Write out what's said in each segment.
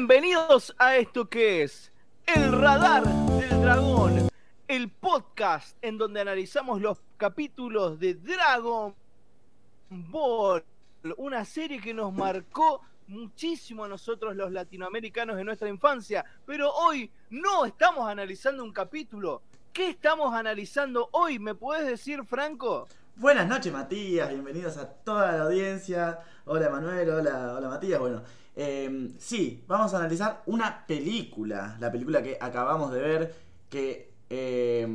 Bienvenidos a esto que es El Radar del Dragón, el podcast en donde analizamos los capítulos de Dragon Ball, una serie que nos marcó muchísimo a nosotros los latinoamericanos de nuestra infancia, pero hoy no estamos analizando un capítulo. ¿Qué estamos analizando hoy? ¿Me puedes decir, Franco? Buenas noches, Matías. Bienvenidos a toda la audiencia. Hola, Manuel. Hola, hola, Matías. Bueno, eh, sí, vamos a analizar una película. La película que acabamos de ver. Que, eh,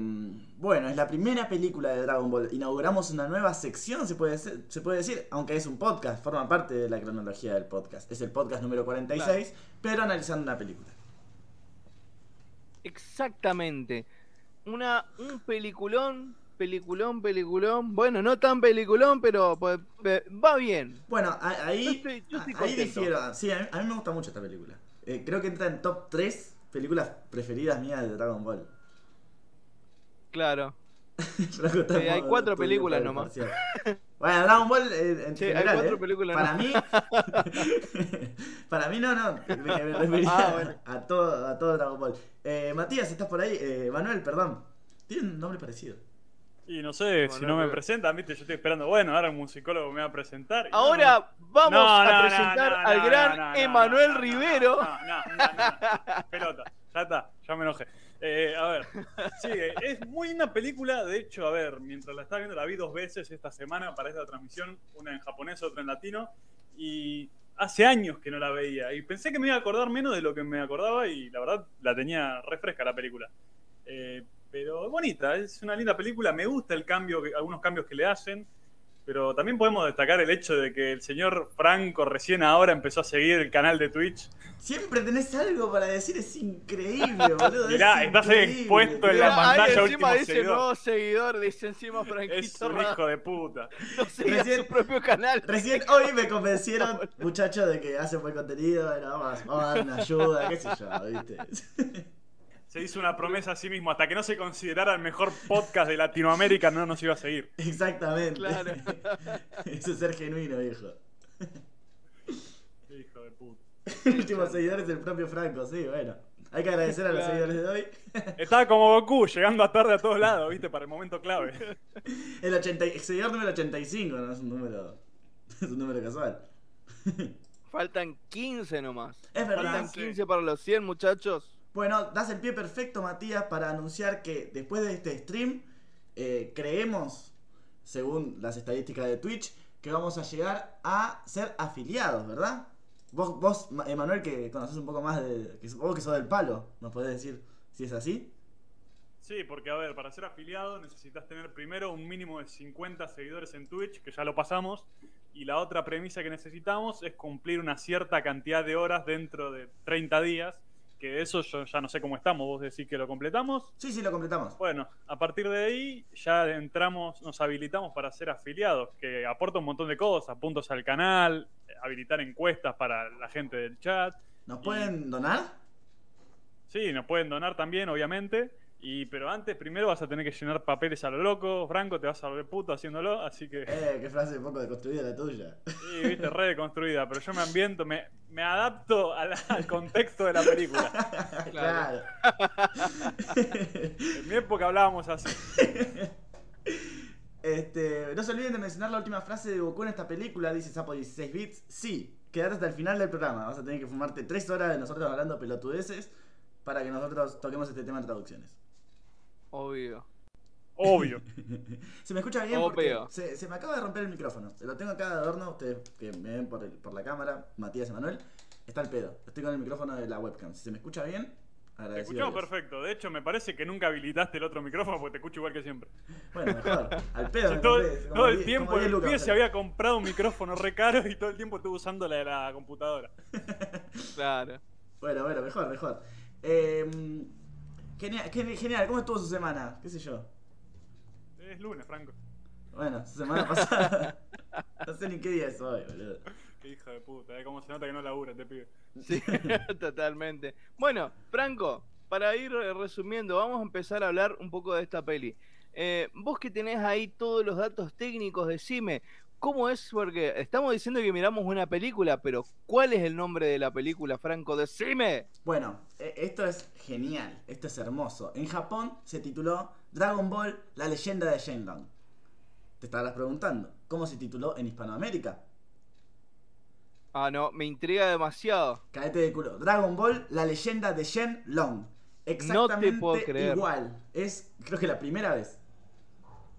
bueno, es la primera película de Dragon Ball. Inauguramos una nueva sección, se puede, ser- se puede decir, aunque es un podcast, forma parte de la cronología del podcast. Es el podcast número 46, pero analizando una película. Exactamente. Una, un peliculón, peliculón, peliculón. Bueno, no tan peliculón, pero pues, eh, va bien. Bueno, ahí, Yo estoy- yo estoy ahí difiero. Sí, a mí, a mí me gusta mucho esta película. Eh, creo que entra en top 3 películas preferidas mías de Dragon Ball. Claro. En hay cuatro películas nomás. Bueno, Dragon Ball eh, en Sí, hay cuatro eh, películas Para mí, para mí no, no. Me, me refería Ah, bueno. a, todo, a todo Dragon Ball. Eh, Matías, ¿estás por ahí? Eh, Manuel, perdón. Tiene un nombre parecido. Y no sé, Bueno, si no me presentan, viste, yo estoy esperando, bueno, ahora un musicólogo me va a presentar. no, Ahora vamos no, a presentar no, al gran Emanuel Rivero. No, no, no, no, pelota, ya está, ya me enojé. Eh, a ver, sí, es muy una película, de hecho, a ver, mientras la estaba viendo la vi dos veces esta semana para esta transmisión, una en japonés, otra en latino, y hace años que no la veía, y pensé que me iba a acordar menos de lo que me acordaba, y la verdad la tenía refresca la película. Eh, pero es bonita, es una linda película, me gusta el cambio, algunos cambios que le hacen, pero también podemos destacar el hecho de que el señor Franco recién ahora empezó a seguir el canal de Twitch. Siempre tenés algo para decir, es increíble, boludo. Mirá, es estás increíble. expuesto en la pantalla, ahí encima último dice seguidor. nuevo seguidor, dice encima Es Franquito un Ra- hijo de puta. no Recién- su propio canal. Recién hoy me convencieron, muchachos, de que hacen buen contenido, bueno, vamos, vamos a dar una ayuda, qué sé yo, ¿viste? Se hizo una promesa a sí mismo, hasta que no se considerara el mejor podcast de Latinoamérica no nos iba a seguir. Exactamente. Claro. Eso es ser genuino, viejo. Hijo de puta. El último seguidor es el propio Franco, sí, bueno. Hay que agradecer a los Claro. seguidores de hoy. Estaba como Goku, llegando a tarde a todos lados, viste, para el momento clave. El, 80, y- el seguidor número 85, no es un número. Es un número casual. Faltan 15 nomás. Es verdad. Faltan Sí. 15 para los 100, muchachos. Bueno, das el pie perfecto, Matías, para anunciar que después de este stream, eh, creemos, según las estadísticas de Twitch, que vamos a llegar a ser afiliados, ¿verdad? Vos, vos Ma- Emanuel, que conoces un poco más de. Que, vos que sos del palo, ¿nos podés decir si es así? Sí, porque a ver, para ser afiliado necesitas tener primero un mínimo de 50 seguidores en Twitch, que ya lo pasamos, y la otra premisa que necesitamos es cumplir una cierta cantidad de horas dentro de 30 días, que de eso yo ya no sé cómo estamos, vos decís que lo completamos. Sí, sí, lo completamos. Bueno, a partir de ahí ya entramos, nos habilitamos para ser afiliados, que aporta un montón de cosas, puntos al canal, habilitar encuestas para la gente del chat. ¿Nos pueden donar? Sí, nos pueden donar también, obviamente. Y, pero antes, primero vas a tener que llenar papeles a lo loco. Franco, te vas a volver puto haciéndolo. Así que, Eh, qué frase poco deconstruida la tuya. sí, viste, re deconstruida. Pero yo me ambiento, me, me adapto al contexto de la película. claro. En mi época hablábamos así. Este, no se olviden de mencionar la última frase de Goku en esta película, dice Sapo 16 bits. Sí, quédate hasta el final del programa. Vas a tener que fumarte 3 horas de nosotros hablando pelotudeces para que nosotros toquemos este tema de traducciones. Obvio. Obvio. Se me escucha bien porque Obvio. se, se me acaba de romper el micrófono. Lo tengo acá de adorno, ustedes que me ven por, el- por la cámara, Matías y Manuel. Está el pedo. Estoy con el micrófono de la webcam. Si se me escucha bien, Te agradecido. escuchamos perfecto. De hecho, me parece que nunca habilitaste el otro micrófono porque te escucho igual que siempre. Bueno, mejor. Al pedo. todo, compré, como todo el diez- tiempo como diez el me se había comprado un micrófono re caro y todo el tiempo estuvo usando la de la computadora. Claro. Bueno, bueno, mejor, mejor. Eh, genial, geni- genial, ¿cómo estuvo su semana? ¿Qué sé yo? Es lunes, Franco. Bueno, su semana pasada. no sé ni qué día es hoy, boludo. Qué hijo de puta, ¿eh? Cómo se nota que no labura este pibe. Sí, totalmente. Bueno, Franco, para ir resumiendo, vamos a empezar a hablar un poco de esta peli. Eh, vos que tenés ahí todos los datos técnicos, decime, ¿cómo es? Porque estamos diciendo que miramos una película, pero ¿cuál es el nombre de la película, Franco? Decime. Bueno, e- esto es genial, esto es hermoso. En Japón se tituló Dragon Ball, la leyenda de Shenlong. Te estarás preguntando, ¿cómo se tituló en Hispanoamérica? Ah, no, me intriga demasiado. Caete de culo. Dragon Ball, la leyenda de Shenlong. Exactamente puedo creer. igual. Es, creo que la primera vez.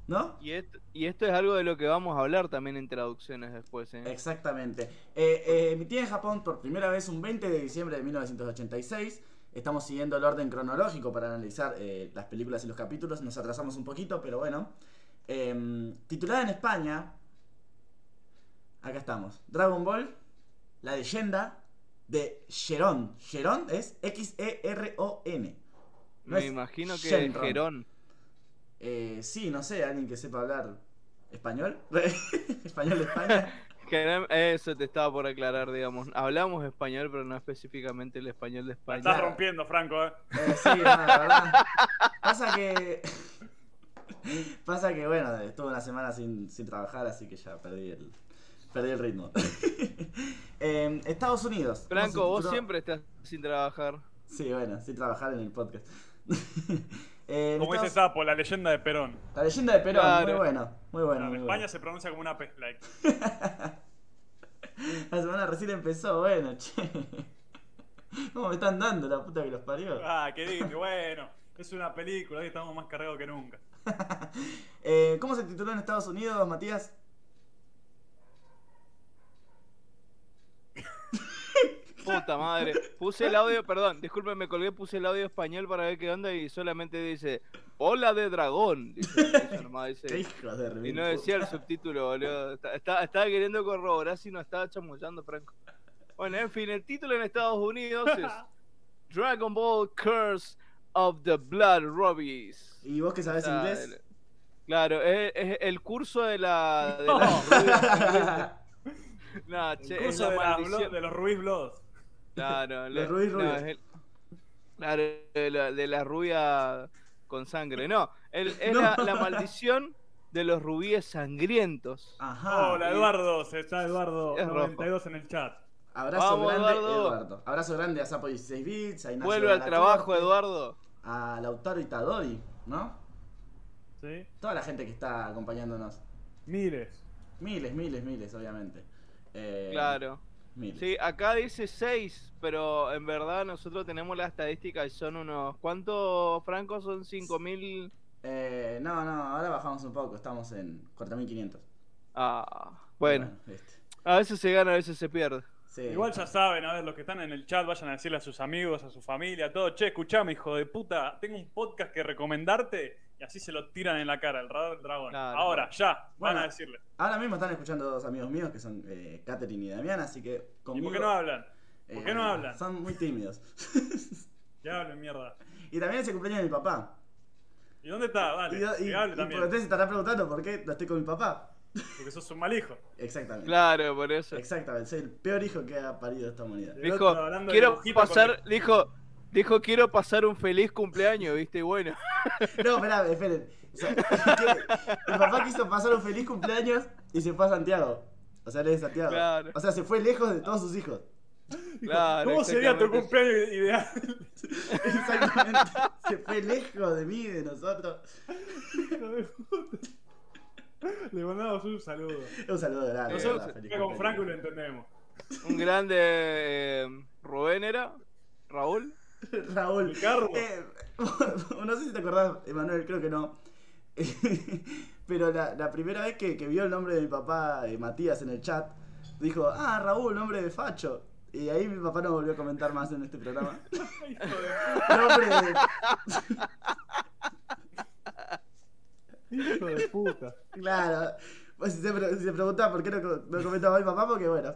¿No? Y esto, y esto es algo de lo que vamos a hablar también en traducciones después, ¿eh? Exactamente. Eh, eh, emitida en Japón por primera vez un 20 de diciembre de 1986. Estamos siguiendo el orden cronológico para analizar eh, las películas y los capítulos. Nos atrasamos un poquito, pero bueno. Eh, titulada en España. Acá estamos. Dragon Ball, la leyenda de Sheron. Sheron es X-E-R-O-N. No me es imagino que Shenron. Gerón. Eh, sí, no sé, alguien que sepa hablar español. español de España. Eso te estaba por aclarar, digamos. Hablamos español, pero no específicamente el español de La España. estás rompiendo, Franco, ¿eh? Eh, sí, no, la verdad. Pasa que. Pasa que, bueno, estuve una semana sin, sin trabajar, así que ya perdí el, perdí el ritmo. Eh, Estados Unidos. ¿Cómo Franco, vos siempre estás sin trabajar. Sí, bueno, sin trabajar en el podcast. Eh, en Como dice Estados- Sapo, la leyenda de Perón. La leyenda de Perón, Claro. muy bueno, muy bueno. en muy España bueno. se pronuncia como una pez like. La semana recién empezó, bueno, che. ¿Cómo me están dando la puta que los parió? Ah, qué lindo, bueno. Es una película, hoy estamos más cargados que nunca. Eh, ¿Cómo se tituló en Estados Unidos, Matías? Puta madre. Puse el audio, perdón, disculpen, me colgué, puse el audio español para ver qué onda y solamente dice Hola de dragón. Dice, eso nomás dice. Qué hijo de Y no decía el subtítulo, boludo. Está- está- estaba queriendo corroborar si no estaba chamullando, Franco. Bueno, en fin, el título en Estados Unidos es Dragon Ball Curse of the Blood Rubies. ¿Y vos que sea, inglés? el- claro, es, es el curso de la. De No. No, El che, es curso la de, la maldición. de los Ruiz Bloods. Claro, De le- Ruiz no, Rubias. es el- claro, de la, de la rubia con sangre. No, el- es No. La, la maldición de los rubíes sangrientos. Ajá. Hola, Eduardo. Se está Eduardo Es 92 en el chat. Abrazo Vamos, grande, Eduardo. Eduardo. Abrazo grande a Sapo 16 Bits, a Ignacio Vuelve al trabajo, Eduardo. A Lautaro Itadori, ¿no? ¿Sí? Toda la gente que está acompañándonos. Miles. Miles, miles, miles, obviamente. Eh, Claro. Miles. Sí, acá dice 6, pero en verdad nosotros tenemos la estadística y son unos... ¿Cuántos francos? Son 5000... Eh, no, no, ahora bajamos un poco, estamos en 4500. Ah, bueno. A veces se gana, a veces se pierde. sí. Igual ya saben, a ver, los que están en el chat vayan a decirle a sus amigos, a su familia, todo. Che, escuchame, hijo de puta, tengo un podcast que recomendarte y así se lo tiran en la cara, el radar del dragón. Claro. Ahora, ya, van Bueno. a decirle. Ahora mismo están escuchando dos amigos míos que son eh, Catherine y Damián, así que ¿Y conmigo... por qué no hablan? ¿Por eh, qué no hablan? Son muy tímidos. Que hablen, mierda. y también es el cumpleaños de mi papá. ¿Y dónde está? Dale, y, y- que hable y también. por ustedes se estarán preguntando por qué no estoy con mi papá. Porque sos un mal hijo. Exactamente. Claro, por eso. Exactamente, soy el peor hijo que ha parido esta humanidad. Dijo, quiero pasar... Dijo, dijo, quiero pasar un feliz cumpleaños, ¿viste? Y bueno. No, esperá, esperen. O sea, mi papá quiso pasar un feliz cumpleaños y se fue a Santiago. O sea, él es de Santiago. Claro. O sea, se fue lejos de todos sus hijos. Claro, ¿Cómo sería tu cumpleaños ideal? Exactamente. Se fue lejos de mí, de nosotros. Hijo de puta. Le mandamos un saludo. Un saludo grande. Nosotros verdad, con. Franco lo entendemos. Un grande eh, Rubén era. Raúl. Raúl. Ricardo. Eh, no sé si te acordás, Emanuel, creo que no. Pero la, la primera vez que, que vio el nombre de mi papá, eh, Matías, en el chat, dijo, ah, Raúl, nombre de Facho. Y ahí mi papá no volvió a comentar más en este programa. Hijo de nombre de... Hijo de puta. Claro. Pues si se, pre- si se preguntaba por qué no, no comentaba mi papá, porque bueno,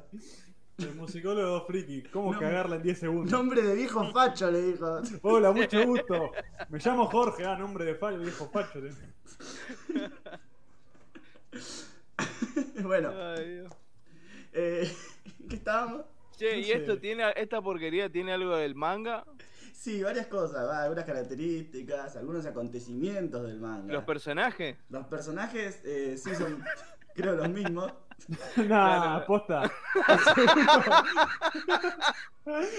El musicólogo friki. ¿Cómo No. cagarla en 10 segundos? nombre de viejo facho le dijo. Hola, mucho gusto. Me llamo Jorge. Ah, nombre de fallo, viejo facho. bueno, Ay, Dios. eh, ¿qué estábamos? Che, No ¿y sé. esto tiene, esta porquería tiene algo del manga? Sí, varias cosas, va, algunas características, algunos acontecimientos del manga. ¿Los personajes? Los personajes, eh, sí, son. Creo los mismos. Nah, Claro. aposta.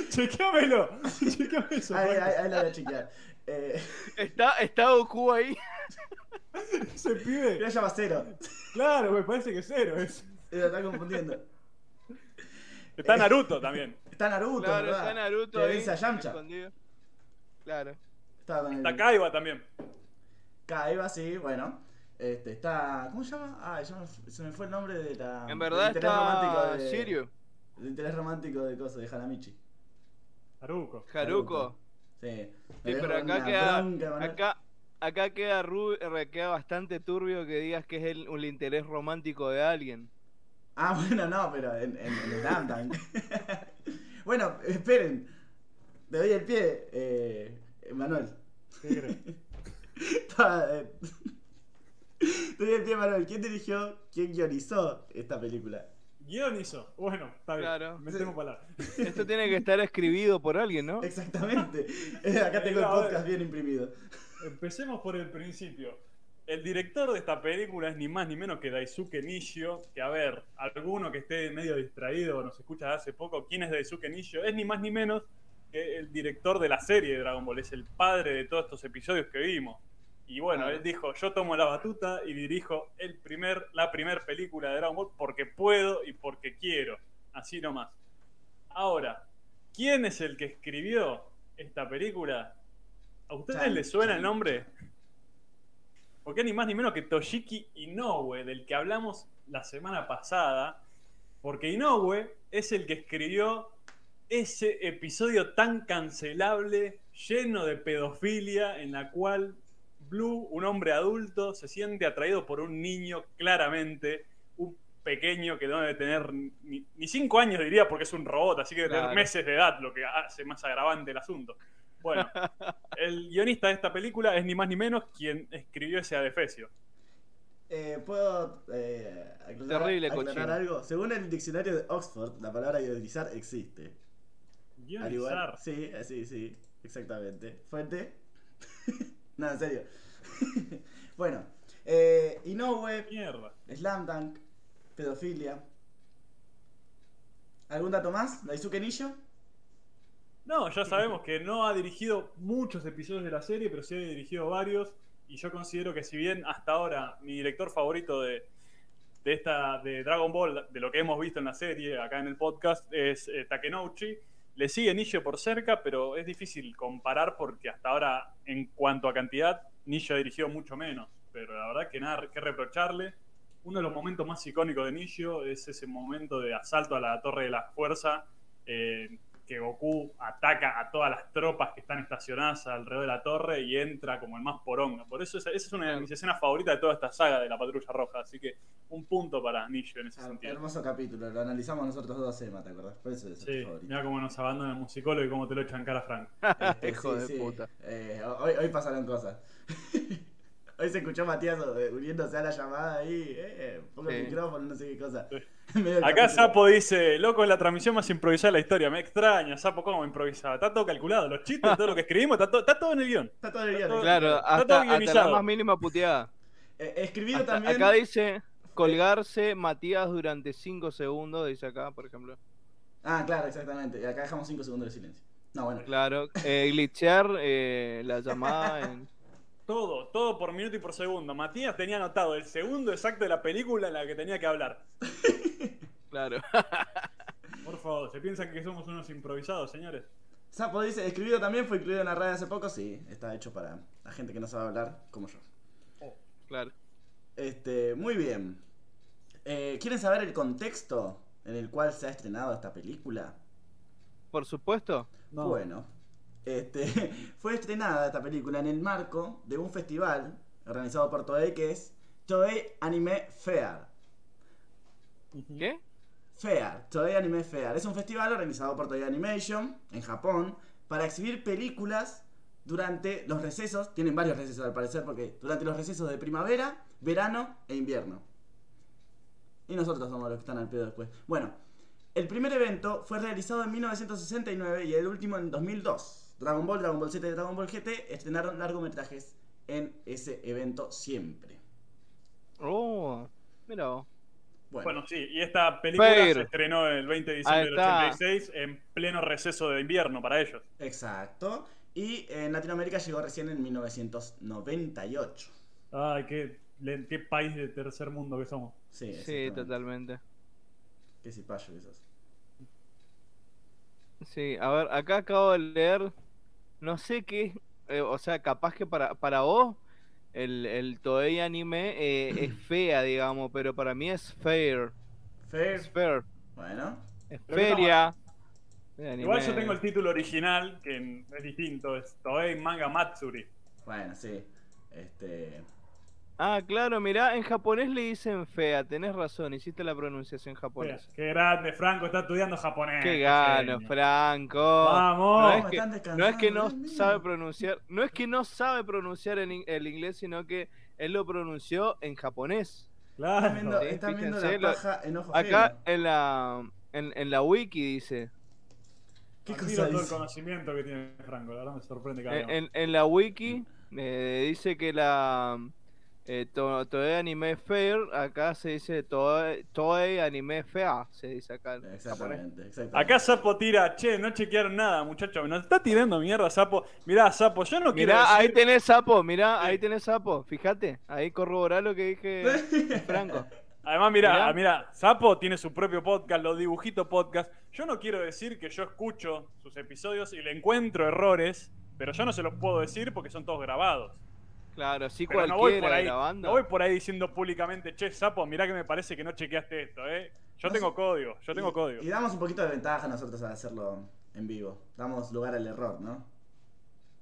Chequéamelo. Chequéame eso. Ahí, ahí, ahí la voy a chequear. Eh, Está, está Goku ahí. Ese pibe. mira, llama cero. Claro, me parece que cero es. Eh, Lo está confundiendo. Está Naruto también. Está Naruto, Claro, ¿verdad? está Naruto Que ahí. vence a Yamcha. escondido. Claro. El- Está Kaiba también. Kaiba, sí, bueno. Este, está. ¿Cómo se llama? Ah, ya me se me fue el nombre de la. En del verdad interés romántico de- Sirio, El interés romántico de cosas de Hanamichi. Haruko. Haruko. Sí. Pero acá queda, bronca, acá, acá queda, ru- eh, queda bastante turbio que digas que es el, un interés romántico de alguien. Ah, bueno, no, pero en, en, en Slam Dunk. bueno, esperen. Te doy el pie, eh, Manuel. ¿Qué crees? Doy el pie, Manuel. ¿Quién dirigió, quién guionizó esta película? Guión hizo. Bueno, está bien. Claro. Metemos palabras. Esto tiene que estar escribido por alguien, ¿no? Exactamente. Eh, Acá tengo el podcast bien imprimido. Empecemos por el principio. El director de esta película es ni más ni menos que Daisuke Nishio. Que a ver, alguno que esté medio distraído o nos escucha de hace poco, ¿quién es Daisuke Nishio? Es ni más ni menos que el director de la serie de Dragon Ball. Es el padre de todos estos episodios que vimos. Y bueno, Ah. él dijo, yo tomo la batuta y dirijo el primer, la primera película de Dragon Ball porque puedo y porque quiero. Así nomás. Ahora, ¿quién es el que escribió esta película? ¿A ustedes Chan, les suena chan. el nombre? Porque ni más ni menos que Toshiki Inoue, del que hablamos la semana pasada. Porque Inoue es el que escribió ese episodio tan cancelable, lleno de pedofilia, en la cual Blue, un hombre adulto, se siente atraído por un niño claramente, un pequeño que no debe tener ni, ni cinco años, diría, porque es un robot, así que debe tener meses de edad, lo que hace más agravante el asunto. Bueno, el guionista de esta película es ni más ni menos quien escribió ese adefesio. Eh, ¿Puedo eh, aclarar, Terrible aclarar cochino. algo? Según el diccionario de Oxford, la palabra guionizar existe. Igual- Guionizar. Sí, eh, sí, sí, exactamente. ¿Fuente? no, en serio. bueno, eh, Inoue, Mierda. Slam Dunk, pedofilia. ¿Algún dato más? ¿Daisuke Nisho? No, ya sabemos que no ha dirigido muchos episodios de la serie, pero sí ha dirigido varios. Y yo considero que si bien hasta ahora mi director favorito de, de esta de Dragon Ball, de lo que hemos visto en la serie, acá en el podcast, es eh, Takenouchi, le sigue Nisho por cerca, pero es difícil comparar porque hasta ahora, en cuanto a cantidad, Nisho dirigió mucho menos. Pero la verdad que nada que reprocharle. Uno de los momentos más icónicos de Nisho es ese momento de asalto a la Torre de la Fuerza, eh, que Goku ataca a todas las tropas que están estacionadas alrededor de la torre y entra como el más poronga. Por eso esa, esa es una de mis escenas favoritas de toda esta saga de la Patrulla Roja. Así que un punto para Nisho en ese Ah, sentido. hermoso capítulo, lo analizamos nosotros dos, Emma, ¿te acordás? Por eso es Sí, mira cómo nos abandona el musicólogo y cómo te lo echan cara a Frank. Este, Hijo de puta. Eh, hoy, hoy pasaron cosas. hoy se escuchó Matías eh, uniéndose a la llamada ahí. Eh, pongo el Sí. micrófono, no sé qué cosa. Acá capítulo. Sapo dice, loco, es la transmisión más improvisada de la historia. Me extraña, Sapo, ¿cómo improvisada? Está todo calculado. Los chistes, todo lo que escribimos, está todo, está todo en el guion. Está todo el Está guion. todo- Claro, Está todo hasta, hasta la guionizado. más mínima puteada. Eh, escribido Hasta- también. acá dice colgarse Matías durante 5 segundos, dice acá, por ejemplo. Ah, claro, exactamente. Y acá dejamos 5 segundos de silencio. No, bueno. Claro, eh, glitchear eh, la llamada en... Todo, todo por minuto y por segundo. Matías tenía anotado el segundo exacto de la película en la que tenía que hablar. Claro. Por favor, ¿se piensan que somos unos improvisados, señores? Sapo dice, escribido también, fue incluido en la radio hace poco. Sí, está hecho para la gente que no sabe hablar, como yo. Claro. Este, muy bien. Eh, ¿Quieren saber el contexto en el cual se ha estrenado esta película? Por supuesto. Bueno, este, fue estrenada esta película en el marco de un festival organizado por Toei que es Toei Anime Fair. ¿Qué? Fair, Toei Anime Fair. Es un festival organizado por Toei Animation en Japón para exhibir películas durante los recesos. Tienen varios recesos al parecer porque durante los recesos de primavera, verano e invierno. Y nosotros somos los que están al pedo después. Bueno, el primer evento fue realizado en 1969 y el último en 2002. Dragon Ball, Dragon Ball Z y Dragon Ball GT estrenaron largometrajes en ese evento siempre. Oh, mira vos. Bueno, Bueno, sí, y esta película Fair. se estrenó el 20 de diciembre del está. 86 en pleno receso de invierno para ellos. exacto. Y en Latinoamérica llegó recién en 1998. Ay, qué, país de tercer mundo que somos. Sí, totalmente. Qué cipayo que sos. Sí, a ver, acá acabo de leer, no sé qué, eh, o sea, capaz que para, para vos el, el Toei anime eh, es fea, digamos, pero para mí es fair, Fair. es fair, Bueno, es feria. Igual yo tengo el título original, que es distinto, es Toei Manga Matsuri. bueno, sí. Este. Ah, claro, mirá, en japonés le dicen fea, tenés razón, hiciste la pronunciación japonesa. Qué grande, Franco, está estudiando japonés. Qué gano. Franco. Vamos. No es que- están No descansando, es que no sabe pronunciar, no es que no sabe pronunciar el, el inglés, sino que él lo pronunció en japonés. Claro. Están viendo, Sí, están viendo fíjense, la paja en ojo Acá en la en, en la wiki dice, ¿Qué cosa todo el conocimiento que tiene Franco, la verdad me sorprende cada en- en la wiki eh, dice que la eh, to- Toei Anime Fair, acá se dice Toei, Toei Anime Fea, se dice acá. Exactamente, exactamente. Acá Sapo tira, che, no chequearon nada, muchacho. Nos está tirando mierda, Sapo. Mirá, Sapo, yo no quiero Mirá, decir... ahí tenés sapo, mirá, ahí tenés sapo, fíjate, ahí corroborá lo que dije Franco. Además, mirá, Mirá. mirá, Sapo tiene su propio podcast, los dibujitos podcast. Yo no quiero decir que yo escucho sus episodios y le encuentro errores, pero yo no se los puedo decir porque son todos grabados. Claro, sí Pero no voy por ahí, grabando. no voy por ahí diciendo públicamente, che, Sapo, mirá que me parece que no chequeaste esto, eh. Yo No tengo sé. código, yo tengo código. Y damos un poquito de ventaja nosotros al hacerlo en vivo. Damos lugar al error, ¿no?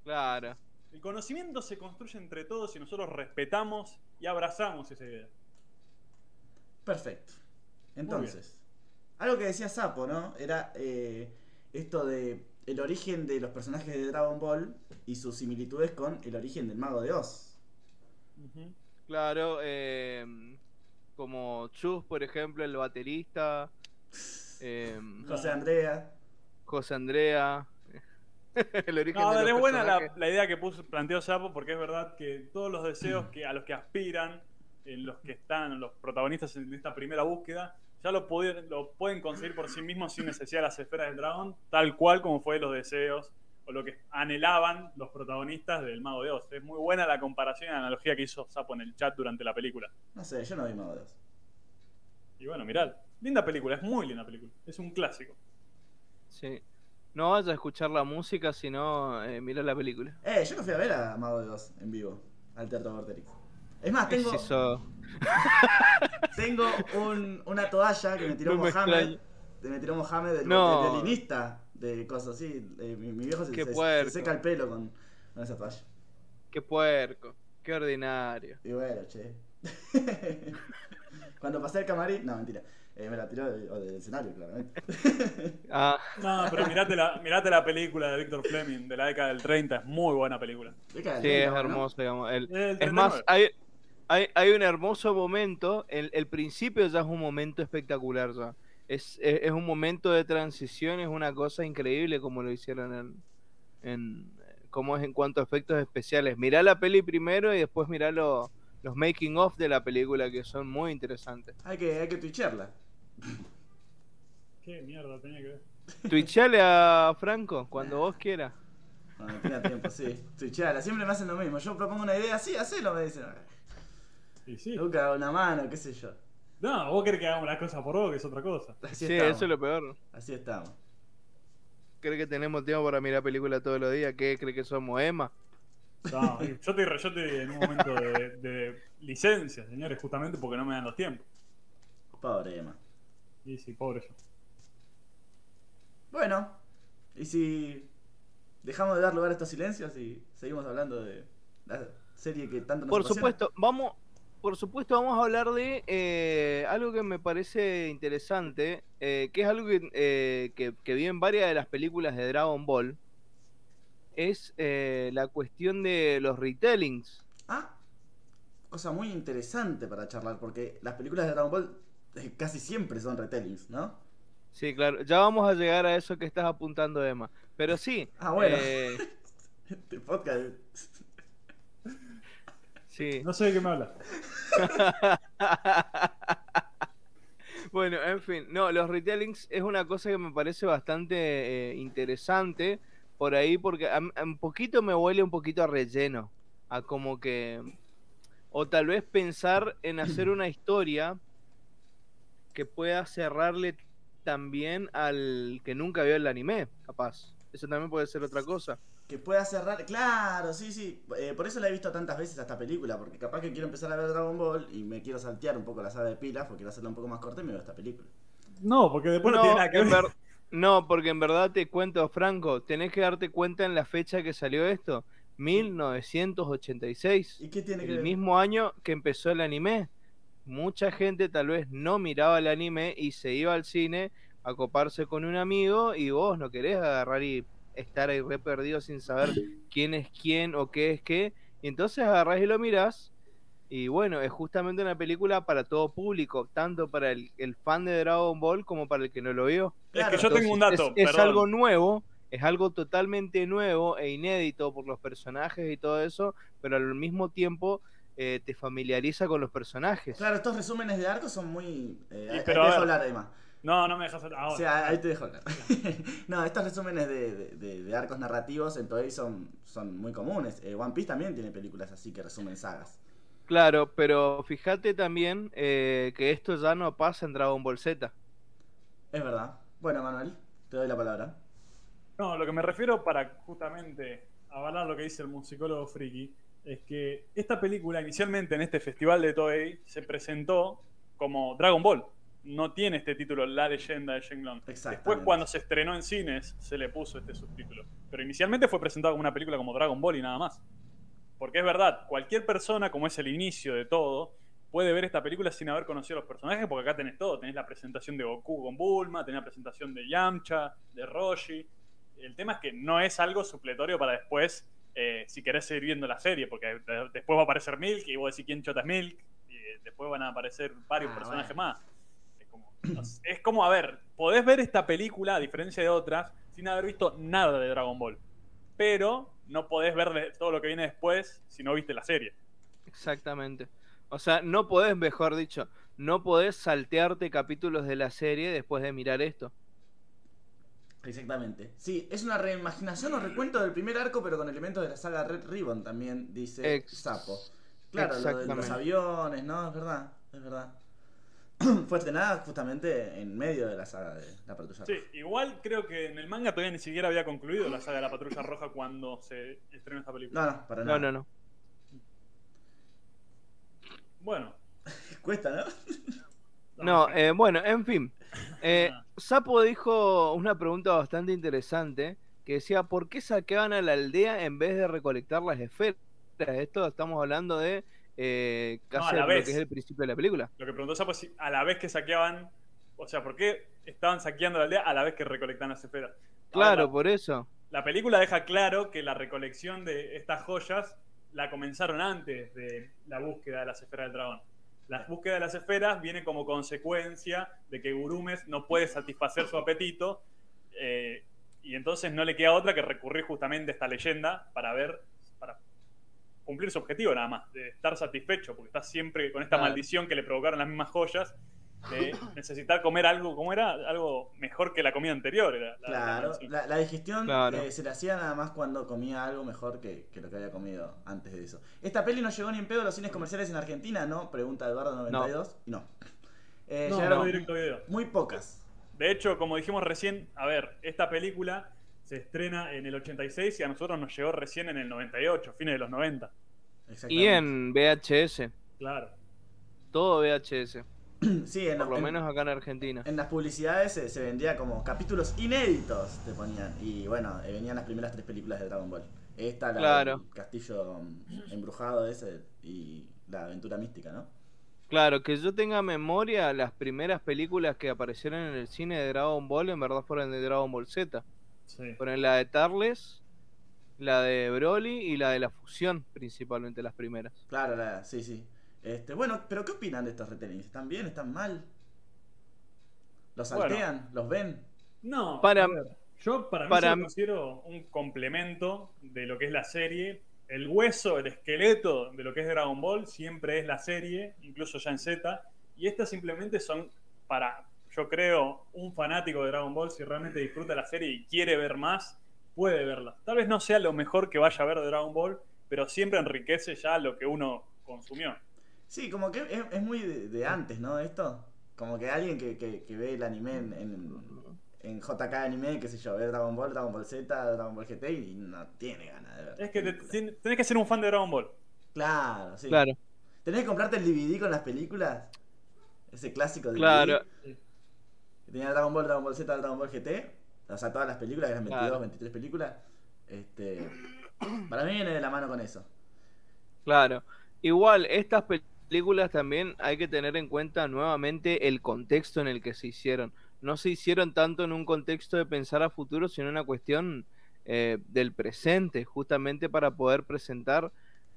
Claro. El conocimiento se construye entre todos y nosotros respetamos y abrazamos esa idea. Perfecto. Entonces, algo que decía Sapo, ¿no? Era eh, esto de el origen de los personajes de Dragon Ball y sus similitudes con el origen del Mago de Oz. Claro, eh, como Chus, por ejemplo, el baterista, eh, José Andrea. José Andrea, el origen No, de es buena la, idea que puso, planteó Sapo porque es verdad que todos los deseos que, a los que aspiran, en los que están los protagonistas en esta primera búsqueda, ya lo, pudi- lo pueden conseguir por sí mismos sin necesidad de las esferas del dragón, tal cual como fue los deseos o lo que anhelaban los protagonistas del Mago de Oz. Es muy buena la comparación y la analogía que hizo Sapo en el chat durante la película. No sé, yo no vi Mago de Oz. Y bueno, mirad, linda película, es muy linda película, es un clásico. Sí. No vayas a escuchar la música, sino eh, mira la película. Eh, yo no fui a ver a Mago de Oz en vivo, al Teatro Vorterix. Es más, tengo, Es eso. tengo un- una toalla que me tiró No me Mohamed. que me tiró Mohamed, el, No. el violinista de cosas así. Eh, mi, mi viejo se, se- se seca el pelo con, con esa toalla. Qué puerco, qué ordinario. Y bueno, che. Cuando pasé el camarín, no, mentira. Eh, me la tiró del, del escenario, claramente. Ah, No, pero mirate la, mirate la película de Victor Fleming de la década del 30, es muy buena película. Sí, 30, es ¿no? hermoso, digamos. El- El es más, 39. hay, hay, hay un hermoso momento. El, el principio ya es un momento espectacular ya. Es, es, es un momento de transición, es una cosa increíble como lo hicieron en, en como es en cuanto a efectos especiales. Mirá la peli primero y después mirá lo- los making of de la película que son muy interesantes. Hay que, hay que twitcharla. Qué mierda tenía que ver. Twitchale a Franco cuando vos quieras. Cuando tenga tiempo, sí. Twitcharla. Siempre me hacen lo mismo. Yo propongo una idea, sí, hacelo, me dicen. Y sí. Nunca una mano, qué sé yo. No, vos querés que hagamos las cosas por vos, que es otra cosa. Así Sí, estamos. eso es lo peor. Así estamos. ¿Cree que tenemos tiempo para mirar películas todos los días? ¿Qué cree que somos Emma? No, yo te, yo estoy en un momento de, de licencia, señores, justamente porque no me dan los tiempos. Pobre Emma. Y sí, pobre yo. Bueno, y si dejamos de dar lugar a estos silencios y seguimos hablando de la serie que tanto nos Por apasiona? supuesto, vamos, por supuesto vamos a hablar de eh, algo que me parece interesante, eh, que es algo que, eh, que, que vi en varias de las películas de Dragon Ball, es eh, la cuestión de los retellings. Ah, cosa muy interesante para charlar, porque las películas de Dragon Ball eh, casi siempre son retellings, ¿no? Sí, claro, ya vamos a llegar a eso que estás apuntando, Emma. Pero sí, Ah, bueno. eh, Este podcast. Sí. No sé de qué me hablas. Bueno, en fin, no, los retellings es una cosa que me parece bastante eh, interesante por ahí porque a- a un poquito me huele un poquito a relleno, a como que o tal vez pensar en hacer una historia que pueda cerrarle también al que nunca vio el anime, capaz. Eso también puede ser otra cosa. Que pueda cerrar. Claro, sí, sí. Eh, por eso la he visto tantas veces a esta película. Porque capaz que quiero empezar a ver Dragon Ball y me quiero saltear un poco la saga de pilas. Porque quiero hacerla un poco más corta y me veo esta película. No, porque después no, tiene nada que en ver. ver- no, porque en verdad te cuento, Franco, tenés que darte cuenta en la fecha que salió esto, 1986, ¿Y qué tiene que el ver? mismo año que empezó el anime. Mucha gente tal vez no miraba el anime y se iba al cine a coparse con un amigo y vos no querés agarrar y estar ahí re perdido sin saber quién es quién o qué es qué. Y entonces agarrás y lo mirás. Y bueno, es justamente una película para todo público, tanto para el, el fan de Dragon Ball como para el que no lo vio. Es que yo tengo un dato. Es, es algo nuevo, es algo totalmente nuevo e inédito por los personajes y todo eso, pero al mismo tiempo eh, te familiariza con los personajes. Claro, estos resúmenes de arcos son muy. Eh, Y pero hablar. No, no me dejas hablar. O Ahora. sea, ahí te dejo hablar. no, estos resúmenes de, de- de- de arcos narrativos en Toei son, son muy comunes. Eh, One Piece también tiene películas así que resumen sagas. Claro, pero fíjate también eh, que esto ya no pasa en Dragon Ball Z. Es verdad. Bueno, Manuel, te doy la palabra. No, lo que me refiero para justamente avalar lo que dice el musicólogo friki es que esta película inicialmente en este festival de Toei se presentó como Dragon Ball. No tiene este título, La leyenda de Shenlong. Después cuando se estrenó en cines se le puso este subtítulo. Pero inicialmente fue presentado como una película como Dragon Ball y nada más. Porque es verdad, cualquier persona, como es el inicio de todo, puede ver esta película sin haber conocido a los personajes, porque acá tenés todo. Tenés la presentación de Goku con Bulma, tenés la presentación de Yamcha, de Roshi. El tema es que no es algo supletorio para después, eh, si querés seguir viendo la serie, porque de- después va a aparecer Milk y vos decís quién chota es Milk, y eh, después van a aparecer varios Ah, personajes bueno. más. Es como, a ver, podés ver esta película, a diferencia de otras, sin haber visto nada de Dragon Ball. Pero no podés ver de- todo lo que viene después si no viste la serie. Exactamente. O sea, no podés, mejor dicho, no podés saltearte capítulos de la serie después de mirar esto. Exactamente. Sí, es una reimaginación o recuento del primer arco, pero con elementos de la saga Red Ribbon también, dice Ex- Sapo. Claro, lo de los aviones, ¿no? Es verdad, es verdad. Fue estrenada justamente en medio de la saga de la Patrulla Sí, Roja. igual creo que en el manga todavía ni siquiera había concluido la saga de la Patrulla Roja cuando se estrenó esta película. No, no, para nada. No, no, no. Bueno, Cuesta, ¿no? No, eh, bueno, en fin. Eh. Sapo dijo una pregunta bastante interesante que decía, ¿por qué saqueaban a la aldea en vez de recolectar las esferas? Esto estamos hablando de eh, No, a casi la lo vez. que es el principio de la película. Lo que preguntó Sapo es si a la vez que saqueaban, o sea, ¿por qué estaban saqueando la aldea a la vez que recolectaban las esferas? Claro, Ahora, por eso. La película deja claro que la recolección de estas joyas la comenzaron antes de la búsqueda de las esferas del dragón. La búsqueda de las esferas viene como consecuencia de que Gurumes no puede satisfacer su apetito eh, y entonces no le queda otra que recurrir justamente a esta leyenda para ver, cumplir su objetivo nada más, de estar satisfecho, porque está siempre con esta Claro. maldición que le provocaron las mismas joyas de necesitar comer algo, ¿cómo era? Algo mejor que la comida anterior. Era la- la Claro, la, la digestión Claro. eh, se le hacía nada más cuando comía algo mejor que, que lo que había comido antes de eso. ¿Esta peli no llegó ni en pedo a los cines comerciales en Argentina? No, pregunta Eduardo92. Y no. Eh, No, llegaron no, directo video. muy pocas. De hecho, como dijimos recién, a ver, esta película se estrena en el 86 y a nosotros nos llegó recién en el 98, fines de los 90. Y en VHS, Claro. todo VHS, Sí, en, por lo en- menos acá en Argentina. en las publicidades se, se vendía como capítulos inéditos, te ponían. Y bueno, eh, venían las primeras tres películas de Dragon Ball. Esta, la Claro. del castillo mm, embrujado ese y la aventura mística, ¿no? Claro, que yo tenga memoria, las primeras películas que aparecieron en el cine de Dragon Ball en verdad fueron de Dragon Ball Z. Sí. Fueron la de Tarles, la de Broly y la de la fusión, principalmente las primeras. Claro, la- sí, sí. Este, bueno, pero ¿qué opinan de estos retellings? ¿Están bien? ¿Están mal? ¿Los Bueno. saltean? ¿Los ven? No, Para- ver, yo para mí para lo considero un complemento de lo que es la serie. El hueso, el esqueleto de lo que es Dragon Ball siempre es la serie, incluso ya en Z. Y estas simplemente son para yo creo, un fanático de Dragon Ball, si realmente disfruta la serie y quiere ver más, puede verla. Tal vez no sea lo mejor que vaya a ver de Dragon Ball, pero siempre enriquece ya lo que uno consumió. Sí, como que es, es muy de, de antes, ¿no? Esto. Como que alguien que, que, que ve el anime en, en, en JK Anime, qué sé yo, ve Dragon Ball, Dragon Ball Z, Dragon Ball GT y no tiene ganas de ver. Es que te- tenés que ser un fan de Dragon Ball. Claro, sí. Claro, ¿Tenés que comprarte el DVD con las películas? Ese clásico DVD. claro. Que tenía Dragon Ball, Dragon Ball Z, Dragon Ball GT. O sea, todas las películas, eran 22, Claro. 23 películas. Este, para mí viene de la mano con eso. Claro. Igual, estas películas también hay que tener en cuenta nuevamente el contexto en el que se hicieron. No se hicieron tanto en un contexto de pensar a futuro, sino en una cuestión eh, del presente, justamente para poder presentar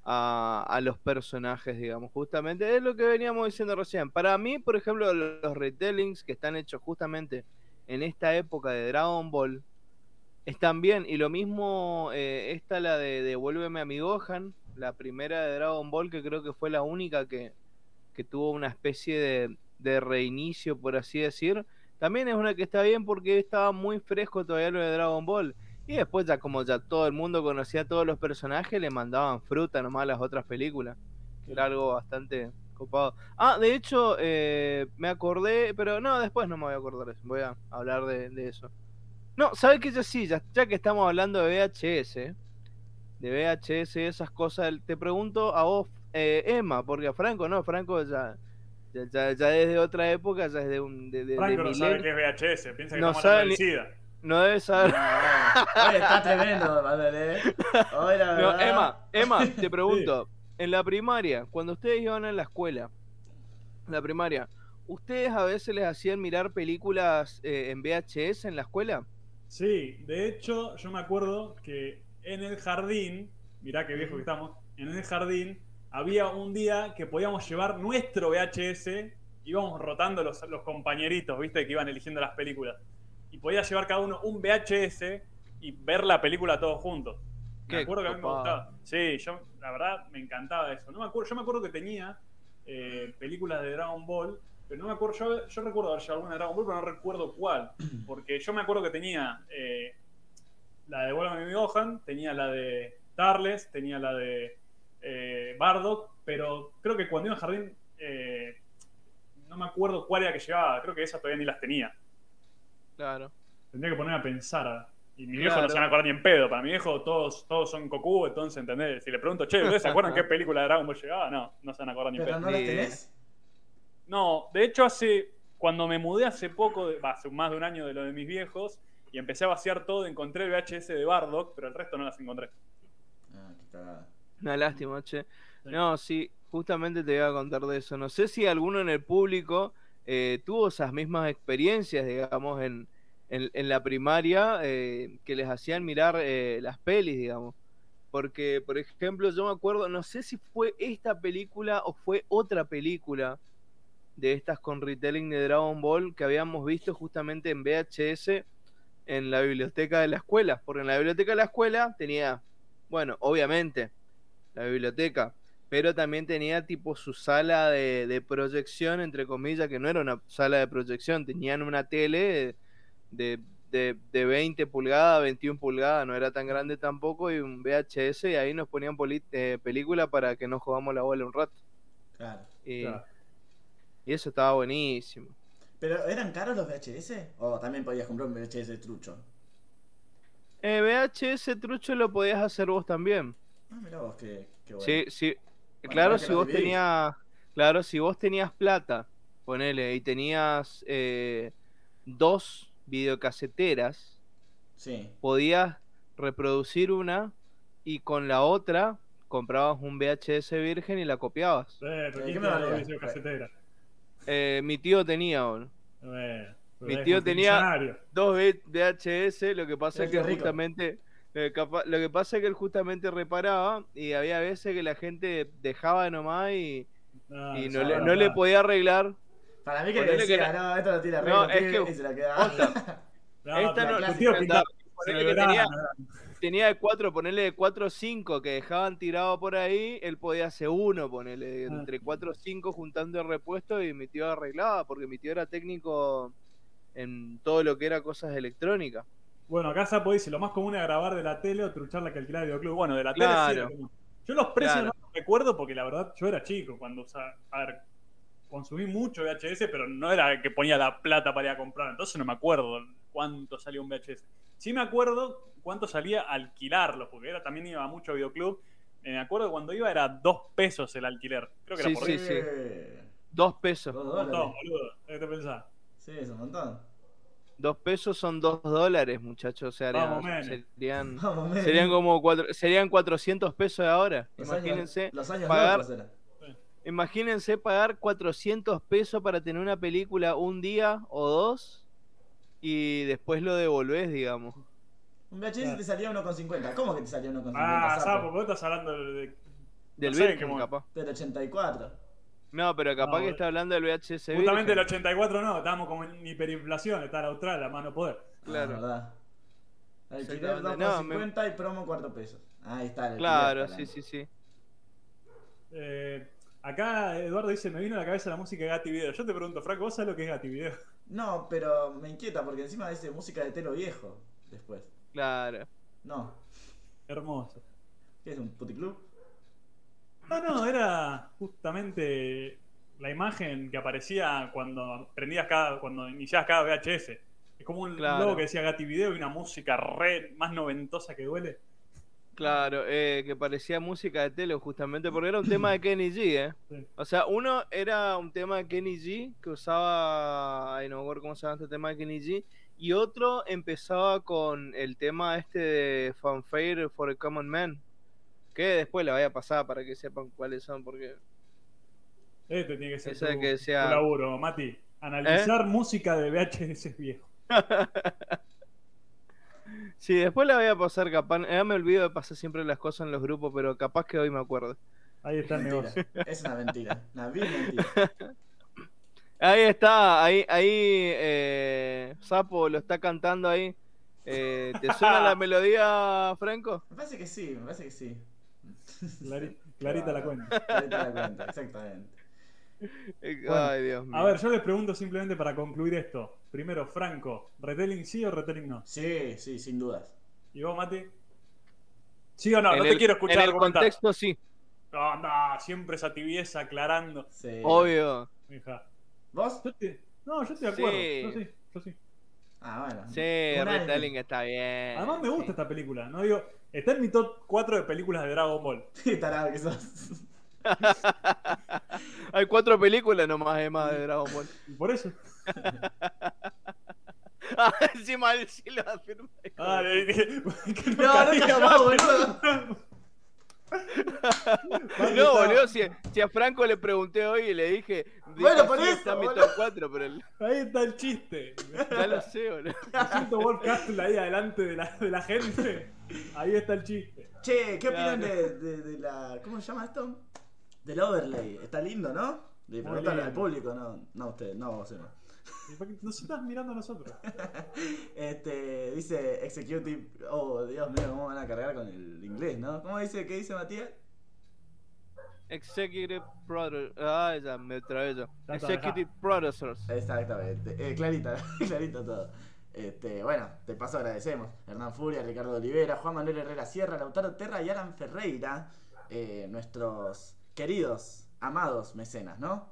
a, a los personajes, digamos. Justamente es lo que veníamos diciendo recién. Para mí, por ejemplo, los retellings que están hechos justamente en esta época de Dragon Ball están bien. Y lo mismo, eh, esta la de Devuélveme a mi Gohan, la primera de Dragon Ball, que creo que fue la única que, que tuvo una especie de, de reinicio, por así decir. También es una que está bien porque estaba muy fresco todavía lo de Dragon Ball. Y después ya como ya todo el mundo conocía a todos los personajes, le mandaban fruta nomás a las otras películas. Que era algo bastante copado. Ah, de hecho, eh, me acordé, pero no, después no me voy a acordar de eso. Voy a hablar de, de eso. No, ¿sabes qué? Ya sí, ya, ya que estamos hablando de VHS, de VHS y esas cosas, te pregunto a vos, eh, Emma, porque a Franco no, Franco ya, ya, ya, ya desde otra época, ya desde un de, de- de Franco no sabe milenio, qué es VHS, piensa que No estamos sabe ni- SIDA. no debe saber. Oye, está tremendo, Manuel, ¿eh? La No, Emma, Emma, te pregunto, en la primaria, cuando ustedes iban a la escuela, la primaria, ¿ustedes a veces les hacían mirar películas eh, en VHS en la escuela? Sí, de hecho, yo me acuerdo que en el jardín, mirá qué viejo que estamos, en el jardín había un día que podíamos llevar nuestro VHS, íbamos rotando los, los compañeritos, viste, que iban eligiendo las películas. Y podía llevar cada uno un VHS y ver la película todos juntos. Me acuerdo que a mí me gustaba. Sí, yo, la verdad, me encantaba eso. No me acuerdo, yo me acuerdo que tenía eh, películas de Dragon Ball, pero no me acuerdo, yo, yo recuerdo haber llevado alguna de Dragon Ball, pero no recuerdo cuál. Porque yo me acuerdo que tenía eh, la de Vuelvan a mi Gohan, tenía la de Tarles, tenía la de eh, Bardock, pero creo que cuando iba al jardín no me acuerdo cuál era que llevaba, creo que esas todavía ni las tenía. Claro. Tendría que ponerme a pensar. Y mi viejo Claro. no se van a acordar ni en pedo. Para mi viejo todos, todos son Goku, entonces, ¿entendés? Si le pregunto, che, ¿ustedes se acuerdan qué película de Dragon Ball llegaba? No, no se van a acordar ni en ¿Pero pedo. no las tenés? No, de hecho hace cuando me mudé hace poco, hace más de un año de lo de mis viejos, y empecé a vaciar todo, encontré el VHS de Bardock, pero el resto no las encontré. Ah, qué. Una lástima, che. Sí. No, sí, justamente te iba a contar de eso. No sé si alguno en el público eh, tuvo esas mismas experiencias, digamos, en, en, la primaria, eh, que les hacían mirar eh, las pelis, digamos. Porque, por ejemplo, yo me acuerdo, no sé si fue esta película o fue otra película de estas con retelling de Dragon Ball que habíamos visto justamente en VHS en la biblioteca de la escuela. Porque en la biblioteca de la escuela tenía, bueno, obviamente, la biblioteca, pero también tenía tipo su sala de proyección, entre comillas, que no era una sala de proyección, tenían una tele de, de, de 20 pulgadas, 21 pulgadas, no era tan grande tampoco, y un VHS, y ahí nos ponían eh, película para que nos jugamos la bola un rato. Claro. Y, Claro. y eso estaba buenísimo. ¿Pero eran caros los VHS? ¿O también podías comprar un VHS trucho? Eh, VHS trucho lo podías hacer vos también. Ah, mira vos, qué, qué bueno. Sí, sí. Bueno, claro, si vos tenías, claro, si vos tenías plata, ponele, y tenías eh, dos videocaseteras, Sí. podías reproducir una y con la otra comprabas un VHS virgen y la copiabas. Eh, pero ¿Qué ¿quién me tiene valía? videocasetera? Eh, mi tío tenía boludo, Eh, Mi tío tenía- dos VHS, lo que pasa es que rico. justamente lo que, capa- lo que pasa es que él justamente reparaba y había veces que la gente dejaba nomás y, Ah, y le, no le podía arreglar. Para mí que Ponele decía, que no, esto lo tira No, es tío", que- y se la quedaba. No, Esta no- clásica tío pintaba que el tenía- tenía de cuatro, ponerle de cuatro o cinco que dejaban tirado por ahí, él podía hacer uno, ponerle Ah. entre cuatro o cinco juntando el repuesto y mi tío arreglaba, porque mi tío era técnico en todo lo que era cosas electrónicas. Bueno, acá Sapo dice, lo más común es grabar de la tele o truchar la que alquilar de videoclub. Bueno, de la tele sí. Yo los precios Claro. no los recuerdo porque la verdad yo era chico cuando, o sea, a ver, consumí mucho VHS, pero no era que ponía la plata para ir a comprar. Entonces no me acuerdo cuánto salía un VHS. Sí me acuerdo cuánto salía alquilarlo, porque era también iba mucho a videoclub. Eh, Me acuerdo cuando iba era dos pesos el alquiler. Creo que Sí, era por sí, ahí. sí. Eh, Dos pesos. Dos Un dólares. montón, boludo. ¿Qué te pensás? Sí, es un montón. Dos pesos son dos dólares, muchachos. O sea, serían, Vamos, serían como cuatro, serían 400 pesos de ahora. Los Imagínense. Años, los años pagar- locos. Imagínense pagar 400 pesos para tener una película un día o dos y después lo devolvés, digamos. Un VHS Claro. te salía 1,50. ¿Cómo que te salía 1,50? Ah, sapo? Vos estás hablando de. Del No sé, capaz. Del 84. No, pero capaz No, que está hablando del VHS Justamente el Virgen. 84 no, estábamos como en hiperinflación, está la austral, la mano poder. Claro. Ah, verdad. Alquiler Exactamente. No, me- 2,50 y promo 4 pesos. Ahí está. el Claro, sí, sí, sí. Eh, acá Eduardo dice, me vino a la cabeza la música de Gatti Video. Yo te pregunto, Franco, ¿vos sabés lo que es Gatti Video? No, pero me inquieta porque encima dice música de telo viejo. Después. Claro. No. Hermoso. ¿Qué es un puticlub? No, no, era justamente la imagen que aparecía cuando prendías cada, cuando iniciabas cada VHS. Es como un Claro. logo que decía Gatti Video y una música re más noventosa que duele. Claro, eh, que parecía música de tele justamente porque era un tema de Kenny G, ¿eh? Sí. O sea, uno era un tema de Kenny G que usaba, ay no me acuerdo cómo se llama este tema de Kenny G, y otro empezaba con el tema este de Fanfare for a Common Man, que después le voy a pasar para que sepan cuáles son, porque Este tiene que ser tu, que sea- ¿Eh? tu laburo, Mati. Analizar música de VHS viejo. sí, después le voy a pasar capaz, ya me olvido de pasar siempre las cosas en los grupos, pero capaz que hoy me acuerdo. Ahí está el negocio. Es una mentira. Una vil mentira. Ahí está, ahí, ahí, eh, Sapo lo está cantando ahí. Eh, ¿Te suena la melodía, Franco? Me parece que sí, me parece que sí. Clari- clarita la cuenta. Clarita la cuenta, exactamente. Bueno, Ay, Dios mío. A ver, yo les pregunto simplemente para concluir esto. Primero, Franco, ¿retelling sí o retelling no? Sí, sí, sin dudas. ¿Y vos, Mati? ¿Sí o no? En no el- te quiero escuchar En el argumentar. contexto, sí, No, no, siempre esa tibieza aclarando. Sí. obvio. Hija. ¿Vos? Yo te- No, yo estoy de acuerdo. Sí. Yo sí, yo sí. Ah, bueno. Sí, retelling está bien. Además me gusta sí. esta película. No digo, está en mi top 4 de películas de Dragon Ball. Qué tarado que sos. Hay cuatro películas nomás además de Dragon Ball. Y por eso. Ah, encima él sí lo afirma. Ah, que- No, no te diga más. boludo. No, boludo, si, si a Franco le pregunté hoy y le dije. Bueno, por eso, Está mi top 4, pero el- Ahí está el chiste. ya lo sé, boludo. Siento Wolf Castle ahí adelante de la, de la gente. Ahí está el chiste. Che, ¿qué opinan de, de, de la. ¿Cómo se llama esto? Del overlay. Está lindo, ¿no? Preguntarle al público, no, no ustedes, no vos no. ¿Y por qué Nos estás mirando a nosotros. Este, dice Executive. Oh, Dios mío, ¿cómo van a cargar con el inglés, no? ¿Cómo dice? ¿Qué dice Matías? Executive Producer. Ah, ya me trae yo. Executive Producers. Exactamente. Eh, clarita, clarito todo. Este, bueno, de paso agradecemos. Hernán Furia, Ricardo Olivera, Juan Manuel Herrera Sierra, Lautaro Terra y Alan Ferreira, eh, nuestros queridos, amados mecenas, ¿no?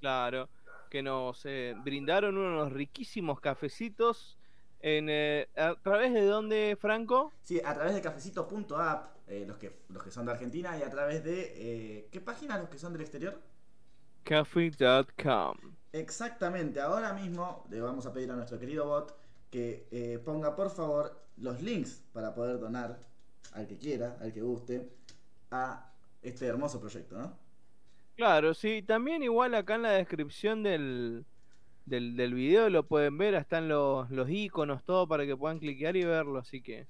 Claro. Que nos eh, brindaron unos riquísimos cafecitos. En, eh, ¿A través de dónde, Franco? Sí, a través de cafecito.app, eh, los, que, los que son de Argentina, y a través de. ¿Qué página los que son del exterior? Coffee.com. Exactamente, ahora mismo le vamos a pedir a nuestro querido bot que eh, ponga por favor los links para poder donar al que quiera, al que guste, a este hermoso proyecto, ¿no? Claro, sí. También igual acá en la descripción del, del, del video lo pueden ver. Están los, los iconos, todo para que puedan cliquear y verlo. Así que...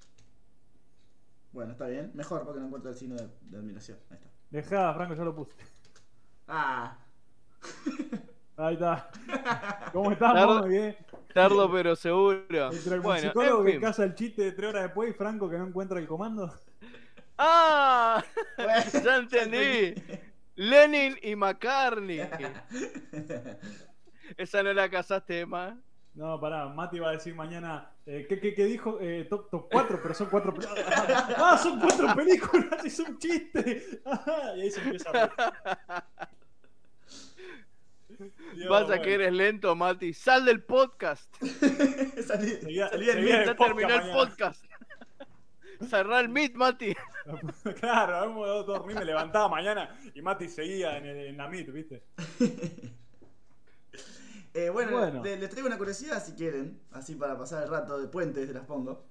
Bueno, está bien, mejor porque no encuentro el signo de, de admiración. Ahí está. Dejá, Franco, ya lo puse. Ah, Ahí está. ¿Cómo estamos? Tardo- Muy bien. Tardo pero seguro. Entre el Bueno, psicólogo en que casa el chiste de tres horas después y Franco que no encuentra el comando. ¡Ah! bueno, Ya entendí. Lenin y McCartney. Esa no la casaste más. No, pará, Mati va a decir mañana. Eh, ¿qué, qué, qué dijo? Eh, top, top 4, pero son 4 películas. ¡Ah, son 4 películas! ¡Es un chiste! y ahí se empieza a. Dios, Vas a bueno. que eres lento, Mati. Sal del podcast. salí, salí meet. Ya el podcast terminó el podcast. Cerrá el meet, Mati. claro, hemos dado dormir, me levantaba mañana y Mati seguía en, el- en la MIT, ¿viste? Eh, bueno, Bueno. le- les traigo una curiosidad si quieren, así para pasar el rato de puente, te las pongo.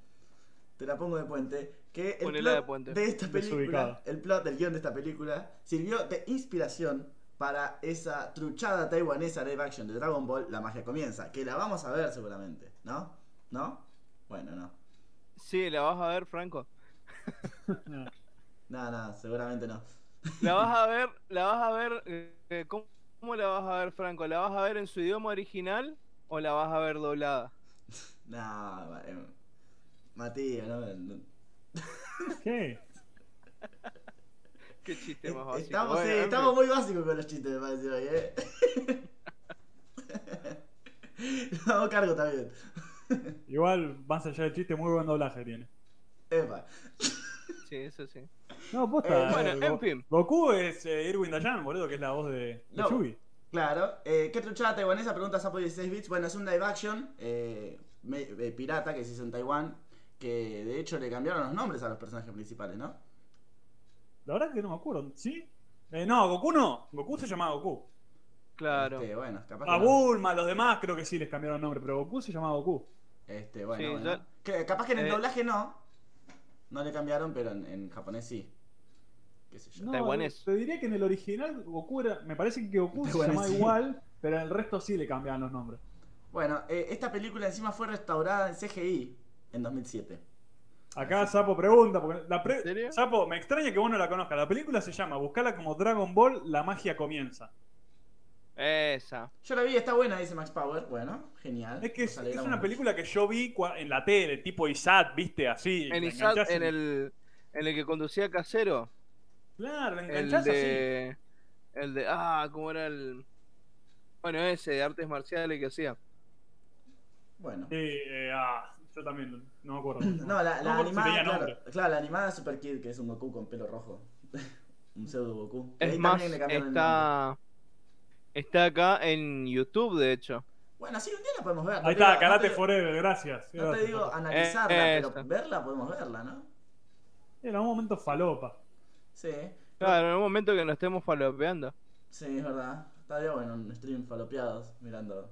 Te la pongo de puente. Que el Ponela plot de puente. de esta película, el plot del guion de esta película, sirvió de inspiración para esa truchada taiwanesa live action de Dragon Ball, La magia comienza, que la vamos a ver seguramente, ¿no? ¿No? Bueno, no. Sí, la vas a ver, Franco. No. Nada, nada, seguramente no. La vas a ver, la vas a ver. eh, ¿cómo, cómo la vas a ver, Franco? ¿La vas a ver en su idioma original o la vas a ver doblada? No, eh, Matías, no, no. ¿Qué? Qué chiste más básico. Estamos, Bueno, sí, en estamos muy básicos con los chistes, me parece hoy, ¿eh? Hago cargo también. Igual, más allá del chiste, muy buen doblaje tiene. Epa. Sí, eso sí. No, posta. Eh, eh, bueno, Go- en fin. Goku es eh, Irwin Dayan, boludo, que es la voz de, de No. Yugi. Claro. Eh, ¿Qué truchada taiwanesa? Pregunta Sapo 16 bits. Bueno, es un live action eh, me- eh, pirata que se hizo en Taiwán. Que de hecho le cambiaron los nombres a los personajes principales, ¿no? La verdad que no me acuerdo. ¿Sí? Eh, no, Goku no. Goku se llamaba Goku. Claro. Este, bueno, capaz que A no. Bulma, los demás creo que sí les cambiaron el nombre, pero Goku se llamaba Goku. Este, bueno, Sí, bueno. Que, capaz que en el eh, doblaje no. No le cambiaron, pero en, en japonés sí. Qué sé yo. No, Taiwanés. Te diría que en el original Goku era. Me parece que Goku se sí. igual, pero en el resto sí le cambiaban los nombres. Bueno, eh, esta película encima fue restaurada en CGI en 2007. Acá Sapo pregunta, porque la pre- ¿En serio? Sapo, me extraña que vos no la conozcas. La película se llama, buscala como Dragon Ball, la magia comienza. Esa. Yo la vi, está buena, dice Max Power. Bueno, genial. Es que es, una película que yo vi en la tele, tipo ISAT, viste, así. En Isat, en el, en el que conducía Casero. Claro, la El enganchás así. de. El de. Ah, ¿cómo era el. Bueno, ese de artes marciales que hacía. Bueno. Sí, eh, ah, yo también, no me acuerdo. No, la, la si animada, tenía claro, la animada Super Kid, que es un Goku con pelo rojo. un pseudo Goku. Es ahí más, el está. Está acá en YouTube, de hecho. Bueno, sí, un día la podemos ver. no Ahí te está, digo- Karate Forever, gracias. No te digo analizarla, Eh, pero verla podemos verla, ¿no? En algún momento falopa. Sí. Claro, en un momento que nos estemos falopeando. Sí, es verdad. Estaría bueno un stream falopeados mirando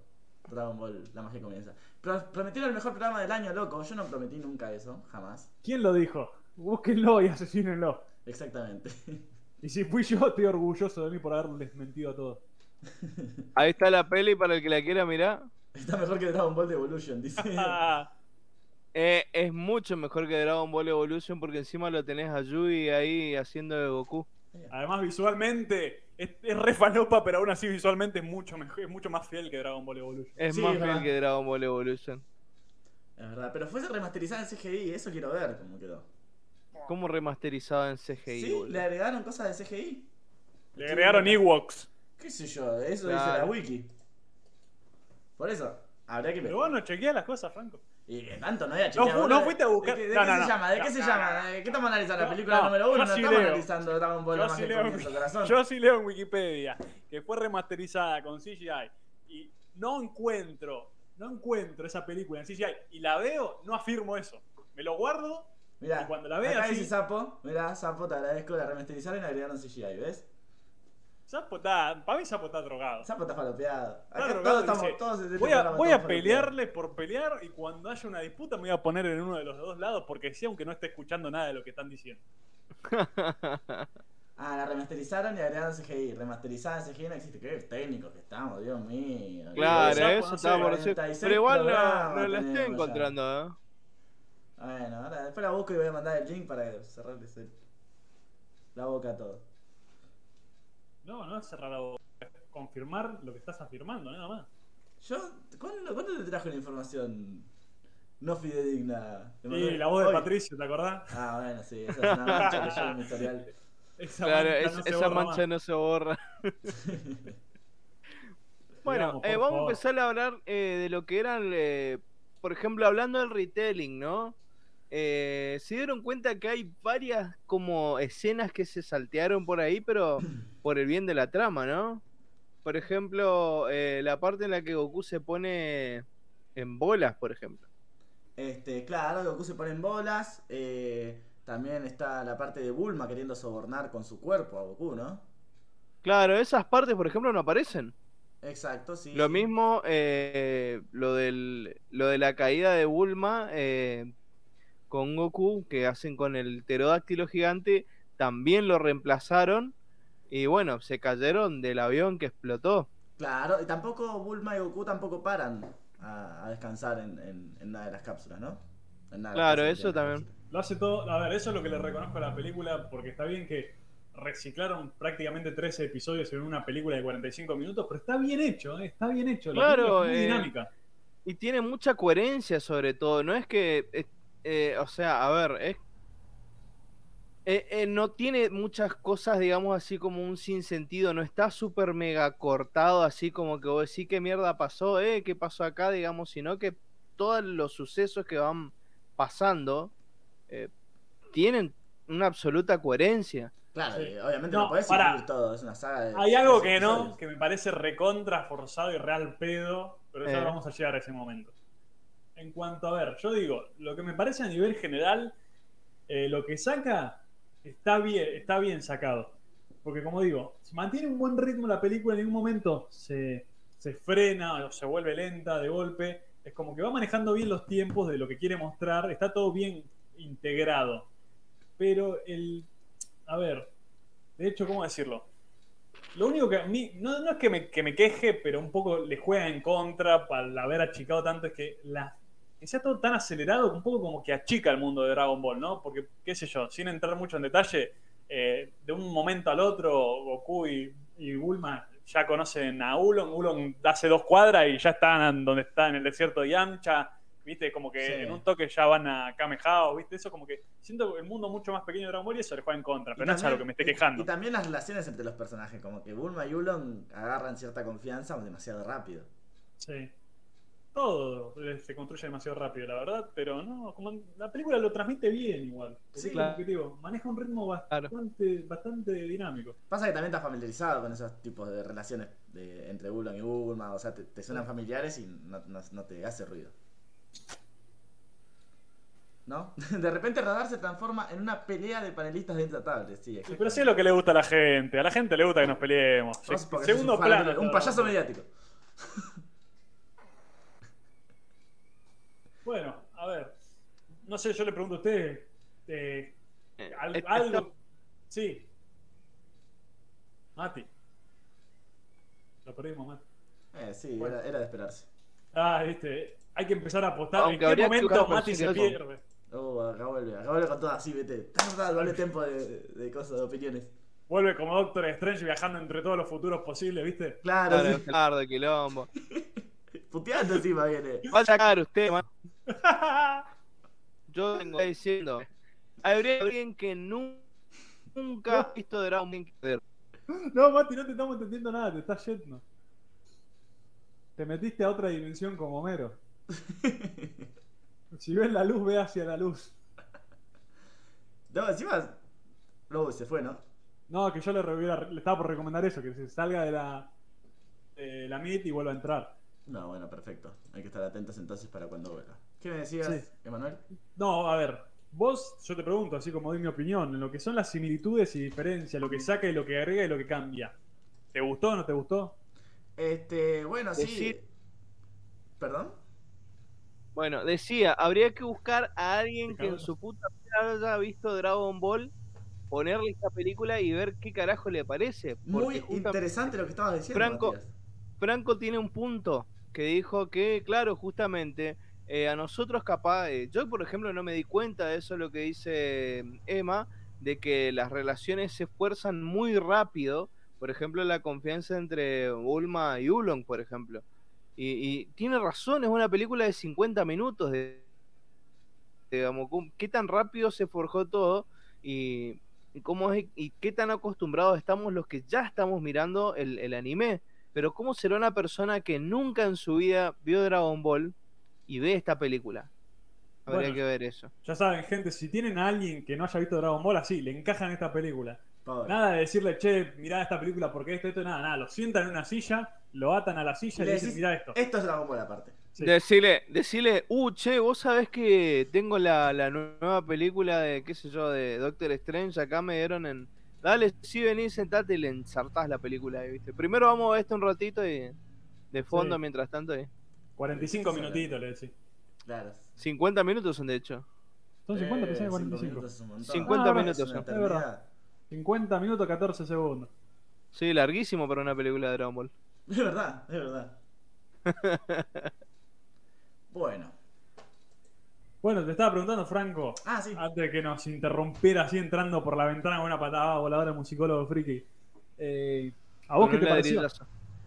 Dragon Ball, la magia comienza. Pero prometieron el mejor programa del año, loco. Yo no prometí nunca eso, jamás. ¿Quién lo dijo? Búsquenlo y asesínenlo. Exactamente. Y si fui yo, estoy orgulloso de mí por haberles mentido a todos. Ahí está la peli para el que la quiera mirar. Está mejor que Dragon Ball Evolution, dice. Eh, es mucho mejor que Dragon Ball Evolution porque encima lo tenés a Yui ahí haciendo de Goku. Además, visualmente es, es re falopa, pero aún así visualmente es mucho, mejor, es mucho más fiel que Dragon Ball Evolution. Es Sí, más es fiel verdad. que Dragon Ball Evolution. Es verdad, pero fue remasterizada en CGI, eso quiero ver cómo quedó. ¿Cómo remasterizado en CGI? Sí, boludo? le agregaron cosas de CGI. Le agregaron Ewoks. ¿Qué sé yo? Eso dice la wiki. Por eso, habría que Pero vos no chequeás las cosas, Franco. Y que tanto no había chequeado. no fuiste a buscar- ¿De, qué- de No, qué no, se no. llama? ¿De qué No, se no, llama? no. ¿De ¿Qué estamos analizando? ¿La película no, número uno? No sí estamos leo. analizando Dragon Ball, la Yo sí, leo, corazón. yo sí leo en Wikipedia que fue remasterizada con CGI y no encuentro, no encuentro esa película en CGI y la veo, no afirmo eso. Me lo guardo Mirá, Y cuando la vea acá así- dice Sapo, mirá, Sapo, te agradezco, la remasterizaron y agregaron CGI, ¿ves? Sapo está, para mí Sapo está drogado. Sapo está falopeado. Está Acá drogado, todos estamos, dice, todos este Voy a, voy a pelearle por pelear y cuando haya una disputa me voy a poner en uno de los dos lados porque sí, aunque no esté escuchando nada de lo que están diciendo. Ah, la remasterizaron y agregaron CGI. Remasterizada CGI no existe. Qué técnicos que estamos, Dios mío. Claro, Sapo, eso no estaba por decir. 46 Pero igual no, programas no la estoy encontrando, ¿eh? Bueno, ahora después la busco y voy a mandar el link para cerrarles el- la boca a todos. No, no es cerrar la boca, es confirmar lo que estás afirmando, nada más. Yo, ¿cuándo, cuándo te trajo la información no fidedigna? ¿Te Y mandé? la voz de Hoy. Patricio, ¿te acordás? Ah, bueno, sí, esa es una mancha que llevo en mi historial. Esa Claro, mancha es- no se esa borra mancha más. no se borra. Bueno, Digamos, eh, vamos a empezar a hablar eh, de lo que eran, eh, por ejemplo, hablando del retelling, ¿no? Eh, se dieron cuenta que hay varias como escenas que se saltearon por ahí, pero por el bien de la trama, ¿no? Por ejemplo, eh, la parte en la que Goku se pone en bolas, por ejemplo. Este, claro, Goku se pone en bolas. eh, también está la parte de Bulma queriendo sobornar con su cuerpo a Goku, ¿no? Claro, esas partes, por ejemplo, no aparecen. Exacto, sí. Lo sí. mismo, lo, del, lo de la caída de Bulma con Goku, que hacen con el pterodáctilo gigante, también lo reemplazaron. Y bueno, se cayeron del avión que explotó. Claro, y tampoco Bulma y Goku tampoco paran a, a descansar en, en, en una de las cápsulas, ¿no? En las Claro, eso también. Lo hace todo. A ver, eso es lo que le reconozco a la película, porque está bien que reciclaron prácticamente 13 episodios en una película de 45 minutos, pero está bien hecho, ¿eh? está bien hecho. La Claro, película es muy eh, dinámica. Y tiene mucha coherencia sobre todo. No es que, eh, o sea, a ver, es... eh, eh, no tiene muchas cosas, digamos, así como un sinsentido. No está súper mega cortado, así como que vos decís qué mierda pasó, eh, qué pasó acá, digamos, sino que todos los sucesos que van pasando eh, tienen una absoluta coherencia. Claro, Sí. obviamente No, no, podés todo, es una saga de. Hay algo 13 que no, que me parece recontra forzado y real pedo, pero ya Eh. vamos a llegar a ese momento. En cuanto a ver, yo digo, lo que me parece a nivel general, eh, lo que saca está bien, está bien sacado. Porque como digo, mantiene un buen ritmo la película, en ningún momento se, se frena o se vuelve lenta de golpe. Es como que va manejando bien los tiempos de lo que quiere mostrar, está todo bien integrado. Pero el. A ver, de hecho, ¿cómo decirlo? Lo único que a mí, no, no es que me, que me queje, pero un poco le juega en contra para haber achicado tanto, es que, la, que sea todo tan acelerado, un poco como que achica el mundo de Dragon Ball, ¿no? Porque, qué sé yo, sin entrar mucho en detalle, eh, de un momento al otro, Goku y, y Bulma ya conocen a Ulon, Ulon hace dos cuadras y ya están donde está en el desierto de Yamcha, ¿viste? Como que Sí. en un toque ya van a Kamehao, ¿viste? Eso como que siento el mundo mucho más pequeño de Dragon Ball y eso le juega en contra, Y pero no es a lo también- que me esté y- quejando. Y, también las relaciones entre los personajes, como que Bulma y Ulon agarran cierta confianza demasiado rápido. Sí. Todo eh, se construye demasiado rápido, la verdad, pero no, como la película lo transmite bien igual. Sí, claro. digo, maneja un ritmo bastante, bastante dinámico. Pasa que también estás familiarizado con esos tipos de relaciones de, entre Ulon y Bulma, o sea, te, te suenan familiares y no, no- no te hace ruido. ¿No? De repente Radar se transforma en una pelea de panelistas de intratables, sí. Sí, pero sí es lo que le gusta a la gente, a la gente le gusta que nos peleemos. Segundo plano. Un payaso mediático. Bueno, a ver, no sé, yo le pregunto a usted, eh, Eh, al- algo... Sí. Mati. Lo perdimos, Mati. Eh, sí, Bueno. era, era de esperarse. Ah, viste, hay que empezar a apostar. Aunque ¿En qué momento Mati se pierde? Oh, acá vuelve, acá vuelve con todo así, vete. Tarda, doble tiempo de, de cosas, de opiniones. Vuelve como Doctor Strange viajando entre todos los futuros posibles, ¿viste? Claro, Claro, sí. quilombo. Puteando encima viene. Va a sacar usted, man. Yo vengo diciendo. Habría alguien que nu- nunca ha visto Dragon Ball. No, Mati, no te estamos entendiendo nada, te estás yendo. Te metiste a otra dimensión como Homero. Si ves la luz, ve hacia la luz. No, encima. Luego se fue, ¿no? No, que yo le, hubiera- le estaba por recomendar eso, que se salga de la, de la Meet y vuelva a entrar. No, bueno, perfecto. Hay que estar atentos entonces para cuando vuelva. ¿Qué me decías, Sí. Emanuel? No, a ver, vos, yo te pregunto, así como doy mi opinión, en lo que son las similitudes y diferencias, lo que saca y lo que agrega y lo que cambia. ¿Te gustó o no te gustó? Este, bueno, sí. Decir- ¿Perdón? Bueno, decía, habría que buscar a alguien que en su puta vida haya visto Dragon Ball, ponerle esta película y ver qué carajo le parece. Muy interesante lo que estabas diciendo. Franco-. Franco tiene un punto que dijo que, claro, justamente eh, a nosotros capaz, eh, yo por ejemplo no me di cuenta de eso lo que dice eh, Emma, de que las relaciones se esfuerzan muy rápido, por ejemplo la confianza entre Ulma y Ulong, por ejemplo. Y, tiene razón, es una película de 50 minutos, digamos, qué tan rápido se forjó todo y, cómo es, y qué tan acostumbrados estamos los que ya estamos mirando el anime. pero ¿cómo será una persona que nunca en su vida vio Dragon Ball y ve esta película? Habría Bueno, que ver eso. Ya saben, gente, si tienen a alguien que no haya visto Dragon Ball, así, le encajan esta película. Pobre. Nada de decirle, che, mirá esta película porque esto, esto, nada, nada. Lo sientan en una silla, lo atan a la silla y, le le dicen, decís, mirá esto. Esto es Dragon Ball aparte. Sí. Decirle, decirle, uh, che, vos sabés que tengo la, la nueva película de, qué sé yo, de Doctor Strange, acá me dieron en... Dale, sí, vení, sentate y le ensartás la película, ahí, ¿viste? Primero vamos a ver esto un ratito y de fondo, Sí. mientras tanto, y 45 minutitos, le decís. Claro. 50 minutos son de hecho. Son 50, Eh, pensé que cinco 45. minutos es un montón. 50 Ah, minutos son. Es verdad. eternidad. 50 minutos, 14 segundos. Sí, larguísimo para una película de Dragon Ball. Es verdad, es verdad. bueno. Bueno, te estaba preguntando, Franco, Ah, sí. antes de que nos interrumpiera así entrando por la ventana con una patada voladora musicólogo friki. Eh, ¿A vos qué te pareció?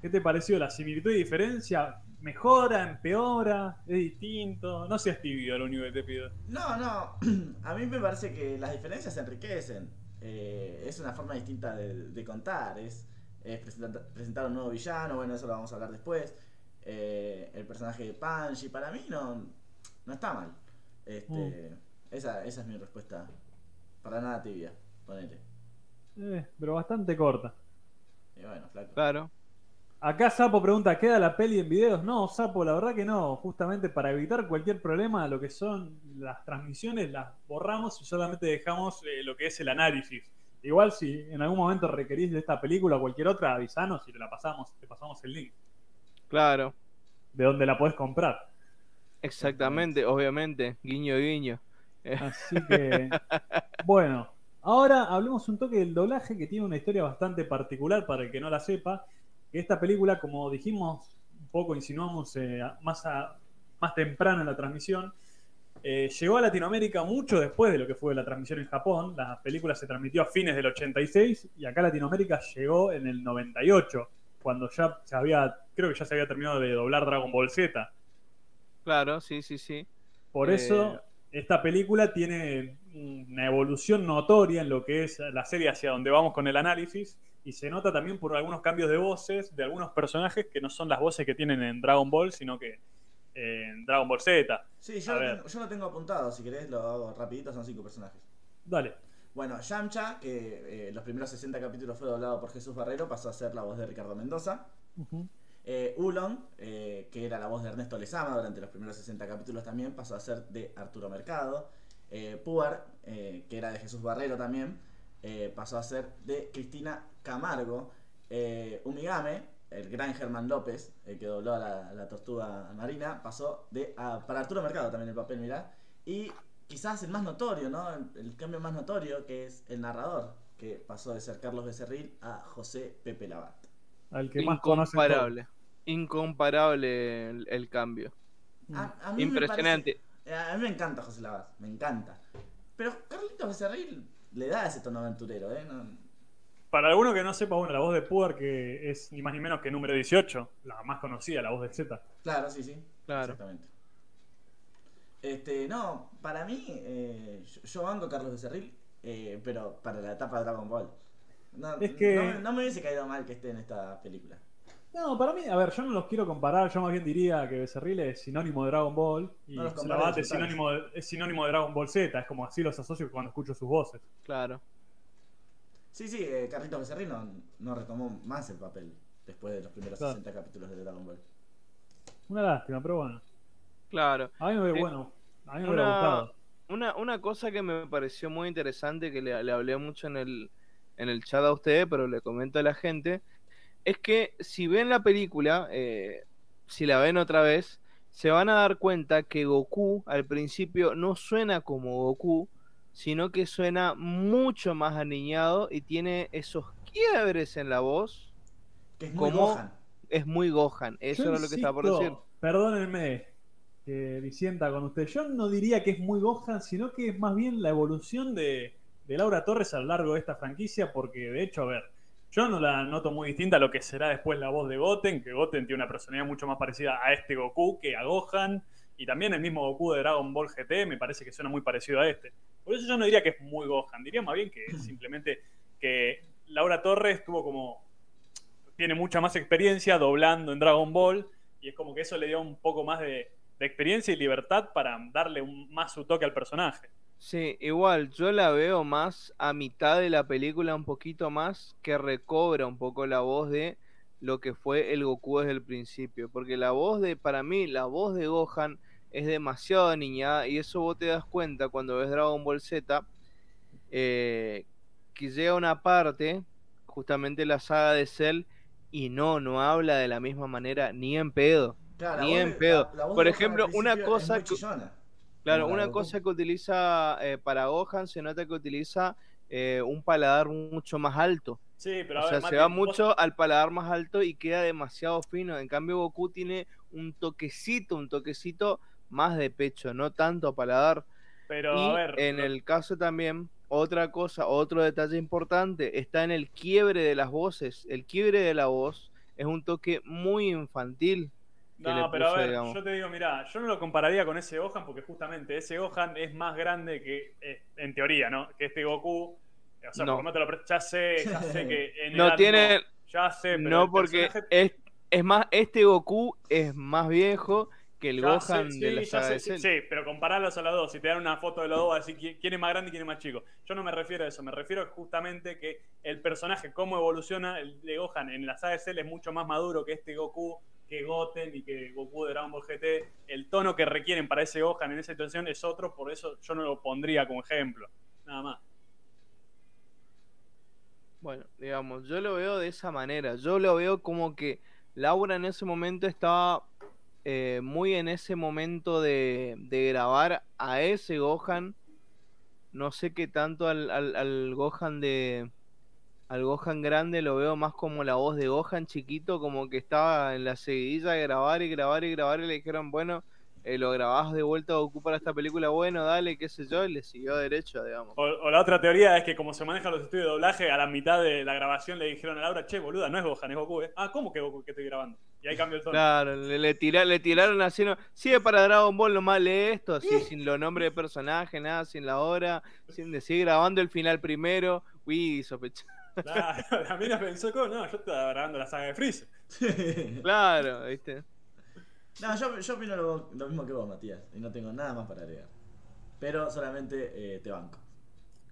¿Qué te pareció la similitud y diferencia? ¿Mejora, empeora? ¿Es distinto? No seas tibio, lo único que te pido. No, no. A mí me parece que las diferencias se enriquecen. Eh, es una forma distinta de, de contar. Es, es presentar, presentar un nuevo villano. Bueno, eso lo vamos a hablar después. Eh, el personaje de Panji, para mí no, no está mal. Este, esa, esa es mi respuesta. Para nada tibia. Ponele. Eh, pero bastante corta. Y bueno, flaco. Claro. Acá Sapo pregunta, ¿queda la peli en videos? No, Sapo, la verdad que no. Justamente para evitar cualquier problema, lo que son las transmisiones las borramos y solamente dejamos eh, lo que es el análisis. Igual si en algún momento requerís de esta película o cualquier otra, avisanos y te la pasamos, te pasamos el link Claro. de donde la podés comprar. Exactamente, obviamente. Guiño, guiño. Así que, bueno, ahora hablemos un toque del doblaje que tiene una historia bastante particular para el que no la sepa. Esta película, como dijimos, un poco insinuamos eh, más, a- más temprano en la transmisión, eh, llegó a Latinoamérica mucho después de lo que fue la transmisión en Japón. La película se transmitió a fines del 86 y acá a Latinoamérica llegó en el 98, cuando ya se había, creo que ya se había terminado de doblar Dragon Ball Z. Claro, sí, sí, sí. Por Eh, eso, esta película tiene una evolución notoria en lo que es la serie hacia donde vamos con el análisis. Y se nota también por algunos cambios de voces de algunos personajes que no son las voces que tienen en Dragon Ball, sino que eh, en Dragon Ball Z. Sí, yo lo, tengo, yo lo tengo apuntado. Si querés, lo hago rapidito. Son cinco personajes. Dale. Bueno, Yamcha, que eh, los primeros 60 capítulos fue doblado por Jesús Barrero, pasó a ser la voz de Ricardo Mendoza. Eh, Ulon, eh, que era la voz de Ernesto Lezama durante los primeros 60 capítulos también, pasó a ser de Arturo Mercado. Puar, que era de Jesús Barrero también, eh, pasó a ser de Cristina Camargo. Eh, Umigame, el gran Germán López, el que dobló a la, tortuga marina, pasó de a- para Arturo Mercado también el papel, mirá. Y quizás el más notorio, ¿no? El, el cambio más notorio, que es el narrador, que pasó de ser Carlos Becerril a José Pepe Labat. Al que más. Incomparable. Incomparable el, el cambio. A- a mí me Impresionante. parece- a mí me encanta José Labat, me encanta. Pero Carlitos Becerril le da ese tono aventurero, ¿eh? No- Para alguno que no sepa, bueno, la voz de Puar, que es ni más ni menos que número 18, la más conocida, la voz de Z. Claro, sí, sí. Claro. Exactamente. Este, no, para mí, eh, yo, yo banco a Carlos Becerril, eh, pero para la etapa de Dragon Ball. No, Es que- no, me- no me hubiese caído mal que esté en esta película. No, para mí, a ver, yo no los quiero comparar, yo más bien diría que Becerril es sinónimo de Dragon Ball y No es sinónimo de, es sinónimo de Dragon Ball Z, es como así los asocio cuando escucho sus voces. Claro. Sí, sí, eh, Carlitos Becerril no, no retomó más el papel después de los primeros Claro. 60 capítulos de Dragon Ball. Una lástima, pero bueno. Claro. A mí me, Eh, bueno, a mí me hubiera Una, gustado. una, una cosa que me pareció muy interesante, que le, le hablé mucho en el, en el chat a ustedes, pero le comento a la gente, es que si ven la película, eh, si la ven otra vez, se van a dar cuenta que Goku al principio no suena como Goku, sino que suena mucho más aniñado y tiene esos quiebres en la voz. Que es muy ¿Cómo? Gohan. Es muy Gohan, eso Yo era lo que estaba por decir. Perdónenme que disienta con usted. Yo no diría que es muy Gohan, sino que es más bien la evolución de, de Laura Torres a lo largo de esta franquicia, porque de hecho, a ver, yo no la noto muy distinta a lo que será después la voz de Goten, que Goten tiene una personalidad mucho más parecida a este Goku que a Gohan, y también el mismo Goku de Dragon Ball GT me parece que suena muy parecido a este. Por eso yo no diría que es muy Gohan, diría más bien que simplemente que Laura Torres tuvo como tiene mucha más experiencia doblando en Dragon Ball y es como que eso le dio un poco más de, de experiencia y libertad para darle un, más su toque al personaje. Sí, igual, yo la veo más a mitad de la película, un poquito más, que recobra un poco la voz de lo que fue el Goku desde el principio. Porque la voz de, para mí, la voz de Gohan es demasiado niñada y eso vos te das cuenta cuando ves Dragon Ball Z, eh, que llega una parte, justamente la saga de Cell, y no, no habla de la misma manera, ni en pedo. Claro, Ni en de- pedo. la- la voz Por ejemplo, una es cosa muy. Claro, una cosa que utiliza eh, para Gohan se nota que utiliza eh, un paladar mucho más alto. Sí, pero O sea, ver, se va vos- mucho al paladar más alto y queda demasiado fino. En cambio, Goku tiene un toquecito, un toquecito más de pecho, no tanto paladar. Pero y a ver, en el caso también, otra cosa, otro detalle importante, está en el quiebre de las voces. El quiebre de la voz es un toque muy infantil. No, pero a ver, digamos. yo te digo, mira, yo no lo compararía con ese Gohan porque justamente ese Gohan es más grande que, eh, en teoría, ¿no? Que este Goku. O sea, No. por lo menos te lo ya sé, ya sé que en No edad tiene- ya sé, pero No, el porque personaje- es, es más, este Goku es más viejo que el ya Gohan sé, de sí, la ya saga sé, de sí, sí, pero compararlos a los dos, si te dan una foto de los dos, vas a decir quién- quién es más grande y quién es más chico. Yo no me refiero a eso, me refiero justamente que el personaje, cómo evoluciona el de Gohan en la saga de Cell es mucho más maduro que este Goku, que Goten y que Goku de Dragon Ball GT. El tono que requieren para ese Gohan en esa situación es otro, por eso yo no lo pondría como ejemplo. Nada más. Bueno, digamos, yo lo veo de esa manera. Yo lo veo como que Laura en ese momento estaba eh, muy en ese momento de, de grabar a ese Gohan. No sé qué tanto al, al, al Gohan de. Al Gohan grande lo veo más como la voz de Gohan chiquito, como que estaba en la seguidilla de grabar y grabar y grabar y le dijeron, bueno, eh, lo grabás de vuelta a Goku para esta película, bueno, dale, qué sé yo, y le siguió derecho, digamos. O, o la otra teoría es que como se manejan los estudios de doblaje, a la mitad de la grabación le dijeron a Laura, che, boluda, no es Gohan, es Goku, ¿eh? Ah, ¿cómo que Goku que estoy grabando? Y ahí cambió el tono. Claro, le, le, tira- le tiraron así, no, sigue para Dragon Ball, nomás lee esto, así, sin los nombres de personaje, nada, sin la hora, sin decir grabando el final primero, uy, sospecha. Claro, la mina pensó, "¿Cómo? no, yo estaba grabando la saga de Freezer. Claro, ¿viste? No, yo, yo opino lo, lo mismo que vos, Matías, y no tengo nada más para agregar. Pero solamente eh, te banco.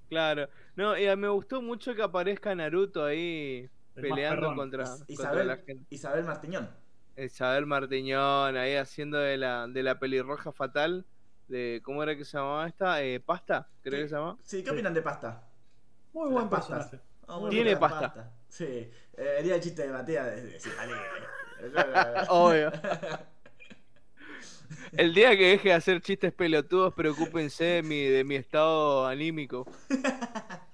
Claro. No, y a- me gustó mucho que aparezca Naruto ahí El peleando contra, Is- contra Isabel, la gente. Isabel Martiñón. Isabel Martiñón ahí haciendo de la, de la pelirroja fatal. De, ¿Cómo era que se llamaba esta? Eh, ¿Pasta? Creo que se llamaba. Sí, ¿qué Sí. opinan de pasta? Muy buen pastas. Oh, muy Tiene la pasta. Sí, eh, haría el chiste de Matías de, de-. Obvio. El día que deje de hacer chistes pelotudos, preocúpense de mi, de mi estado anímico.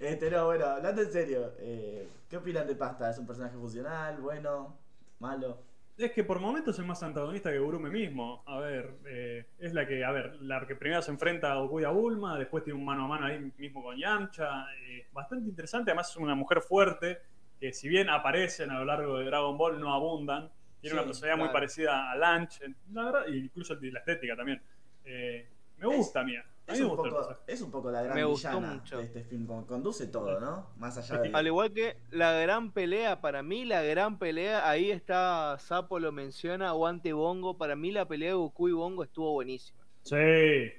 Este, no, bueno, hablando en serio, eh, ¿qué opinan de Pasta? ¿Es un personaje funcional, bueno, malo? Es que por momentos es más antagonista que Gurume mismo. A ver, eh, es la que, a ver, la que primero se enfrenta a Goku y a Bulma, después tiene un mano a mano ahí mismo con Yamcha. eh, bastante interesante, además es una mujer fuerte, que si bien aparecen a lo largo de Dragon Ball, no abundan. Tiene Sí, una personalidad muy parecida a Lunch, la verdad, e incluso la estética también. Eh, me Es- gusta, mía. Es un, poco, es un poco la gran Me gustó villana mucho. de este film, como conduce todo, ¿no? Más allá de... Al igual que la gran pelea, para mí la gran pelea, ahí está, Sapo lo menciona, aguante Bongo, para mí la pelea de Goku y Bongo estuvo buenísima. Sí,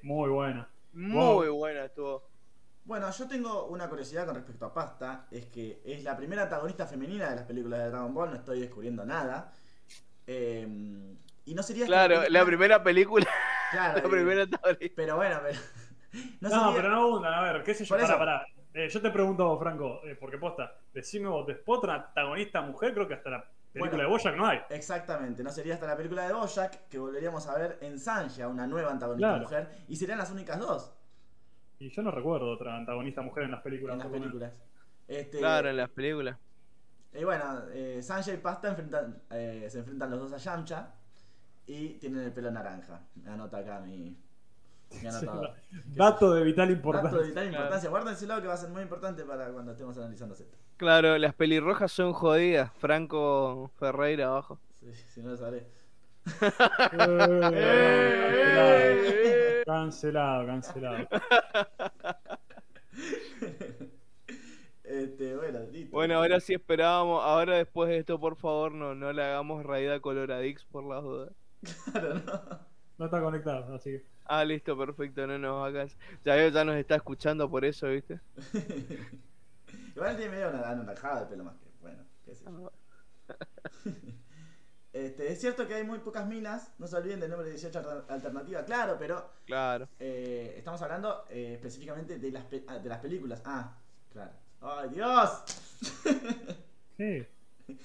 muy buena. Muy Wow. buena estuvo. Bueno, yo tengo una curiosidad con respecto a Pasta, es que es la primera antagonista femenina de las películas de Dragon Ball, no estoy descubriendo nada. Eh, y no sería... Claro, película- la primera película, Claro, la y- primera antagonista. Pero bueno, pero... No, sería- pero no abundan, a ver, qué sé yo, Por pará, pará. Eh, yo te pregunto a vos, Franco, eh, porque posta, decime vos, de otra antagonista mujer, creo que hasta la película Bueno. de Boyack no hay. Exactamente, no sería hasta la película de Bojack que volveríamos a ver en Sanja una nueva antagonista Claro. mujer y serían las únicas dos Y yo no recuerdo otra antagonista mujer en las películas. en las películas. Este, Claro, en las películas. Y bueno, eh, Sanja y Pasta enfrentan, eh, se enfrentan los dos a Yamcha y tienen el pelo naranja. Me anota acá mi, mi anotador. Dato de vital Dato importancia. de vital importancia. Guárdenselo que va a ser muy importante para cuando estemos analizando Z. Claro, las pelirrojas son jodidas. Franco Ferreira abajo. Sí, si no lo sabré. Eh, cancelado, cancelado. Este, bueno, listo. Bueno, ahora sí esperábamos, ahora después de esto, por favor, no, no le hagamos raída a Coloradix por las dudas. Claro, no. No está conectado, así que. Ah, listo, perfecto, no nos hagas. Ya veo, ya nos está escuchando por eso, ¿viste? Igual tiene medio una anaranjada de pelo más que. Bueno, qué sé yo. Este, es cierto que hay muy pocas minas, no se olviden del número 18 alter- alternativa, claro, pero Claro. eh, estamos hablando eh, específicamente de las, pe- ah, de las películas. Ah, claro. ¡Ay, Dios! Sí.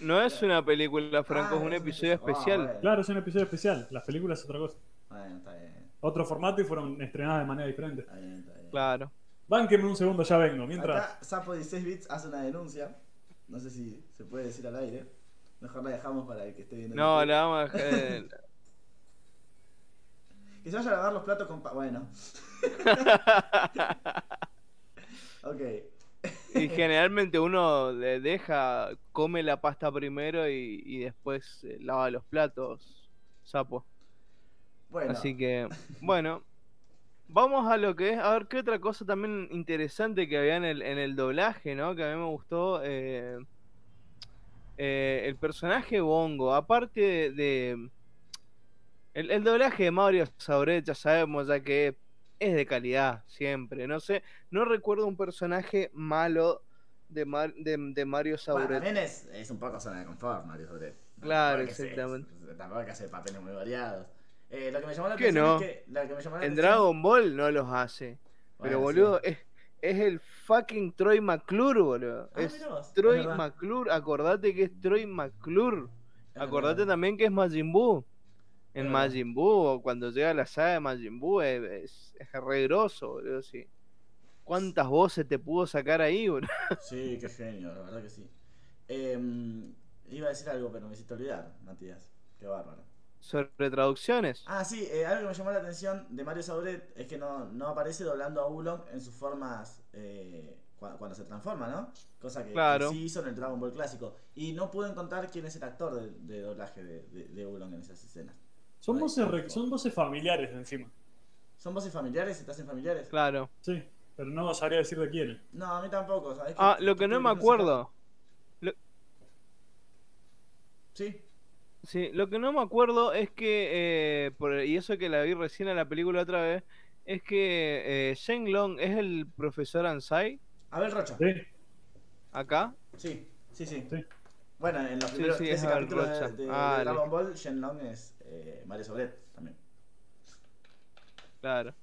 No es una película, Franco, Ah, es un es un episodio episodio. Ah, especial. bueno. Claro, es un episodio especial. Las películas es otra cosa. Bueno, está bien. Otro formato y fueron estrenadas de manera diferente. Está bien, está bien. Claro. Bánqueme un segundo, ya vengo. Mientras. Acá Sapo 16 bits hace una denuncia. No sé si se puede decir al aire. Mejor la dejamos para el que esté viendo. en No, la vamos a dejar. Que se vaya a lavar los platos con. pa- Bueno. ok. Y generalmente uno le deja, come la pasta primero y, y después eh, lava los platos, sapo. Bueno. Así que, bueno, vamos a lo que es, a ver qué otra cosa también interesante que había en el, en el doblaje, ¿no? Que a mí me gustó. eh, eh, el personaje Bongo, aparte de... de- el, el doblaje de Mario Sauret, ya sabemos ya que es de calidad, siempre. No sé, no recuerdo un personaje malo de, Mar- de, de Mario Bueno, Sauret. también es, es un poco zona de confort, Mario Sobre. Claro, exactamente. se- Tampoco que hacer papeles muy variados. Eh, lo que me llamó la ¿Qué atención no? es que. Lo que me llamó la En Dragon Ball no los hace. Pero Bueno, boludo, sí. es, es el fucking Troy McClure, boludo. Ah, es Troy es. McClure, acordate que es Troy McClure. Acordate verdad. también que es Majin Buu. En verdad. Majin Buu, o cuando llega la saga de Majin Buu, es, es, re grosso, boludo, sí. ¿Cuántas voces te pudo sacar ahí, boludo? Sí, qué genio, la verdad que sí. Em, iba a decir algo, pero me hiciste olvidar, Matías. Qué bárbaro. Sobre traducciones. Ah, sí, eh, algo que me llamó la atención de Mario Sauret es que no, no aparece doblando a Oolong en sus formas eh, cua- cuando, se transforma, ¿no? Cosa que, que Claro. sí hizo en el Dragon Ball clásico. Y no pude encontrar quién es el actor de, de doblaje de, de, de en esas escenas. Son Ay, voces, re- son voces familiares encima. ¿Son voces familiares? ¿Se te hacen familiares? Claro. Sí, pero no sabría decir de quién. No, a mí tampoco. Ah, lo que no me acuerdo. Sí, Sí, lo que no me acuerdo es que, eh, por- y eso que la vi recién en la película otra vez, es que eh, Shane Long es el profesor Ansai Abel Rocha. Sí, acá. Sí, sí, sí. Sí. Bueno, en los Sí, primeros sí, 13 es Abel capítulos de, Rocha. de- de Ah, Dragon Ball, Shenlong es eh, Mario Sobret también. Claro.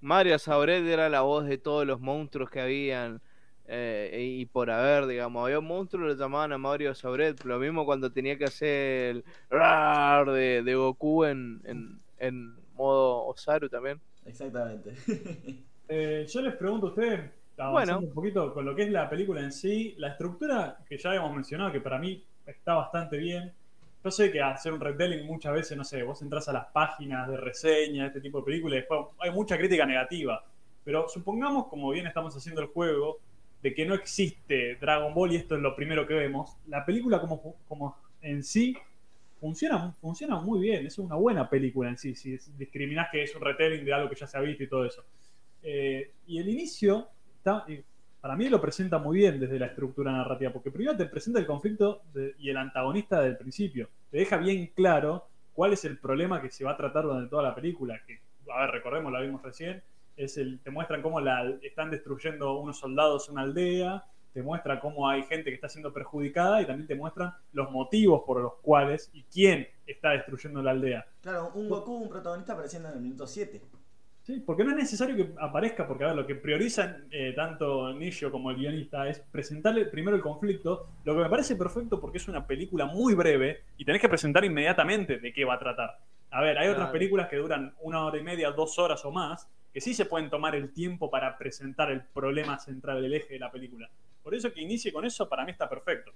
Mario Sauret era la voz de todos los monstruos que habían. eh, y por haber, digamos, había un monstruo, lo llamaban a Mario Sauret. Lo mismo cuando tenía que hacer el rar de, de Goku en, en, en modo Osaru también. Exactamente. Eh, yo les pregunto a ustedes, Bueno. un poquito con lo que es la película en sí, la estructura que ya habíamos mencionado, que para mí está bastante bien. Yo sé que hacer un retelling muchas veces, no sé, vos entras a las páginas de reseña, este tipo de películas, y después hay mucha crítica negativa. Pero supongamos, como bien estamos haciendo el juego, de que no existe Dragon Ball y esto es lo primero que vemos, la película como, como en sí funciona, funciona muy bien, es una buena película en sí, si discriminás que es un retelling de algo que ya se ha visto y todo eso. Eh, y el inicio, está, eh, para mí lo presenta muy bien desde la estructura narrativa, porque primero te presenta el conflicto de- y el antagonista del principio. Te deja bien claro cuál es el problema que se va a tratar durante toda la película. Que, a ver, recordemos, la vimos recién. Es el, te muestran cómo la, están destruyendo unos soldados una aldea, te muestra cómo hay gente que está siendo perjudicada y también te muestran los motivos por los cuales y quién está destruyendo la aldea. claro, un Goku, un protagonista apareciendo en el minuto 7. Sí, porque no es necesario que aparezca, porque a ver, lo que priorizan eh, tanto Nishio como el guionista es presentarle primero el conflicto, lo que me parece perfecto porque es una película muy breve y tenés que presentar inmediatamente de qué va a tratar. A ver, hay otras películas que duran una hora y media, dos horas o más, que sí se pueden tomar el tiempo para presentar el problema central, el eje de la película. Por eso que inicie con eso, para mí está perfecto.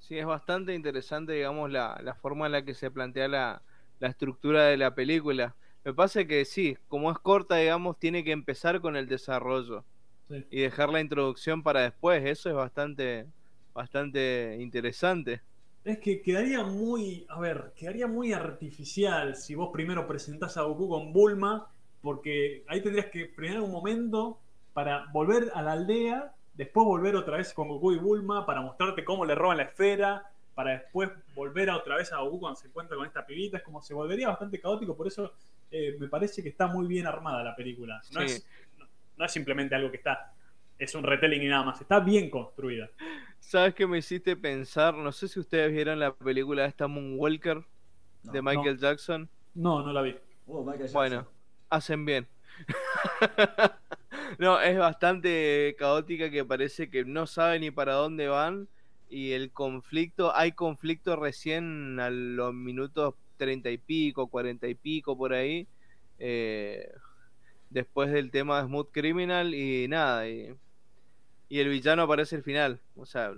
Sí, es bastante interesante, digamos, la, la forma en la que se plantea la, la estructura de la película. Me pasa que sí, como es corta, digamos, tiene que empezar con el desarrollo Sí. y dejar la introducción para después. Eso es bastante, bastante interesante. Es que quedaría muy, a ver, quedaría muy artificial si vos primero presentás a Goku con Bulma, porque ahí tendrías que frenar un momento para volver a la aldea después volver otra vez con Goku y Bulma para mostrarte cómo le roban la esfera, para después volver a otra vez a Goku cuando se encuentra con esta pibita. Es como se volvería bastante caótico, por eso eh, me parece que está muy bien armada la película. No, Sí. es, no, no es simplemente algo que está, es un retelling y nada más, está bien construida. ¿Sabes qué me hiciste pensar? No sé si ustedes vieron la película esta Moonwalker No. de Michael Jackson. No, no la vi. Jackson. Bueno, hacen bien. no, es bastante caótica que parece que no sabe ni para dónde van y el conflicto, hay conflicto recién a los minutos treinta y pico, cuarenta y pico por ahí, eh, después del tema de Smooth Criminal y nada, y, y el villano aparece al final, o sea,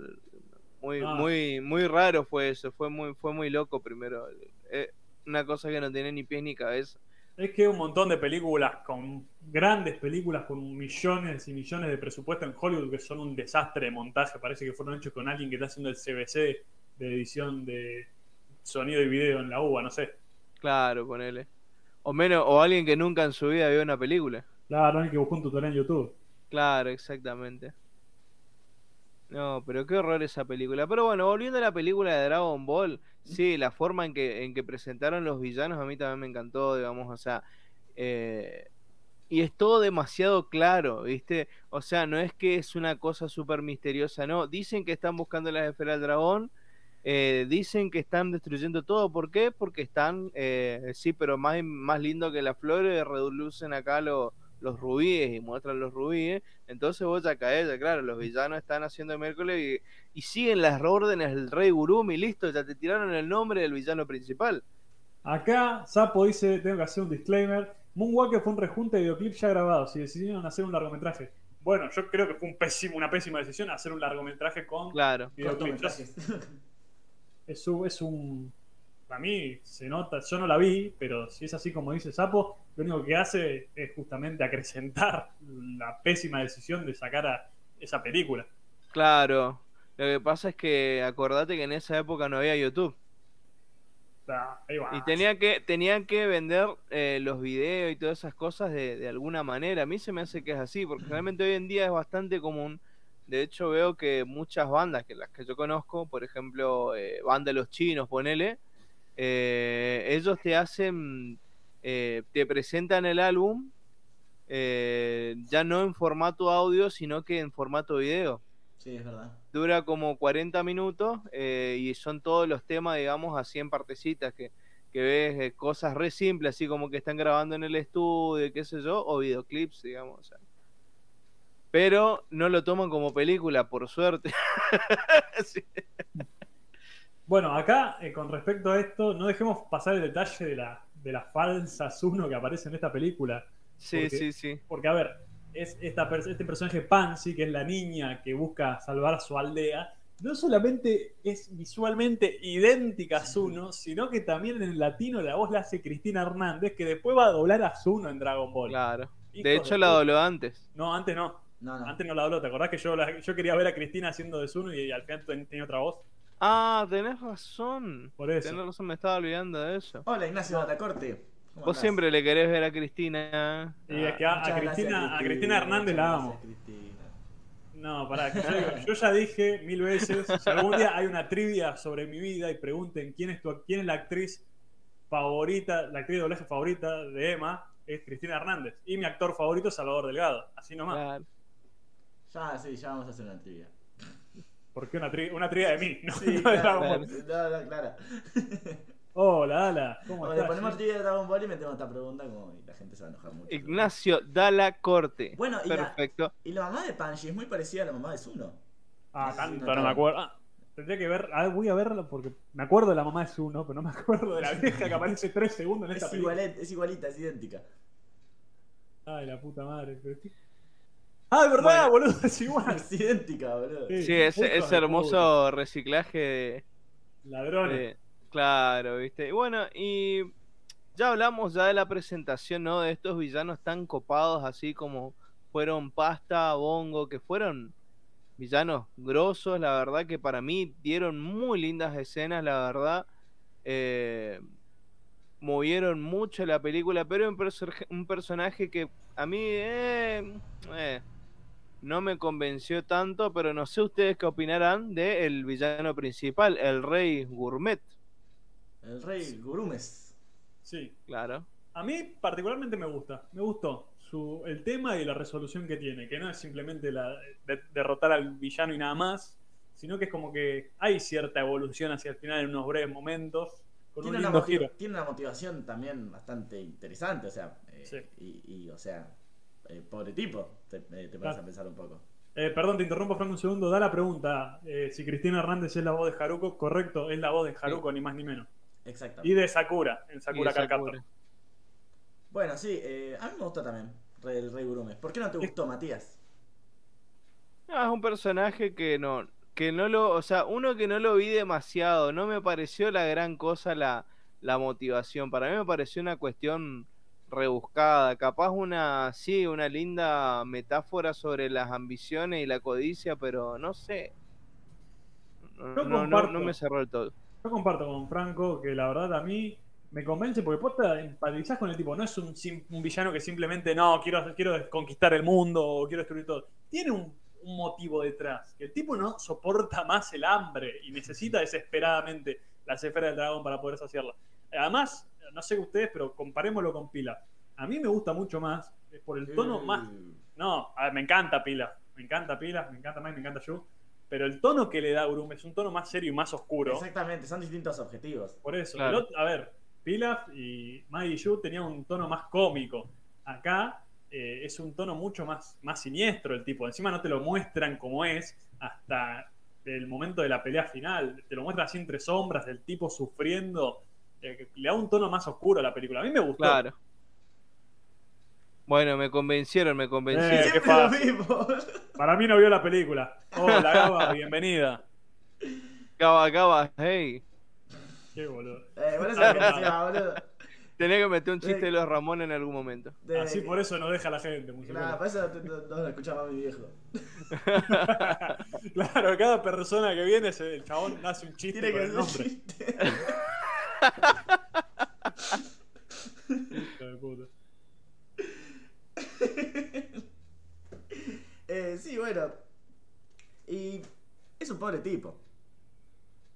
muy, Ah. muy, muy raro fue eso, fue muy, fue muy loco primero, eh, una cosa que no tiene ni pies ni cabeza. Es que un montón de películas, con grandes películas con millones y millones de presupuesto en Hollywood que son un desastre de montaje. Parece que fueron hechos con alguien que está haciendo el CBC de edición de sonido y video en la UBA, no sé. Claro, ponele. O menos, o alguien que nunca en su vida vio una película. Claro, alguien que buscó un tutorial en YouTube. Claro, exactamente. No, pero qué horror esa película. Pero bueno, volviendo a la película de Dragon Ball, sí, la forma en que, en que presentaron los villanos a mí también me encantó, digamos, o sea, eh, y es todo demasiado claro, ¿viste? O sea, no es que es una cosa súper misteriosa, no. Dicen que están buscando las esferas del dragón, eh, dicen que están destruyendo todo, ¿por qué? Porque están, eh, sí, pero más, más lindo que las flores, reducen acá lo- los rubíes y muestran los rubíes, entonces vos ya caes, ya claro, los villanos están haciendo miércoles y, y siguen las órdenes del rey Gurumi, listo, ya te tiraron el nombre del villano principal. Acá, Sapo dice, tengo que hacer un disclaimer. Moonwalker fue un rejunte de videoclips ya grabados y decidieron hacer un largometraje. Bueno, yo creo que fue un pésimo, una pésima decisión hacer un largometraje con Claro, videoclips. Es un, es un. Para mí se nota, yo no la vi, pero si es así como dice Sapo, lo único que hace es justamente acrecentar la pésima decisión de sacar a esa película. claro. Lo que pasa es que acordate que en esa época no había YouTube. Sea, ahí va. Y tenía que, tenían que vender eh, los videos y todas esas cosas de, de alguna manera. A mí se me hace que es así, porque realmente hoy en día es bastante común. De hecho, veo que muchas bandas, que las que yo conozco, por ejemplo, eh, banda Los Chinos, ponele, eh, ellos te hacen, eh, te presentan el álbum eh, ya no en formato audio, sino que en formato video Sí, es verdad. dura como 40 minutos eh, y son todos los temas, digamos, así en partecitas que, que ves cosas re simples, así como que están grabando en el estudio, qué sé yo, o videoclips, digamos. o sea. Pero no lo toman como película, por suerte. Sí. Bueno, acá, eh, con respecto a esto, no dejemos pasar el detalle de la, de la falsa Zuno que aparece en esta película. Sí, sí, sí. Porque, a ver, es esta, este personaje Pansy, que es la niña que busca salvar a su aldea, no solamente es visualmente idéntica a Zuno, sino que también en el latino la voz la hace Cristina Hernández, que después va a doblar a Zuno en Dragon Ball. Claro. Hijos De hecho, de la dobló antes. No, antes no. No, no. Antes no la dobló. ¿Te acordás que yo, la- yo quería ver a Cristina haciendo de Zuno y al final ten- tenía otra voz? Ah, tenés razón. Por eso. Tenés razón, me estaba olvidando de eso. Hola, Ignacio Batacorte. ¿Cómo Vos andás? siempre le querés ver a Cristina. Y es que a, Cristina, a Cristina Hernández la amo. Cristina. No, pará, que yo, digo, yo ya dije mil veces, si algún día hay una trivia sobre mi vida y pregunten quién es, tu, quién es la actriz favorita, la actriz de doblaje favorita de Emma, es Cristina Hernández. Y mi actor favorito es Salvador Delgado. Así nomás. Claro. Ya, sí, ya vamos a hacer una trivia. Porque una, tri- una trivia de mí, no, Sí, no de claro, Dragon Ball. claro, no, claro. Hola, Dala, ¿cómo O le estás? ponemos trivia de Dragon Ball y metemos esta pregunta como y la gente se va a enojar mucho. Ignacio, da la corte. Bueno, y la- Perfecto. Y la mamá de Panji es muy parecida a la mamá de Zuno. Ah, tanto no, no me no. acuerdo. Ah, tendría que ver, ah, voy a verla porque me acuerdo de la mamá de Zuno, pero no me acuerdo de la vieja que aparece tres segundos en esta Es, película. igualet- es igualita, es idéntica. Ay, la puta madre. pero qué- Ah, de verdad, boludo, es igual. Es idéntica, boludo. Sí. Sí, ese, hermoso reciclaje de, Ladrones. de- Claro, viste. Y bueno, y ya hablamos ya de la presentación, ¿no? De estos villanos tan copados, así como fueron Pasta, Bongo, que fueron villanos grosos, la verdad que para mí dieron muy lindas escenas, la verdad. Eh, movieron mucho la película, pero un, perso- un personaje que a mí... eh, eh, no me convenció tanto, pero no sé ustedes qué opinarán de el villano principal, el rey gourmet. El rey Gurumes. Sí. Claro. A mí particularmente me gusta, me gustó su, el tema y la resolución que tiene, que no es simplemente la, de- derrotar al villano y nada más, sino que es como que hay cierta evolución hacia el final en unos breves momentos, con Tiene un una, lindo motiv- giro. tiene una motivación también bastante interesante, o sea, eh, Sí. y, y, o sea, eh, pobre tipo, te, eh, te a pensar un poco. Eh, perdón, te interrumpo, Franco, un segundo. Da la pregunta. eh, si Cristina Hernández es la voz de Haruko, correcto, es la voz de Haruko, ni más ni menos. Exactamente. Y de Sakura, en Sakura Y Card Sakura. Captor. Bueno, sí, eh, a mí me gustó también el Rey Gurumes. ¿Por qué no te gustó, Matías? Ah, es un personaje que no, que no lo, o sea, uno que no lo vi demasiado, no me pareció la gran cosa la, la motivación. Para mí me pareció una cuestión rebuscada, capaz una, sí, una linda metáfora sobre las ambiciones y la codicia, pero no sé. No, Yo no, comparto. no me cerró el todo. Yo comparto con Franco que la verdad a mí me convence porque posta empatizás con el tipo. No es un, un villano que simplemente no, quiero, quiero conquistar el mundo o quiero destruir todo. Tiene un, un motivo detrás. Que el tipo no soporta más el hambre y necesita desesperadamente las esferas del dragón para poder saciarla. Además, no sé ustedes, pero comparémoslo con Pila. A mí me gusta mucho más eh, por el tono más Eh, no, a ver, me encanta Pila. Me encanta Pila, me encanta Mike, me encanta Yu. Pero el tono que le da Urum es un tono más serio y más oscuro. Exactamente, son distintos objetivos. Por eso. Claro. el otro- a ver, Pilaf y Mai y Yu tenían un tono más cómico. Acá eh, es un tono mucho más, más siniestro el tipo. Encima no te lo muestran como es hasta el momento de la pelea final. Te lo muestran así entre sombras, del tipo sufriendo. Eh, le da un tono más oscuro a la película. A mí me gustó. Claro. Bueno, me convencieron, me convencieron. Eh, qué mismo. Para mí no vio la película. Hola, Gaba, bienvenida. Cava, cava, hey. Qué boludo. Eh, por eso Ah, que no. decía, boludo. Tenía que meter un chiste de los Ramones en algún momento. De- Así por eso no deja la gente. Nah, por eso no, no- no lo escuchaba mi viejo. claro, cada persona que viene, se- el chabón hace un chiste Tiene con que el ser un nombre. chiste. Eh, sí, bueno. Y es un pobre tipo.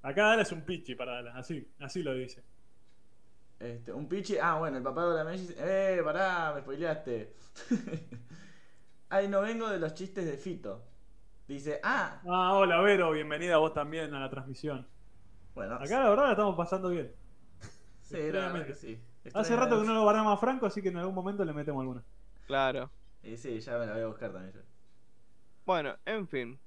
Acá Dala es un pichi para Dala, así, así lo dice. Este, un pichi. Ah, bueno, el papá de la Messi. Eh, pará, me spoileaste. Ay, no vengo de los chistes de Fito. Dice, ah, Ah, hola Vero, bienvenida vos también a la transmisión. bueno. Acá la verdad la estamos pasando bien. Sí, que sí. Hace rato que no lo barramos a Franco, así que en algún momento le metemos alguna. Claro. Y sí, ya me la voy a buscar también yo. Bueno, en fin.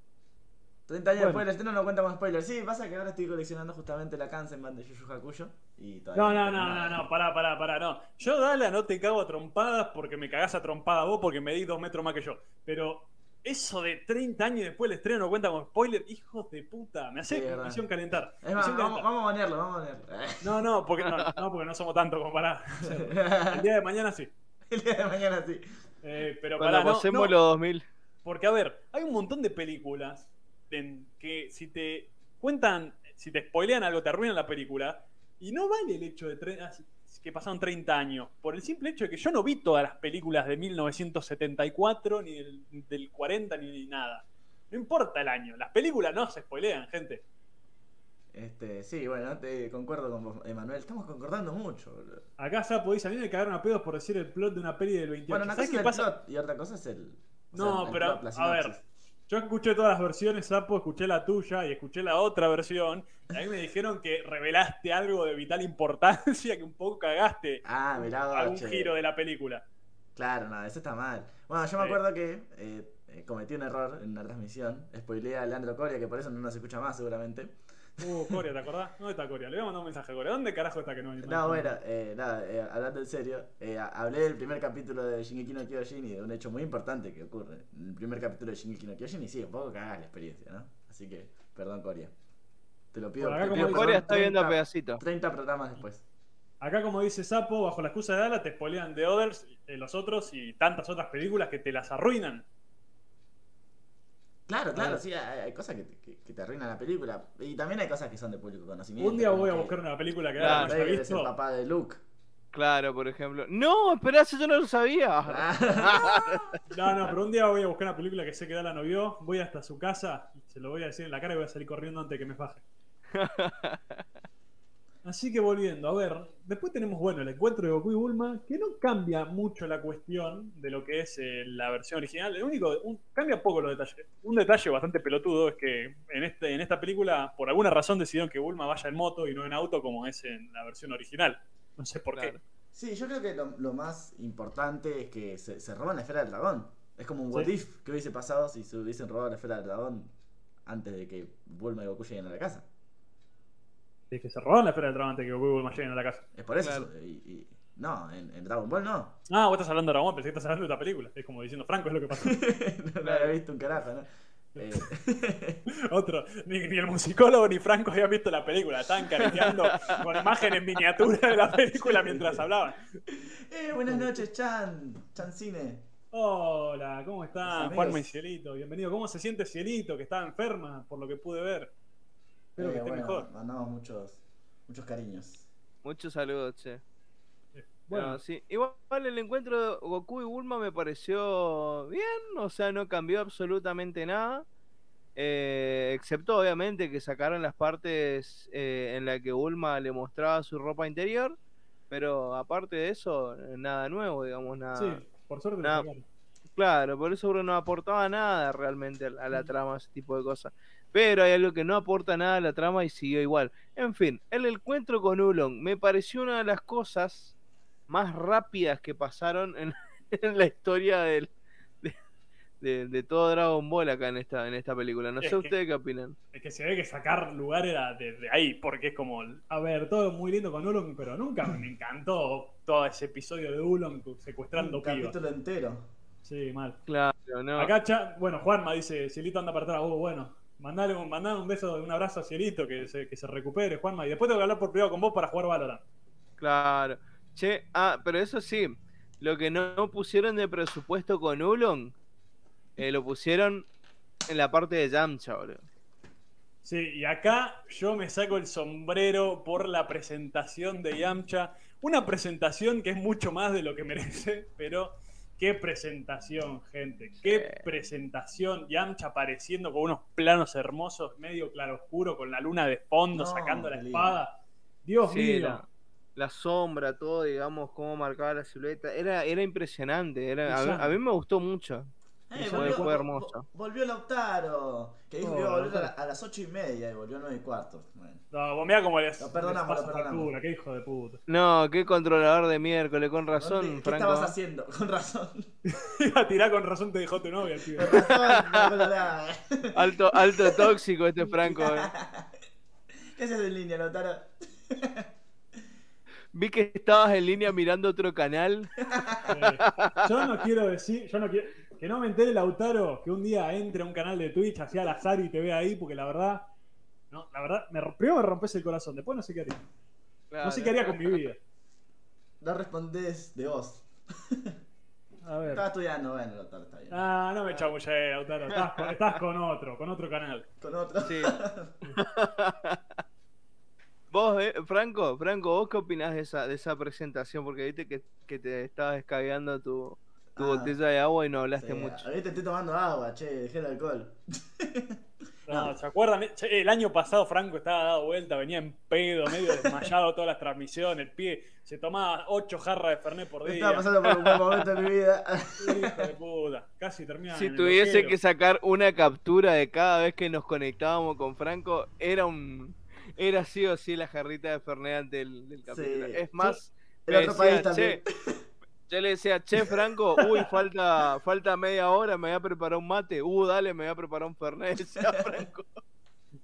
30 años Bueno. después, el estreno no cuenta con spoilers. Sí, pasa que ahora estoy coleccionando justamente la Kansenban de Yu Yu Hakusho. Y todavía No, no, no, no, no, pará, pará, pará, no. Yo, Dala, no te cago a trompadas porque me cagás a trompada vos porque me di dos metros más que yo. Pero eso de 30 años después el estreno no cuenta con spoiler, hijos de puta. Me hace Sí, me verdad. hicieron calentar. Es más, vamos, a banearlo, vamos a banearlo. No, no, porque no, no, porque no somos tanto como para. El día de mañana sí. El día de mañana sí. Eh, pero Cuando no, pasemos no, los 2000. Porque, a ver, hay un montón de películas en que si te cuentan, si te spoilean algo, te arruinan la película. Y no vale el hecho de tre- así- que pasaron 30 años. Por el simple hecho de que yo no vi todas las películas de 1974, ni del, del 40, ni nada. No importa el año. Las películas no se spoilean, gente. Este, sí, bueno, te concuerdo con vos, Emanuel. Estamos concordando mucho, boludo. Acá Sapo dice, a mí me cagaron a pedos por decir el plot de una peli del 28. Bueno, una ¿Sabes cosa qué es el pasa? plot y otra cosa es el. o No, sea, el pero, plot, a ver. Yo escuché todas las versiones, Sapo, escuché la tuya y escuché la otra versión. Y ahí me dijeron que revelaste algo de vital importancia, que un poco cagaste Ah, mirá, algún che. giro de la película. Claro, no, eso está mal. Bueno, yo me acuerdo que eh, eh, cometí un error en una transmisión. Spoileé a Leandro Coria, que por eso no nos escucha más seguramente. Uh, Coria, ¿te acordás? ¿Dónde está Coria? Le voy a mandar un mensaje a Coria. ¿Dónde carajo está que no No, bueno, eh, nada, eh, hablando en serio, eh, hablé del primer capítulo de Shingeki no Kyojin y de un hecho muy importante que ocurre en el primer capítulo de Shingeki no Kyojin y sí, un poco cagada la experiencia, ¿no? Así que, perdón Coria. Te lo pido. Por acá te como pido dice- Corea está viendo a 30 pedacitos. 30 programas después. Acá, como dice Sapo, bajo la excusa de Dala, te spoilean The Others, eh, los otros y tantas otras películas que te las arruinan. Claro, claro, Ah. sí, hay, hay cosas que te, que, que te arruinan la película. Y también hay cosas que son de público conocimiento. Un día voy a que- buscar una película que Claro, haya es el visto. papá de Luke. Claro, por ejemplo. No, esperá, eso yo no lo sabía. No, no, pero un día voy a buscar una película que sé que Dala no vio, voy hasta su casa, se lo voy a decir en la cara y voy a salir corriendo antes de que me faje. Así que volviendo, a ver, después tenemos, bueno, el encuentro de Goku y Bulma, que no cambia mucho la cuestión de lo que es eh, la versión original. El único, un- cambia poco los detalles. Un detalle bastante pelotudo es que en, este, en esta película, por alguna razón, decidieron que Bulma vaya en moto y no en auto como es en la versión original. No sé por Claro. qué. Sí, yo creo que lo, lo más importante es que se, se roban la esfera del dragón. Es como un what Sí. if que hubiese pasado si se hubiesen robado la esfera del dragón antes de que Bulma y Goku lleguen a la casa. Es que se robaron la esfera del dragón antes que Goku y Bulma lleguen a la casa. Es por eso. Claro. y- y- no, en, en Dragon Ball no. Ah, vos estás hablando de Dragon Ball, pensé que estás hablando de esta película. Es como diciendo, Franco, es lo que pasó. no, no había visto un carajo, ¿no? Eh, Otro, ni, ni el musicólogo ni Franco habían visto la película, estaban careteando con imágenes miniatura de la película mientras hablaban. eh, buenas noches, Chan. Chan Cine. Hola, ¿cómo Los están? amigos. Juanma y Cielito, bienvenido. ¿Cómo se siente Cielito? Que estaba enferma, por lo que pude ver. Espero que Eh, esté bueno, mejor. Mandamos muchos, muchos cariños. Muchos saludos, che. Bueno, No, sí. Igual el encuentro de Goku y Bulma me pareció bien, o sea, no cambió absolutamente nada. eh, excepto obviamente que sacaron las partes eh, en las que Bulma le mostraba su ropa interior, pero aparte de eso, nada nuevo, digamos, nada. sí, por suerte sacaron. Claro, por eso no aportaba nada realmente a a la trama, ese tipo de cosas. Pero hay algo que no aporta nada a la trama y siguió igual. En fin, el encuentro con Ulon me pareció una de las cosas más rápidas que pasaron en, en la historia del, de, de- de todo Dragon Ball acá en esta, en esta película. No Es sé que- ustedes qué opinan. Es que se ve que sacar lugar era desde ahí, porque es como, a ver, todo muy lindo con Ulong, pero nunca me encantó todo ese episodio de Ulong secuestrando Un pibas. capítulo entero. Sí, mal. Claro, no. Acá, Cha- bueno, Juanma dice, Cielito anda para atrás, oh, bueno, mandale un, mandale un beso, un abrazo a Cielito, que se, que se recupere, Juanma, y después tengo que hablar por privado con vos para jugar Valorant. Claro. Che, ah, pero eso sí, lo que no pusieron de presupuesto con Ulon, eh, lo pusieron en la parte de Yamcha, boludo. Sí, y acá yo me saco el sombrero por la presentación de Yamcha. Una presentación que es mucho más de lo que merece, pero qué presentación, gente. Qué Sí. presentación. Yamcha apareciendo con unos planos hermosos, medio claroscuro, con la luna de fondo, No, sacando la espada. Dios Sí, mío. la, la sombra, todo, digamos, cómo marcaba la silueta. Era, era impresionante. Era, a, a mí me gustó mucho. Eh, Fue- volvió, fue hermoso. vo- volvió Lautaro. Que dijo Oh, que iba a volver a, Lautaro. la- a las 8 y media y volvió a 9 y cuarto. Bueno. No, vos mirá cómo les, Lo perdonamos, les lo perdonamos. factura, qué hijo de puta. No, qué controlador de miércoles, con razón, ¿Dónde- ¿Qué Franco. estabas haciendo? Con razón. Iba a tirar con razón te dejó tu novia, tío. Con razón, no. Alto, alto tóxico este Franco. eh. ¿Qué haces en línea, Lautaro? Vi que estabas en línea mirando otro canal. Eh, yo no quiero decir, yo no quiero, que no me entere Lautaro que un día entre a un canal de Twitch así al azar y te vea ahí, porque la verdad, no, la verdad, me, primero me rompes el corazón, después no sé qué haría. No sé qué haría con mi vida. No respondés de vos. A ver. Estaba estudiando, bueno, Lautaro está bien. Ah, no me chamullé, Lautaro. Estás con, estás con otro, con otro canal. Con otro. Sí. Vos, eh, Franco, Franco, ¿vos qué opinás de esa, de esa presentación? Porque viste que, que te estabas descargando tu, tu Ah. botella de agua y no hablaste Sí, mucho. Ahorita estoy tomando agua, che, dejé el alcohol. No, ¿se acuerdan? Che, El año pasado Franco estaba dado vuelta, venía en pedo, medio desmayado todas las transmisiones, el pie se tomaba 8 jarras de Fernet por día. Estaba pasando por un buen momento de mi vida. Hijo de puta, casi termina Si en el tuviese loquero. que sacar una captura de cada vez que nos conectábamos con Franco, era un era sí o sí la jarrita de Fernet antes del, del capítulo. Sí. Es más, El otro decía, país también. "Che", yo le decía, che Franco, uy, falta, falta media hora, me voy a preparar un mate, uh, dale, me voy a preparar un Fernet, decía Franco.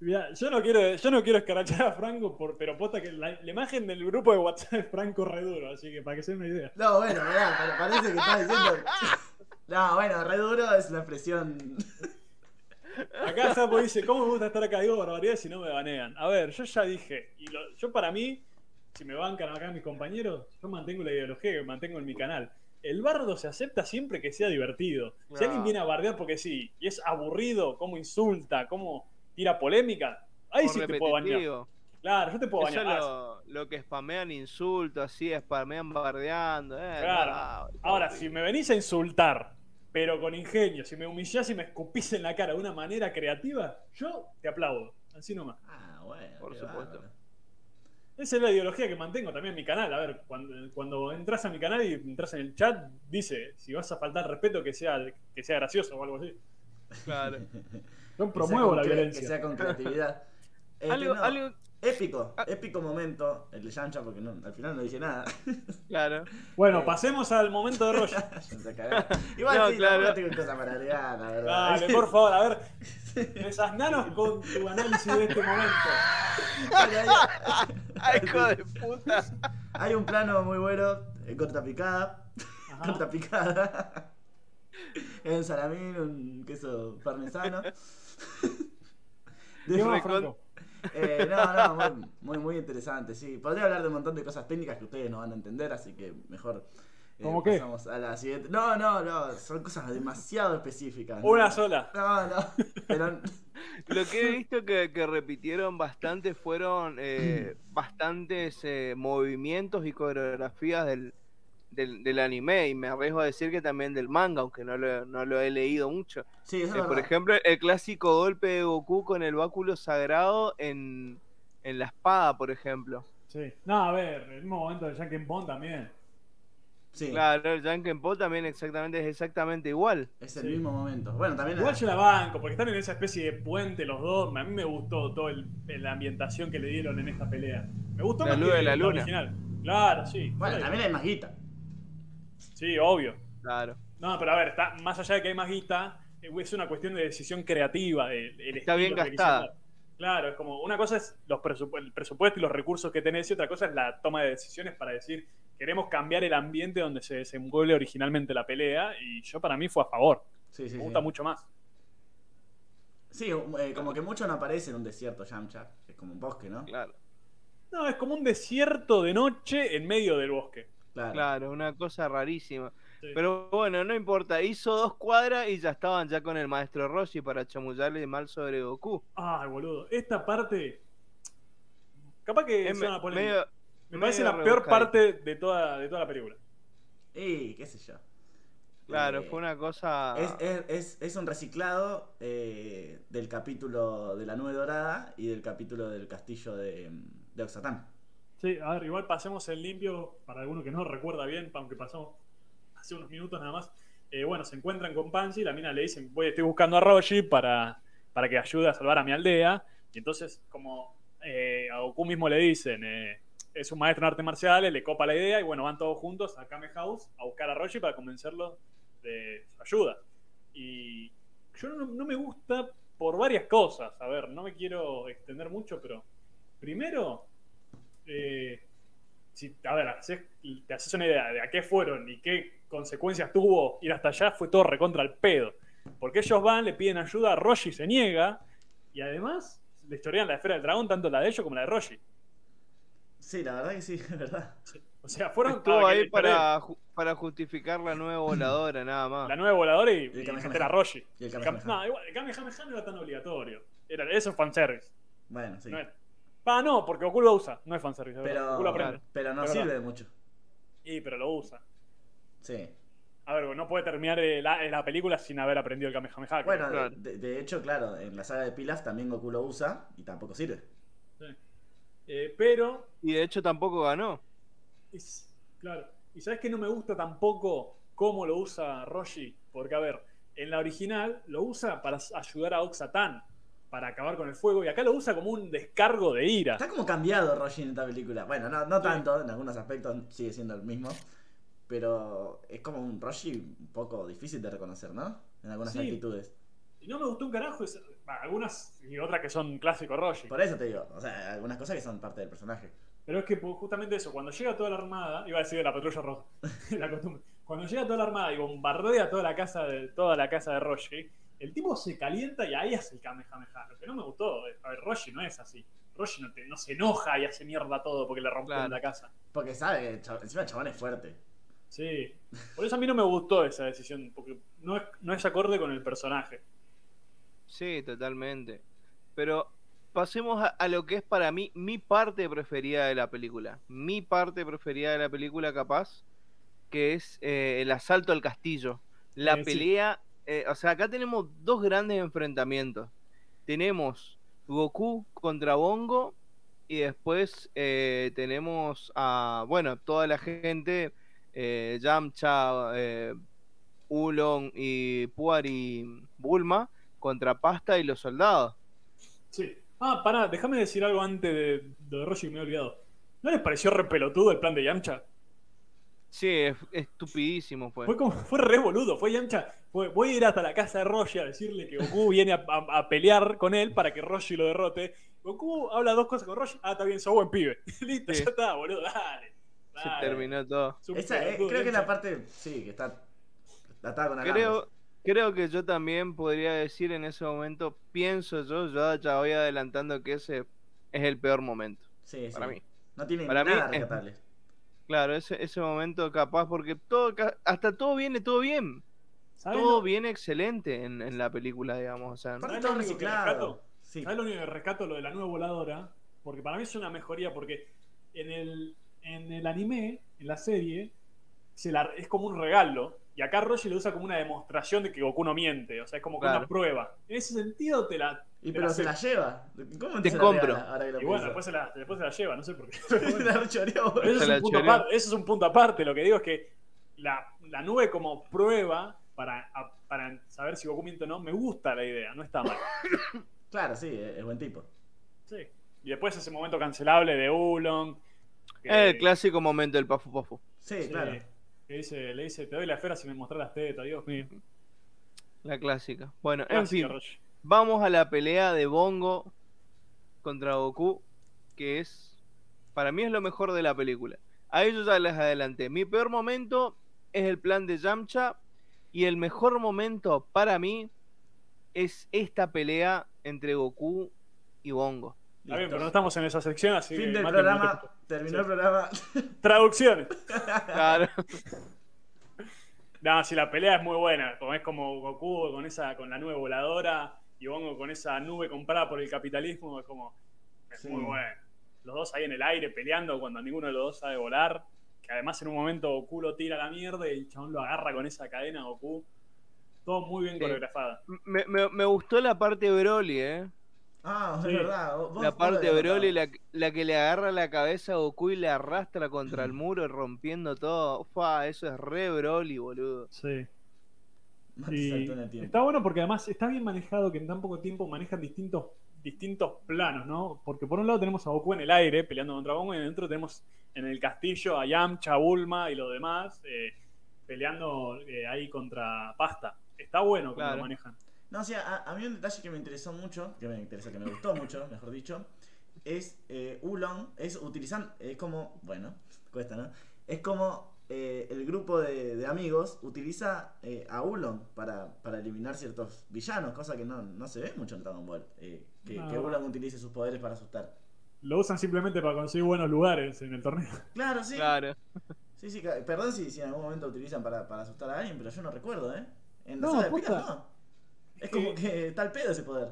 Mirá, yo no quiero, yo no quiero escarachar a Franco, por, pero posta que la, la imagen del grupo de WhatsApp es Franco re duro, así que para que se den una idea. No, bueno, mirá, pero parece que estás diciendo. No, bueno, re duro es una expresión. Acá Sapo dice, ¿cómo me gusta estar acá? Digo barbaridades si no me banean. A ver, yo ya dije, y lo- yo para mí, si me bancan acá mis compañeros, yo mantengo la ideología que mantengo en mi canal. El bardo se acepta siempre que sea divertido. Si alguien viene a bardear porque sí, y es aburrido, cómo insulta, cómo tira polémica, ahí Por sí te puedo banear. repetitivo. Claro, yo te puedo Eso bañar. es Ah, lo, lo que spamean insultos, así, spamean bardeando. eh, Claro. no, Ahora, si me venís a insultar, pero con ingenio, si me humillás y me escupís en la cara de una manera creativa, yo te aplaudo. Así nomás. Ah, bueno. Por supuesto. Esa es la ideología que mantengo también en mi canal. A ver, cuando, cuando entras a mi canal y entras en el chat, dice, si vas a faltar respeto, que sea, que sea gracioso o algo así. Claro. Sea promuevo la violencia. Que sea con creatividad. Este, algo, no, algo, Épico, Ah. épico momento, el de Yancha, porque no, al final no dice nada. claro. Bueno, Eh. pasemos al momento de cagó. Igual No, sí, claro. tampoco tengo cosas para agregar, la verdad. Dale, por favor, a ver. Desasnanos con tu análisis de este momento. Ay, hijo de puta. Hay un plano muy bueno, eh, corta picada. Ajá. Corta picada. Un salamín, un queso parmesano. ¿Qué más, Recon- Franco? Eh, no, no, muy, muy, muy interesante, sí. Podría hablar de un montón de cosas técnicas que ustedes no van a entender, así que mejor. eh, ¿Cómo qué? pasamos a la siguiente. No, no, no, son cosas demasiado específicas. ¿no? Una sola. No, no, pero Lo que he visto que, que repitieron bastante fueron eh, bastantes eh, movimientos y coreografías del, del, del anime. Y me arriesgo a decir que también del manga, aunque no lo, no lo he leído mucho. sí, eso es Eh, por ejemplo, el clásico golpe de Goku con el báculo sagrado en, en la espada, por ejemplo. Sí. No, a ver, el mismo momento de Yankee Bond también. Sí, Claro, el Jankenpo también exactamente es exactamente igual. es el Sí. mismo momento. Bueno, también. Igual yo la banco, porque están en esa especie de puente los dos. A mí me gustó toda la ambientación que le dieron en esta pelea. Me gustó La más luz que de la luna. original. Claro, sí. Bueno, Sí, también hay más guita. Sí, obvio. Claro. No, pero a ver, está, más allá de que hay más guita, eh, es una cuestión de decisión creativa. de- el Está bien estilo que gastada. Claro, es como una cosa es los presupu- el presupuesto y los recursos que tenés y otra cosa es la toma de decisiones para decir queremos cambiar el ambiente donde se desenvuelve originalmente la pelea y yo para mí fue a favor. Sí, sí, Me sí. gusta mucho más. Sí, eh, como que mucho no aparece en un desierto, Yamcha. Es como un bosque, ¿no? Claro, No, es como un desierto de noche en medio del bosque. Claro. claro, una cosa rarísima. Sí. Pero bueno, no importa, hizo dos cuadras y ya estaban ya con el maestro Roshi para chamullarle mal sobre Goku. Ay, boludo. Esta parte. Capaz que Es me- una polémica. medio- Me parece medio la peor parte de toda, de toda la película. Y qué sé yo. Claro, Eh, fue una cosa. Es, es, es, es un reciclado eh, del capítulo de la nube dorada y del capítulo del castillo de, de Oxatán. Sí, a ver, igual pasemos en limpio para alguno que no recuerda bien, aunque pasamos hace unos minutos nada más. Eh, bueno, se encuentran con Pansy, la mina le dice, voy, estoy buscando a Roshi para, para que ayude a salvar a mi aldea. Y entonces, como eh, a Goku mismo le dicen, eh, es un maestro en artes marciales, le copa la idea y bueno, van todos juntos a Kame House a buscar a Roshi para convencerlo de su ayuda. Y yo no me gusta por varias cosas. A ver, no me quiero extender mucho, pero primero, eh, si, a ver, te haces una idea de a qué fueron y qué consecuencias tuvo ir hasta allá, fue todo recontra el pedo. Porque ellos van, le piden ayuda, Roshi se niega y además le chorean la esfera del dragón, tanto la de ellos como la de Roshi. Sí, la verdad que sí, es verdad. O sea, fueron Estuvo ahí para, ju- para justificar la nueva voladora, nada más. la nueva voladora y, Y el y Kamehameha. meter a Roshi. Y el Kam- Kamehameha. No, igual, el Kamehameha no era tan obligatorio. Era, eso es fanservice. Bueno, sí. No era. Ah, no, porque Goku lo usa. No es fanservice. Pero, Goku lo aprende. pero no sirve de mucho. Y, pero lo usa. Sí. A ver, no puede terminar eh, la, la película sin haber aprendido el Kamehameha. Bueno, Claro. de, de hecho, claro, en la saga de Pilaf también Goku lo usa y tampoco sirve. Sí. Eh, pero, Y de hecho tampoco ganó. es- claro. Y sabes que no me gusta tampoco cómo lo usa Roshi. Porque, a ver, en la original lo usa para ayudar a Oxatan. Para acabar con el fuego. Y acá lo usa como un descargo de ira. Está como cambiado Roshi en esta película. Bueno, no, no tanto, en algunos aspectos sigue siendo el mismo. Pero es como un Roshi un poco difícil de reconocer, ¿no? En algunas Sí. actitudes. Y no me gustó un carajo. es- bah, algunas y otras que son clásico Roshi. Por eso te digo, o sea, algunas cosas que son parte del personaje. Pero es que justamente eso, cuando llega toda la armada, iba a decir de la patrulla roja, la costumbre. Cuando llega toda la armada y bombardea toda la casa de toda la casa de Roshi, el tipo se calienta y ahí hace el Kamehameha. Lo que no me gustó, eh, a ver, Roshi no es así. Roshi no, te- no se enoja y hace mierda todo porque le rompen Claro. la casa. Porque sabe que el encima el chabón es fuerte. Sí. Por eso a mí no me gustó esa decisión, porque no es, no es acorde con el personaje. Sí, totalmente. Pero pasemos a, a lo que es para mí mi parte preferida de la película. Mi parte preferida de la película, capaz, que es eh, el asalto al castillo. La Eh, sí. Eh, o sea, acá tenemos dos grandes enfrentamientos. Tenemos Goku contra Bongo y después eh, tenemos a, bueno, toda la gente, eh, Yamcha, Ulon y Puar y Bulma contra Pasta y los soldados. Sí. Ah, pará, déjame decir algo antes de, de Roshi me he olvidado. ¿No les pareció re pelotudo el plan de Yamcha? Sí, es estupidísimo fue. Fue, como, fue re boludo, fue Yamcha. Fue, voy a ir hasta la casa de Roshi a decirle que Goku viene a, a- a pelear con él para que Roshi lo derrote. Goku habla dos cosas con Roshi. Ah, está bien, sos buen pibe. Listo, Sí. ya está, boludo, dale. Se terminó todo. Esa, eh, creo que es la parte, sí, que está atada con alambres. Creo, creo que yo también podría decir en ese momento, pienso yo, yo ya voy adelantando que ese es el peor momento. Sí, sí. para mí. No tiene Para mí nada es- rescatable. Claro, ese, ese momento capaz, porque todo, hasta todo viene, todo bien. ¿Sabes Todo lo- viene excelente en, en la película, digamos. O sea, Aparte ¿Sabes lo único que rescato? Sí. ¿Sabes lo único que rescato? Lo de la nueva voladora. Porque para mí es una mejoría. Porque en el, en el anime, en la serie, se la- es como un regalo. Y acá Roshi lo usa como una demostración de que Goku no miente. O sea, es como que Claro. una prueba. En ese sentido, te la. Y te pero la se la lleva. ¿Cómo Te se la compro. regala ahora que lo Y bueno, después se, la, después se la lleva, no sé por qué. La. Eso es, la un punto aparte, eso es un punto aparte. Lo que digo es que la, la nube como prueba para, a- para saber si Goku miente o no, me gusta la idea, no está mal. Claro, sí, es, buen tipo. Sí. Y después ese momento cancelable de Ulon. que- el clásico momento del Pafu Pafu. Sí, sí, claro. Que dice, le dice, te doy la esfera si me mostrás las tetas, Dios mío. La clásica. Bueno, en fin, vamos a la pelea de Bongo contra Goku, que es, para mí es lo mejor de la película. A ellos ya les adelanté. Mi peor momento es el plan de Yamcha y el mejor momento para mí es esta pelea entre Goku y Bongo. Está bien, pero no estamos en esa sección, así Fin que del programa. no te- Terminó Sí. el programa. Traducciones. Claro. No, si la pelea es muy buena, como es como Goku con esa, con la nube voladora y Bongo con esa nube comprada por el capitalismo, es como es Sí. muy bueno. Los dos ahí en el aire peleando cuando ninguno de los dos sabe volar. Que además en un momento Goku lo tira a la mierda y el chabón lo agarra con esa cadena Goku. Todo muy bien Sí. coreografada. Me, me- me gustó la parte de Broly, ¿eh? Ah, Sí. es verdad. vos- La parte de Broly, la, la que le agarra la cabeza a Goku y le arrastra contra el muro, rompiendo todo. Ufa, eso es re Broly, boludo. Sí. Está bueno porque además está bien manejado que en tan poco tiempo manejan distintos, distintos planos, ¿no? Porque por un lado tenemos a Goku en el aire peleando contra Bongo y adentro tenemos en el castillo a Yamcha, Bulma y los demás eh, peleando eh, ahí contra Pasta. Está bueno Claro. lo manejan. No, o sea, a, a mí un detalle que me interesó mucho, que me interesa, que me gustó mucho, mejor dicho, es eh, Ulon, es utilizando, es como, bueno, cuesta, ¿no? Es como eh, el grupo de, de amigos utiliza eh, a Ulon para, para eliminar ciertos villanos, cosa que no, no se ve mucho en Dragon Ball, eh, que, No. que Ulon utilice sus poderes para asustar. Lo usan simplemente para conseguir buenos lugares en el torneo. Claro, sí. Claro. Sí, sí, perdón si, si en algún momento utilizan para, para asustar a alguien, pero yo no recuerdo, ¿eh? En la No, de. Pilas no. Es como que- que está al pedo ese poder.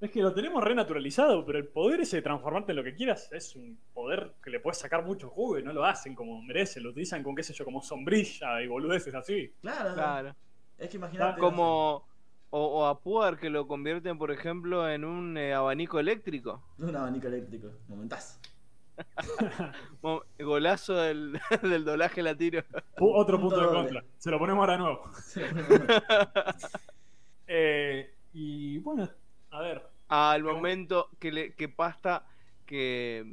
Es que lo tenemos renaturalizado, pero el poder ese de transformarte en lo que quieras es un poder que le puedes sacar mucho jugo y no lo hacen como merece, lo utilizan con qué sé yo, como sombrilla y boludeces así. Claro, Claro. es que imagínate. Como. O, o a Puar que lo convierten, por ejemplo, en un eh, abanico eléctrico. Un abanico eléctrico, momentazo. Mo- Golazo del, del doblaje latino. Otro Punto punto de doble. contra. Se lo ponemos ahora de nuevo. Eh, y bueno, a ver. Al momento que, le, que pasta que.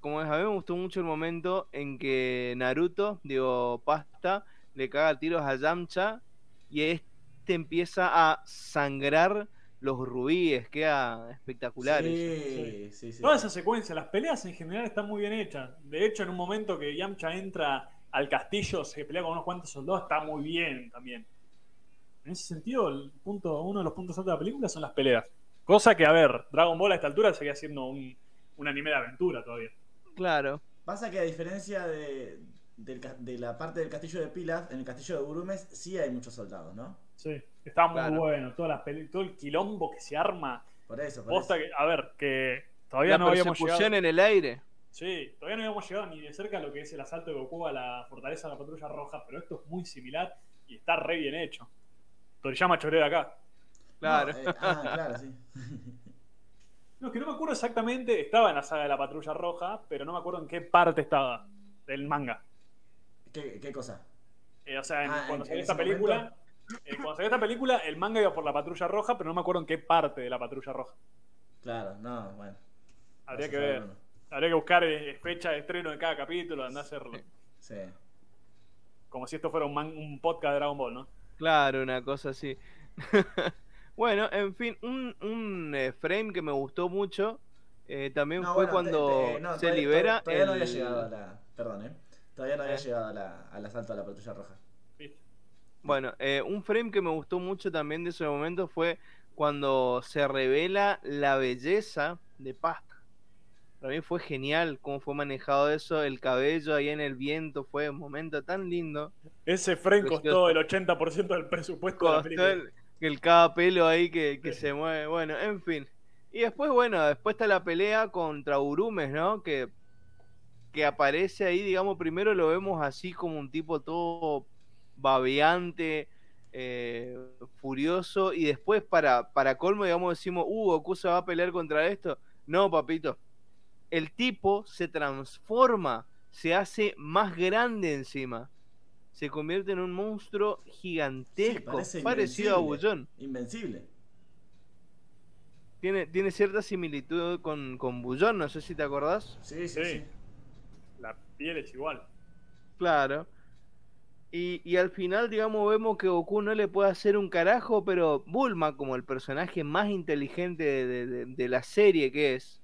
Como es, a mí me gustó mucho el momento en que Naruto, digo, pasta, le caga tiros a Yamcha y este empieza a sangrar los rubíes, queda espectacular. eso. Sí, sí, sí. Toda esa secuencia, las peleas en general están muy bien hechas. De hecho, en un momento que Yamcha entra al castillo, se pelea con unos cuantos soldados, está muy bien también. En ese sentido, el punto, uno de los puntos altos de la película son las peleas. Cosa que, a ver, Dragon Ball a esta altura seguía siendo un, un anime de aventura todavía. Claro. Pasa que a diferencia de, la parte del castillo de Pilaf, en el castillo de Gurumes sí hay muchos soldados, ¿no? Sí, está muy Claro. bueno. Todas las pele- todo el quilombo que se arma Por eso, por Posta eso. que, a ver, que todavía La no habíamos llegado. en el aire. Sí, todavía no habíamos llegado ni de cerca a lo que es el asalto de Goku a la fortaleza de la patrulla roja, pero esto es muy similar y está re bien hecho. Toriyama choreo acá. Claro. No, eh, ah, claro, sí. No, es que no me acuerdo exactamente, estaba en la saga de la patrulla roja, pero no me acuerdo en qué parte estaba del manga. ¿Qué, qué cosa? Eh, o sea, en- Ah, cuando salió esta película, eh, cuando salió esta película, el manga iba por la patrulla roja, pero no me acuerdo en qué parte de la patrulla roja. Claro, no, bueno. Habría que ver. uno. Habría que buscar eh, fecha de estreno de cada capítulo, andar a hacerlo. Sí. Como si esto fuera un, man- un podcast de Dragon Ball, ¿no? Claro, una cosa así. bueno, en fin, un, un eh, frame que me gustó mucho eh, también No, fue bueno, cuando te- te- no, se todavía- libera. Todavía no había llegado a la. Perdón, ¿eh? Todavía no había Eh. llegado a la- al asalto a la patrulla roja. Bueno, eh, un frame que me gustó mucho también de ese momento fue cuando se revela la belleza de Pasta. Para mí fue genial cómo fue manejado eso, el cabello ahí en el viento, fue un momento tan lindo. Ese frame Precioso. costó el 80% del presupuesto de la película. el, el cada pelo ahí que, que Sí. se mueve. Bueno, en fin. Y después, bueno, después está la pelea contra Urumes, ¿no? Que, que aparece ahí, digamos, primero lo vemos así como un tipo todo babeante, eh, furioso, y después para, para colmo, digamos, decimos, uh, Goku se va a pelear contra esto. No, papito. El tipo se transforma, se hace más grande encima. Se convierte en un monstruo gigantesco, parecido a invencible. Bullón. Invencible. Tiene, tiene cierta similitud con, con Bullón, no sé si te acordás. Sí, sí, Sí. sí. La piel es igual. Claro. Y, y al final, digamos, vemos que Goku no le puede hacer un carajo, pero Bulma, como el personaje más inteligente de, de- de- de la serie que es,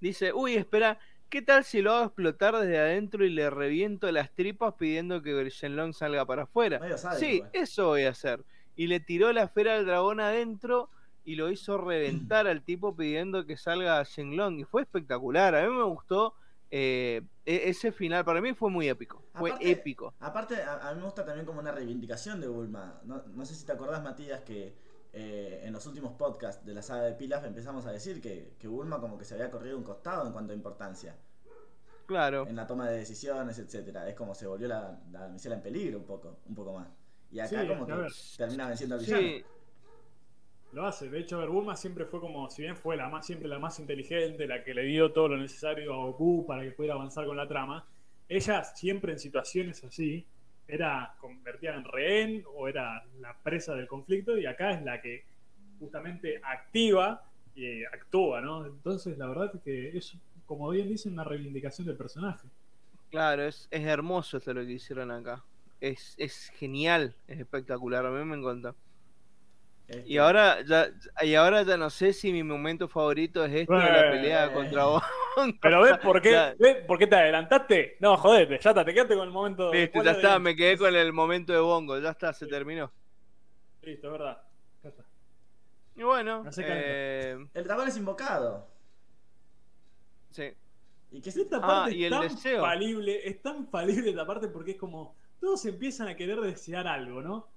dice, uy, espera, ¿qué tal si lo hago explotar desde adentro y le reviento las tripas pidiendo que Shenlong salga para afuera? Sádico, Sí, igual. eso voy a hacer. Y le tiró la esfera del dragón adentro y lo hizo reventar al tipo pidiendo que salga Shenlong. Y fue espectacular. A mí me gustó eh, e- ese final. Para mí fue muy épico. Fue Aparte- épico. Aparte, a, a mí me gusta también como una reivindicación de Bulma. No, no sé si te acordás, Matías, que eh, en los últimos podcasts de la saga de Pilaf empezamos a decir que, que Bulma como que se había corrido un costado en cuanto a importancia. Claro. En la toma de decisiones, etcétera Es como se volvió la, la damisela en peligro un poco, un poco más. Y acá Sí, como que termina venciendo al villano. Sí, Lo hace. De hecho, a ver, Bulma siempre fue como, si bien fue la más, siempre la más inteligente, la que le dio todo lo necesario a Goku para que pudiera avanzar con la trama, ella siempre en situaciones así era convertida en rehén o era la presa del conflicto y acá es la que justamente activa y actúa, ¿no? Entonces, la verdad es que es, como bien dicen, una reivindicación del personaje. claro, es, es hermoso esto lo que hicieron acá. Es, es genial, es espectacular, a mí me encanta. Este, Y ahora ya, y ahora ya no sé si mi momento favorito es este de la Eh. pelea contra Bongo. Pero ¿ves por qué, Ya. ¿ves por qué te adelantaste? No, jodete, ya está, te quedaste con el momento. Listo, ¿cuál ya es está, de- me quedé con el momento de Bongo, ya está, se terminó. Listo, es verdad. Ya está. Y bueno, No eh, El dragón es invocado. sí. ¿Y se... esta Ah, parte y es el tan deseo. falible, es tan falible esta parte porque es como todos empiezan a querer desear algo, ¿no?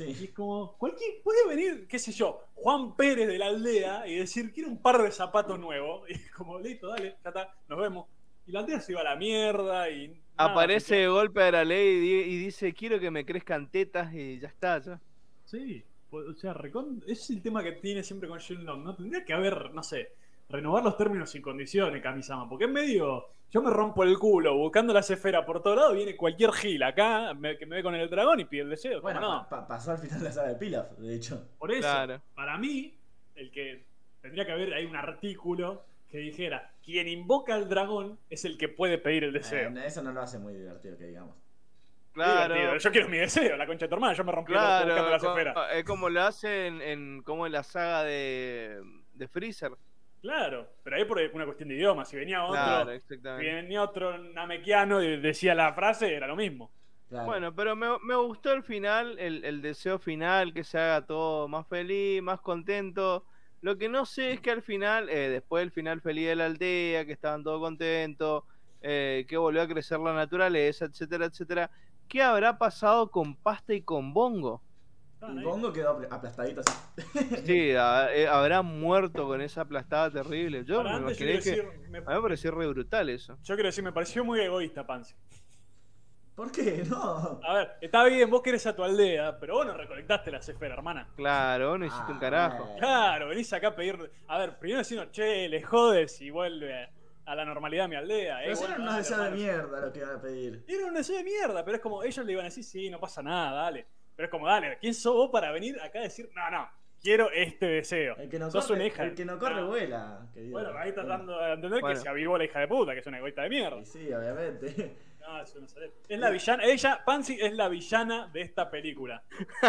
Y es Sí. como, cualquier, puede venir, qué sé yo, Juan Pérez de la aldea y decir, quiero un par de zapatos nuevos. Y es como, listo, dale, ya está, nos vemos. Y la aldea se va a la mierda y... nada, Aparece de golpe a la ley y, di- y dice, quiero que me crezcan tetas y ya está, ya. Sí, o sea, recon- es el tema que tiene siempre con Shenlong, ¿no? Tendría que haber, no sé, renovar los términos sin condiciones, Kamisama, porque es medio... Yo me rompo el culo buscando las esferas por todo lado, viene cualquier gil acá me- que me ve con el dragón y pide el deseo. Bueno, ¿cómo no? pa- pa- pasó al final de la saga de Pilaf, de hecho. Por eso, Claro. para mí, el que tendría que haber ahí un artículo que dijera, quien invoca al dragón es el que puede pedir el deseo. Eh, eso no lo hace muy divertido, que digamos. Claro. Divertido. Yo quiero mi deseo, la concha de tu hermana, yo me rompí Claro, buscando las esferas. es como lo hacen en, como en la saga de, de Freezer. Claro, pero ahí por una cuestión de idioma, si venía otro, Claro, si venía otro namequiano y decía la frase, era lo mismo. Claro. Bueno, pero me, me gustó el final, el, el deseo final, que se haga todo más feliz, más contento. Lo que no sé es que al final, eh, después del final feliz de la aldea, que estaban todos contentos, eh, que volvió a crecer la naturaleza, etcétera, etcétera, ¿qué habrá pasado con Pasta y con Bongo? Y. Bongo quedó apl- aplastadito así. Sí, eh, habrá muerto con esa aplastada terrible. Yo Ahora, me yo imaginé que. decir, me- A mí me pareció re brutal eso. yo quiero decir, me pareció muy egoísta, Pansy. ¿Por qué? No. A ver, está bien, vos querés a tu aldea, pero vos no recolectaste la esfera, hermana. Claro, no hiciste un carajo. Ah, Claro, venís acá a pedir. A ver, primero decimos, che, le jodes y vuelve a la normalidad a mi aldea. Pero eh, bueno, unos dale, deseos de mierda lo que iban a pedir. Era un deseo de mierda, pero es como, ellos le iban a decir, sí, no pasa nada, dale. Pero es como, dale, ¿quién sos vos para venir acá a decir, no, no, quiero este deseo? El que no Sos corre, una hija. el que no corre vuela. querido. Bueno, ahí estás dando a entender Bueno. que se avivó la hija de puta, que es una egoísta de mierda. Y sí, obviamente. No, eso no sale. Es la villana, ella, Pansy es la villana de esta película.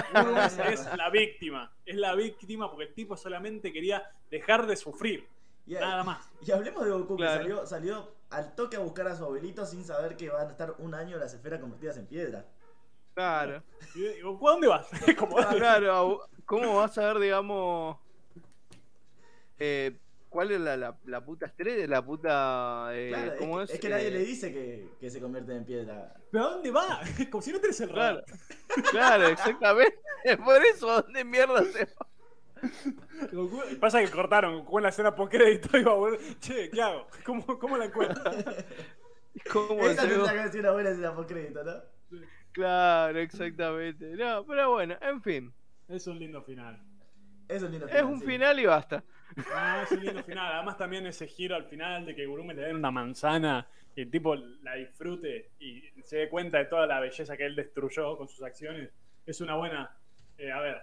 Es la víctima. Es la víctima porque el tipo solamente quería dejar de sufrir. Y, Nada más. y hablemos de Goku, Claro. que salió, salió al toque a buscar a su abuelito sin saber que van a estar un año las esferas convertidas en piedra. Claro. Y digo, ¿a dónde vas? Como, Ah, claro, ¿cómo vas a ver, digamos, eh, cuál es la, la, la puta estrella? La puta. eh, Claro, es ¿Cómo que, es? es que nadie Eh, le dice que, que se convierten en piedra. ¿Pero a dónde va? Como si no tenés el Claro, radar. claro, exactamente. Por eso, ¿a ¿dónde mierda se va? Goku- Pasa que cortaron Goku en la escena post crédito y va a volver. Che, ¿qué hago? ¿Cómo, cómo la encuentro? ¿Cómo Esa tendría que decir una buena escena por crédito, ¿no? Claro, exactamente. No, pero bueno, en fin. Es un lindo final. Es un lindo Es un sí. final y basta. Ah, es un lindo final. Además, también ese giro al final de que Gurume le den una manzana y el tipo la disfrute y se dé cuenta de toda la belleza que él destruyó con sus acciones. Es una buena. eh, a ver,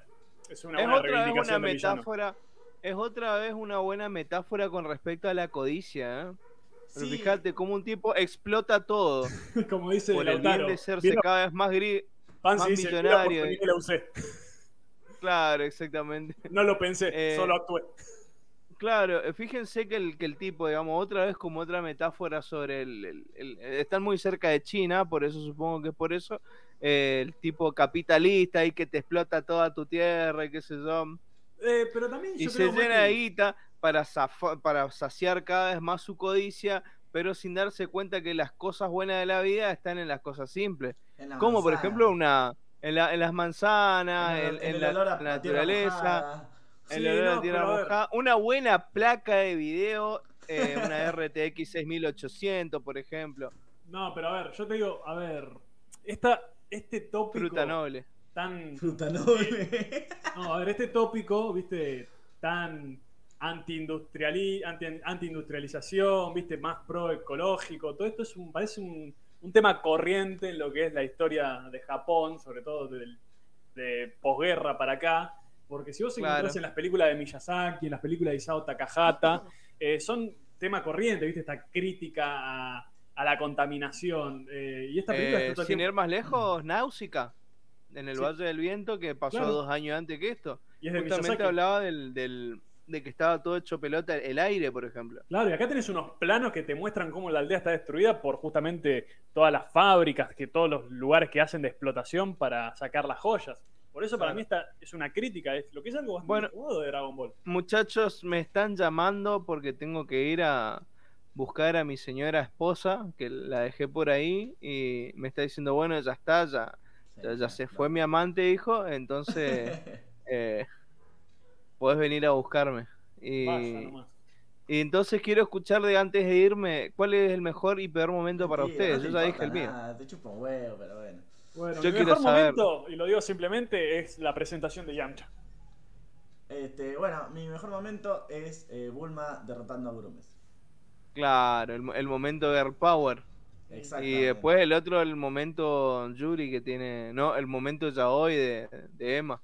es una Es buena otra vez una reivindicación del villano. metáfora. Es otra vez una buena metáfora con respecto a la codicia, ¿eh? Pero Sí, fíjate cómo un tipo explota todo Como dice por el bien de serse ¿vieron? cada vez más gris. Pansy más dice, "Vi la millonario". y la usé. Claro, exactamente. No lo pensé, Eh, solo actué. Claro, eh, fíjense que el, que el tipo, digamos, otra vez como otra metáfora sobre el, el- el- Están muy cerca de China, por eso supongo que es por eso. eh, el tipo capitalista y que te explota toda tu tierra y qué sé yo. Eh, pero también yo se creo más llena que- de guita para, para saciar cada vez más su codicia, pero sin darse cuenta que las cosas buenas de la vida están en las cosas simples. la Como por ejemplo una en, la- en las manzanas, En la, naturaleza, en Sí, el olor a no, tierra a mojada, una buena placa de video, eh, una RTX 6800, por ejemplo, No, pero a ver, yo te digo, a ver, esta, este tópico fruta noble. tan Fruta noble. No, a ver, este tópico, viste, tan anti- anti-industrialización, viste, más pro-ecológico, todo esto es un, parece un, un tema corriente en lo que es la historia de Japón, sobre todo del- de posguerra para acá, porque si vos Claro. encontrás en las películas de Miyazaki, en las películas de Isao Takahata, eh, son tema corriente, viste, esta crítica a, a la contaminación. eh, y esta película Eh, sin tiempo- ir más lejos, Náusica, en el Sí. Valle del Viento, que pasó Claro. dos años antes que esto. y es de Justamente Miyazaki. hablaba del, del- de que estaba todo hecho pelota el aire, por ejemplo. Claro, y acá tenés unos planos que te muestran cómo la aldea está destruida por justamente todas las fábricas, que todos los lugares que hacen de explotación para sacar las joyas. Por eso para Claro. mí esta es una crítica, es lo que es algo bastante Bueno. jugado de Dragon Ball. Muchachos, me están llamando porque tengo que ir a buscar a mi señora esposa, que la dejé por ahí, y me está diciendo, bueno, ya está, ya, ya, ya se fue mi amante, hijo, entonces eh, podés venir a buscarme. Y, nomás. y entonces quiero escuchar de antes de irme, ¿cuál es el mejor y peor momento para ustedes? no Yo ya dije el mío. nada, Te chupa un huevo, pero bueno. Bueno, Yo mi mejor saber. momento, y lo digo simplemente, es la presentación de Yamcha. Este, bueno, mi mejor momento es eh, Bulma derrotando a Grumes. Claro, el, el momento Girl Power. Y después el otro, el momento Yuri que tiene, no, el momento Yaoi de, de Emma.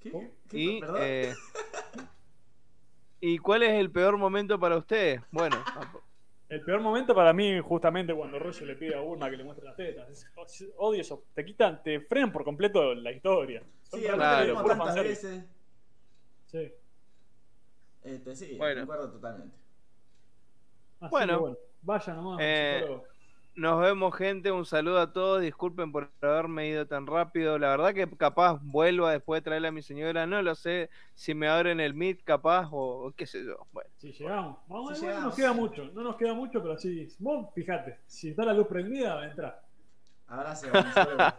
¿Qué? ¿Cómo? ¿Qué? Y, eh, ¿Y cuál es el peor momento para ustedes? Bueno, El peor momento para mí, justamente cuando Roger le pide a Bulma que le muestre las tetas. Es- Odio eso. Te quitan, te frenan por completo la historia. Son sí, Claro, tantas veces. Sí. Este, sí, Bueno. totalmente. Así Bueno. que bueno, vaya nomás. Eh. Nos vemos gente, un saludo a todos, disculpen por haberme ido tan rápido, la verdad que capaz vuelva después de traerle a mi señora, no lo sé, si me abren el Meet capaz o, o qué sé yo, bueno. Si llegamos. Vamos, Si igual no nos llegamos. queda mucho. No nos queda mucho, pero sí. Vos fijate. Si está la luz prendida, entra. Abrazo, un saludo.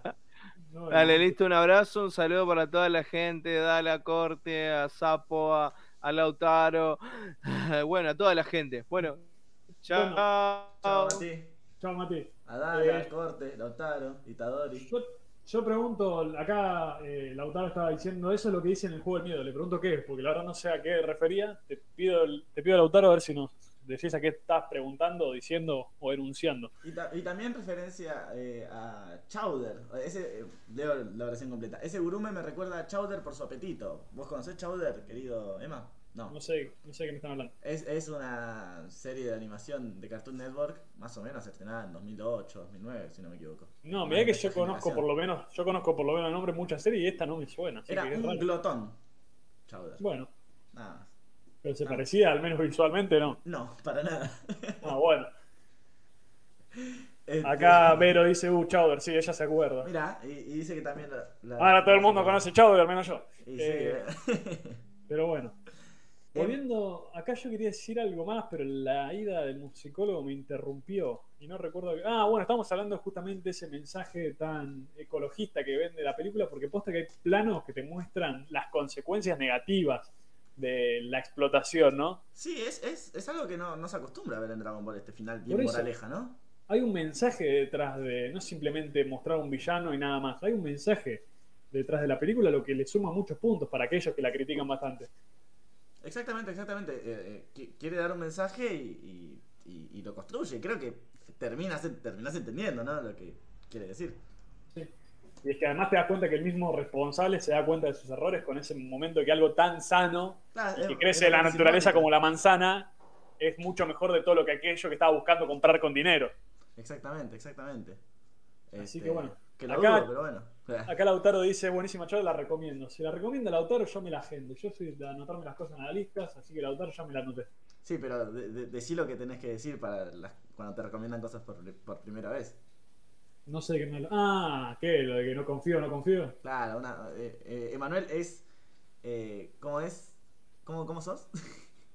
No, Dale, no. listo, un abrazo, un saludo para toda la gente, dale a Corte, a Sapo, a, a Lautaro, bueno, a toda la gente. Bueno, chao. Chao, Mati. Chao, Mati. A Dala, Eh, Corte, Lautaro, Itadori. Yo, yo pregunto, acá eh, Lautaro estaba diciendo eso es lo que dice en el juego del miedo. Le pregunto qué es, porque la verdad no sé a qué refería. Te pido, te pido Lautaro a ver si nos decís a qué estás preguntando, diciendo o enunciando. Y, ta- y también referencia eh, a Chowder. Ese, eh, leo la oración completa. Ese gurume me recuerda a Chowder por su apetito. ¿Vos conocés Chowder, querido Emma? No. No sé, no sé de qué me están hablando. Es, es una serie de animación de Cartoon Network, más o menos estrenada en 2008, 2009, si no me equivoco. No, mirá que yo conozco por lo menos, yo conozco por lo menos el nombre de muchas series y esta no me suena. Era que un raro. glotón. Chowder. Bueno, Nada más. pero se Ah. parecía, al menos visualmente, no. No, para nada. Ah, bueno. Este, Acá Vero dice, uh, Chowder, sí, ella se acuerda. Mira, y, y dice que también. La, la- Ahora todo el mundo conoce Chowder, menos yo. Y sí, Eh, eh. Pero bueno. Volviendo, acá yo quería decir algo más, pero la ida del musicólogo me interrumpió. Y no recuerdo. que- Ah, bueno, estamos hablando justamente de ese mensaje tan ecologista que vende la película, porque posta que hay planos que te muestran las consecuencias negativas de la explotación, ¿no? Sí, es, es, es algo que no, no se acostumbra a ver en Dragon Ball, este final bien Por eso. moraleja, ¿no? Hay un mensaje detrás de. No simplemente mostrar un villano y nada más. Hay un mensaje detrás de la película, lo que le suma muchos puntos para aquellos que la critican bastante. Exactamente, exactamente. Eh, eh, qui- quiere dar un mensaje y, y- y- y lo construye. Creo que terminas, terminas entendiendo, ¿no? Lo que quiere decir. Sí. Y es que además te das cuenta que el mismo responsable se da cuenta de sus errores con ese momento que algo tan sano y que es crece la naturaleza como la manzana es mucho mejor de todo lo que aquello que estaba buscando comprar con dinero. Exactamente, exactamente. Así Este, que bueno, Que lo acá- dudo, pero bueno. Acá Lautaro dice, buenísima charla, la recomiendo. Si la recomienda Lautaro, yo me la agendo. Yo soy de anotarme las cosas en las listas, así que Lautaro ya me la anoté. Sí, pero de- de- decí lo que tenés que decir para las- cuando te recomiendan cosas por, por primera vez. No sé qué me habla- Ah, ¿qué? Lo de que no confío, no confío. Claro, una, eh, eh, Emanuel es. Eh, ¿Cómo es? ¿Cómo, cómo sos?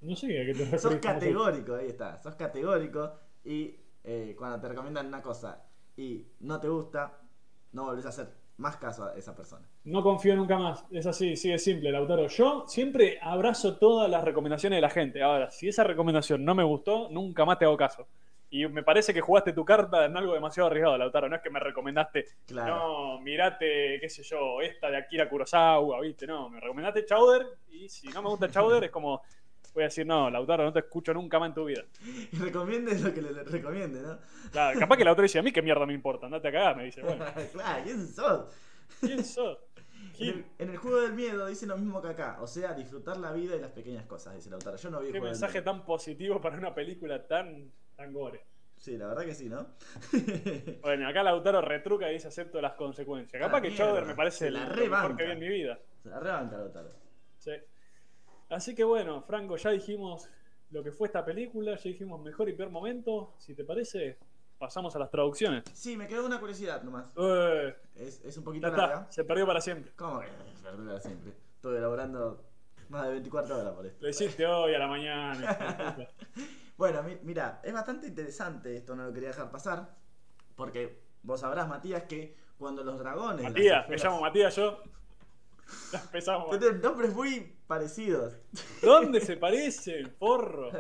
No sé a qué te sos categórico, ahí está. Sos categórico y eh, cuando te recomiendan una cosa y no te gusta, no volvés a hacer más caso a esa persona. No confío nunca más. Es así, sí, es simple, Lautaro. Yo siempre abrazo todas las recomendaciones de la gente. Ahora, si esa recomendación no me gustó, nunca más te hago caso. Y me parece que jugaste tu carta en algo demasiado arriesgado, Lautaro. No es que me recomendaste, Claro. no, mirate, qué sé yo, esta de Akira Kurosawa, ¿viste? No, me recomendaste Chowder y si no me gusta Chowder es como, voy a decir, no, Lautaro, no te escucho nunca más en tu vida. Y recomiendes lo que le, le recomiende, ¿no? Claro, capaz que Lautaro dice, a mí qué mierda me importa, andate a cagar, me dice, bueno, claro, ¿quién sos? ¿quién sos? En el, en el juego del miedo dice lo mismo que acá, o sea, disfrutar la vida y las pequeñas cosas, dice Lautaro. Yo no vi el Qué juego del mensaje miedo. tan positivo para una película tan, tan gore. Sí, la verdad que sí, ¿no? Bueno, acá Lautaro retruca y dice acepto las consecuencias. Capaz Ah, que Chowder me parece el la rebanca. mejor que vi en mi vida. Se la rebanca Lautaro. Sí. Así que bueno, Franco, ya dijimos lo que fue esta película, ya dijimos mejor y peor momento. Si te parece, pasamos a las traducciones. Sí, me quedó una curiosidad nomás. Eh, Es, es un poquito está, larga. se perdió para siempre. ¿Cómo que perdura siempre? Estuve elaborando más de 24 horas por esto. Lo hiciste hoy a la mañana. Bueno, mi- mira, es bastante interesante esto, no lo quería dejar pasar. Porque vos sabrás, Matías, que cuando los dragones. Matías, me llamo Matías yo. Empezamos. Tienen nombres muy parecidos. ¿Dónde se parecen, porro?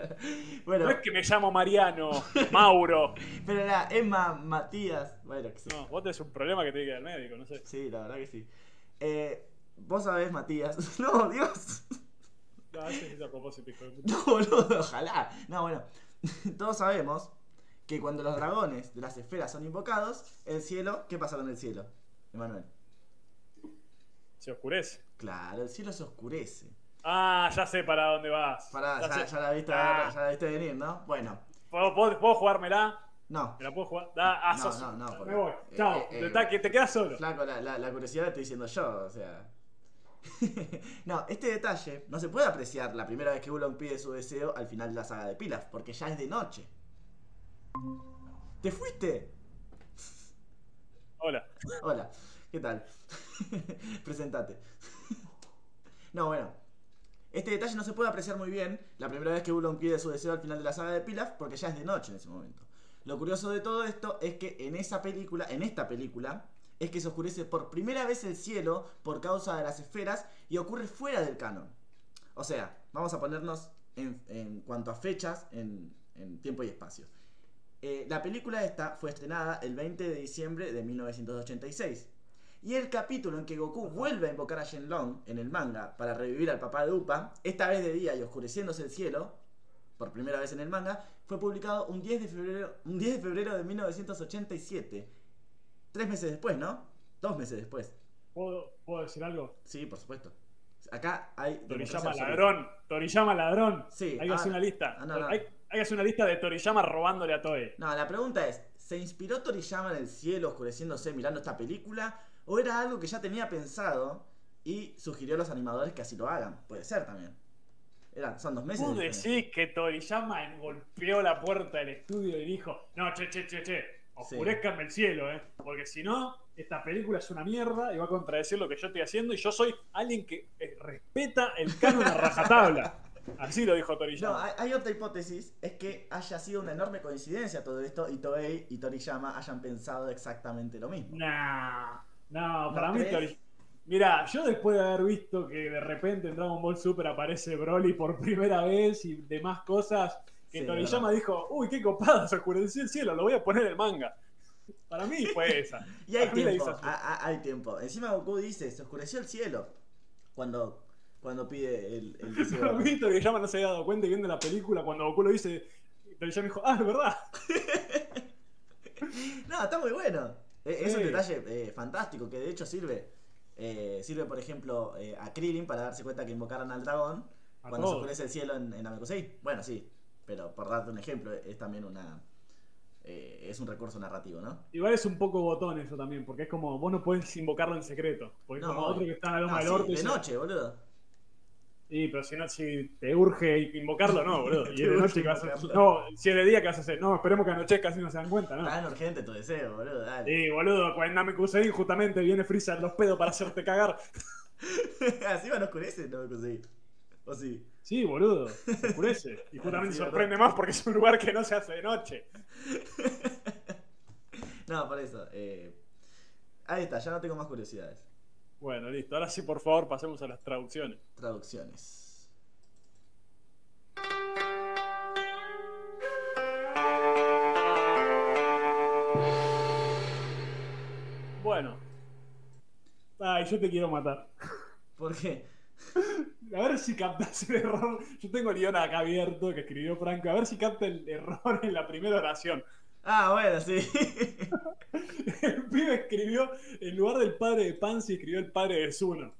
Bueno, No es que me llamo Mariano, Mauro. pero era Emma, Matías. Bueno, que sí. No, vos tenés un problema que te diga el médico, no sé. Sí, la verdad que sí. Eh, vos sabés, Matías. No, Dios. No, ese es a propósito, hijo de puta. No, boludo, ojalá. No, bueno. Todos sabemos que cuando los dragones de las esferas son invocados, el cielo, ¿qué pasa con el cielo? Emanuel. Se oscurece. Claro, el cielo se oscurece. Ah, ya sé para dónde vas. Pará, Ya ya, sé. ya la viste, Ah. ya la viste venir, ¿no? Bueno, ¿Puedo, puedo, puedo jugármela? no. ¿Me la puedo jugar? Da, ah, No, sos- no, no, porque- Me voy. eh, Chao. eh, Te- te quedas solo. Flaco, la, la, la curiosidad la estoy diciendo yo, o sea. no, este detalle no se puede apreciar la primera vez que Oolong pide su deseo al final de la saga de Pilaf, porque ya es de noche. ¿Te fuiste? Hola. Hola, ¿qué tal? Presentate. no, bueno. Este detalle no se puede apreciar muy bien la primera vez que Oolong pide su deseo al final de la saga de Pilaf porque ya es de noche en ese momento. Lo curioso de todo esto es que en esa película, en esta película, es que se oscurece por primera vez el cielo por causa de las esferas y ocurre fuera del canon. O sea, vamos a ponernos en, cuanto a fechas, en, en tiempo y espacio. Eh, la película esta fue estrenada el 20 de diciembre de 1986. Y el capítulo en que Goku vuelve a invocar a Shenlong en el manga para revivir al papá de Upa, esta vez de día y oscureciéndose el cielo, por primera vez en el manga, fue publicado un 10 de febrero, un 10 de, febrero de 1987. Tres meses después, ¿no? Dos meses después. ¿Puedo, ¿Puedo decir algo? Sí, por supuesto. Acá hay... Toriyama ladrón. Toriyama ladrón. Sí, Hay que ah, hacer una lista. ah, no, no. Hay, hay que hacer una lista de Toriyama robándole a Toei. No, la pregunta es, ¿se inspiró Toriyama en el cielo oscureciéndose mirando esta película? ¿O era algo que ya tenía pensado y sugirió a los animadores que así lo hagan? Puede ser también. Eran, son dos meses. ¿Tú decís que Toriyama golpeó la puerta del estudio y dijo, no, che, che, che, che, oscurezcanme el cielo, eh? Porque si no, esta película es una mierda y va a contradecir lo que yo estoy haciendo y yo soy alguien que eh, respeta el canon a rajatabla. Así lo dijo No, Toriyama. hay, hay otra hipótesis, es que haya sido una enorme coincidencia todo esto y Toei y Toriyama hayan pensado exactamente lo mismo. Nah, no, para ¿No mí crees? Mira, yo después de haber visto que de repente en Dragon Ball Super aparece Broly por primera vez y demás cosas, que Sí, Toriyama verdad. dijo, uy, qué copado, se oscureció el cielo, lo voy a poner en el manga. Para mí fue esa. Y hay tiempo, a- a- hay tiempo. Encima Goku dice, se oscureció el cielo cuando, cuando pide el, el deseo. Para mí Toriyama no se había dado cuenta y viendo la película, cuando Goku lo dice, Toriyama dijo, ah, es verdad. No, está muy bueno. Eh, Es un detalle eh, fantástico que de hecho sirve. eh, sirve, por ejemplo, eh, a Krillin para darse cuenta que invocaron al dragón A cuando se oscurece el cielo en, en Namekusei. Bueno, sí, pero por darte un ejemplo, es también una. eh, es un recurso narrativo, ¿no? Igual es un poco botón eso también, porque es como, vos no podés invocarlo en secreto. Porque es como otro que está en la loma del sí, orto y de noche, boludo. Sí, pero si no, si te urge invocarlo, no, boludo. Y de noche que vas a. No, si es de día, ¿qué vas a hacer? No, esperemos que anochezca así no se dan cuenta, ¿no? Tan urgente tu deseo, boludo, dale. Sí, boludo, cuando Namekusei justamente viene Freezer los pedos para hacerte cagar. Así van a oscurecer Namekusei. O sí. Sí, boludo, se oscurece. Y justamente Sí, sorprende más porque es un lugar que no se hace de noche. No, por eso. eh, ahí está, ya no tengo más curiosidades. Bueno, listo. Ahora sí, por favor, pasemos a las traducciones. Traducciones. Bueno. Ay, yo te quiero matar. ¿Por qué? A ver si captas el error. Yo tengo el guion acá abierto que escribió Franco. A ver si capta el error en la primera oración. Ah, bueno, sí. El pibe escribió, en lugar del padre de Pansy, escribió el padre de Zuno.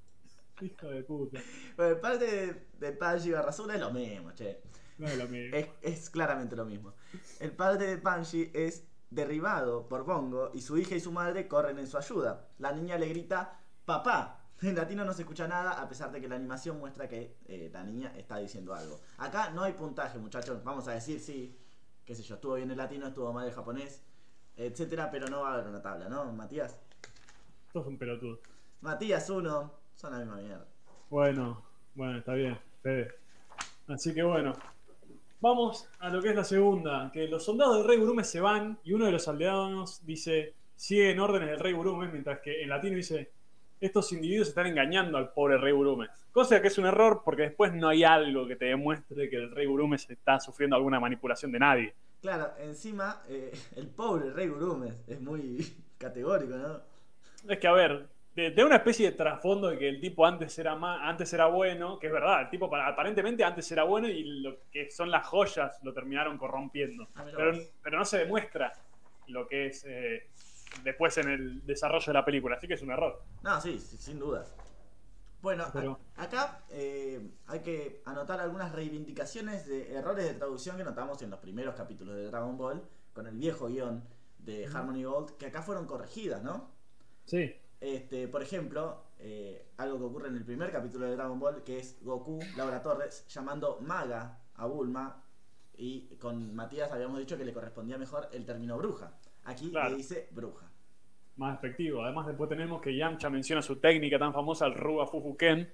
Hijo de puta. Pero el padre de, de Panji Barrazula es lo mismo, che. No es lo mismo. Es, es claramente lo mismo. El padre de Panji es derribado por Bongo y su hija y su madre corren en su ayuda. La niña le grita papá. En latino no se escucha nada a pesar de que la animación muestra que eh, la niña está diciendo algo. Acá no hay puntaje, muchachos. Vamos a decir sí, qué sé yo, estuvo bien el latino, estuvo mal el japonés, etcétera, pero no va a haber una tabla, ¿no, Matías? Esto es un pelotudo. Matías, uno, son la misma mierda. Bueno, bueno, está bien. Fede. Así que bueno. Vamos a lo que es la segunda. Que los soldados del rey Burume se van y uno de los aldeanos dice, siguen órdenes del rey Burume, mientras que en latino dice, estos individuos están engañando al pobre rey Burume. Cosa que es un error porque después no hay algo que te demuestre que el rey Burume está sufriendo alguna manipulación de nadie. Claro, encima, eh, el pobre rey Gurumes es muy categórico, ¿no? Es que, a ver, de, de una especie de trasfondo de que el tipo antes era antes era bueno, que es verdad, el tipo para- aparentemente antes era bueno y lo que son las joyas lo terminaron corrompiendo. Ah, pero no se demuestra lo que es eh, después en el desarrollo de la película, así que es un error. No, sí, sí, sin dudas. Bueno, Pero- acá eh, hay que anotar algunas reivindicaciones de errores de traducción que notamos en los primeros capítulos de Dragon Ball con el viejo guion de Harmony Gold, que acá fueron corregidas, ¿no? Sí. Este, por ejemplo, eh, algo que ocurre en el primer capítulo de Dragon Ball, que es Goku, Laura Torres, llamando Maga a Bulma, y con Matías habíamos dicho que le correspondía mejor el término bruja. Aquí Claro. le dice bruja. Más efectivo. Además, después tenemos que Yamcha menciona su técnica tan famosa, el Ruga Fufuken,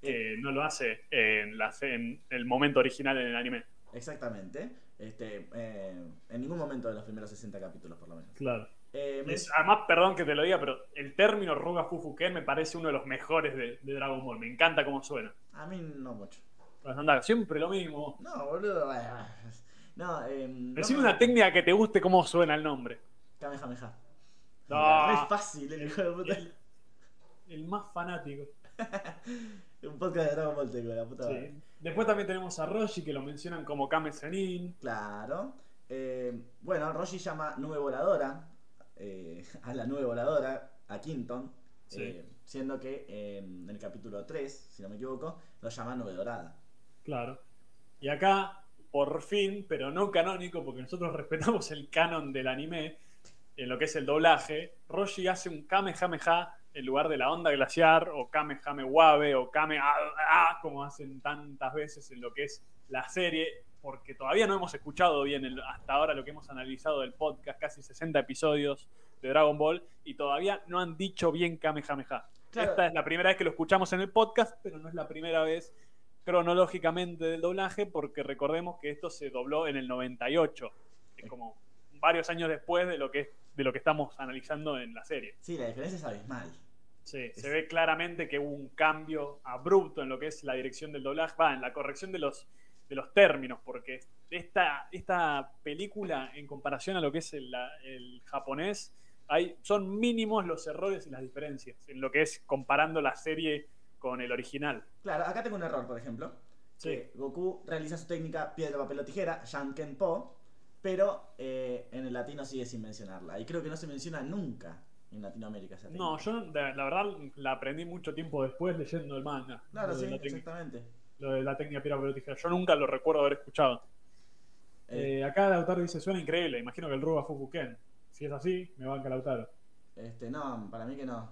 que no lo hace en, la, en el momento original en el anime. Exactamente. Este, eh, en ningún momento de los primeros 60 capítulos, por lo menos. Claro. Eh, me- además, perdón que te lo diga, pero el término Ruga Fufuken me parece uno de los mejores de, de Dragon Ball. Me encanta cómo suena. A mí no mucho. Pues anda, siempre lo mismo. No, boludo. bueno, No, eh, Decime me- una técnica que te guste cómo suena el nombre. Kamehameha. No. Re fácil, el hijo de puta. El, el más fanático. Un podcast de Dragon Ball la puta Sí. madre. Después también tenemos a Roshi que lo mencionan como Kame Senin. Claro. Eh, bueno, Roshi llama nube voladora eh, a la nube voladora, a Quinton. Sí. eh, siendo que eh, en el capítulo 3, si no me equivoco, lo llama nube dorada. Claro. Y acá, por fin, pero no canónico, porque nosotros respetamos el canon del anime, en lo que es el doblaje, Roshi hace un Kamehameha en lugar de la onda glaciar, o Kamehamewabe, o Kame ah, ah, como hacen tantas veces en lo que es la serie, porque todavía no hemos escuchado bien el- hasta ahora lo que hemos analizado del podcast, casi 60 episodios de Dragon Ball, y todavía no han dicho bien Kamehameha. Claro. Esta es la primera vez que lo escuchamos en el podcast, pero no es la primera vez cronológicamente del doblaje, porque recordemos que esto se dobló en el 98. Es como varios años después de lo que, de lo que estamos analizando en la serie. Sí, la diferencia es abismal. Sí, se ve claramente que hubo un cambio abrupto en lo que es la dirección del doblaje, va, en la corrección de los, de los términos, porque esta, esta película, en comparación a lo que es el, la- el japonés, hay, son mínimos los errores y las diferencias en lo que es comparando la serie con el original. Claro, acá tengo un error, por ejemplo. Sí. que Goku realiza su técnica piedra, papel o tijera, Shanken Po, pero eh, en el latino sigue sin mencionarla. Y creo que no se menciona nunca en Latinoamérica esa técnica. No, yo la verdad la aprendí mucho tiempo después leyendo el manga. Claro, sí, exactamente. lo de la técnica piedra, papel o tijera. Yo nunca lo recuerdo haber escuchado. Eh, Eh, acá Lautaro dice, suena increíble, imagino que el Ruga Fufuken. Si es así, me banca Lautaro. este, no, para mí que no.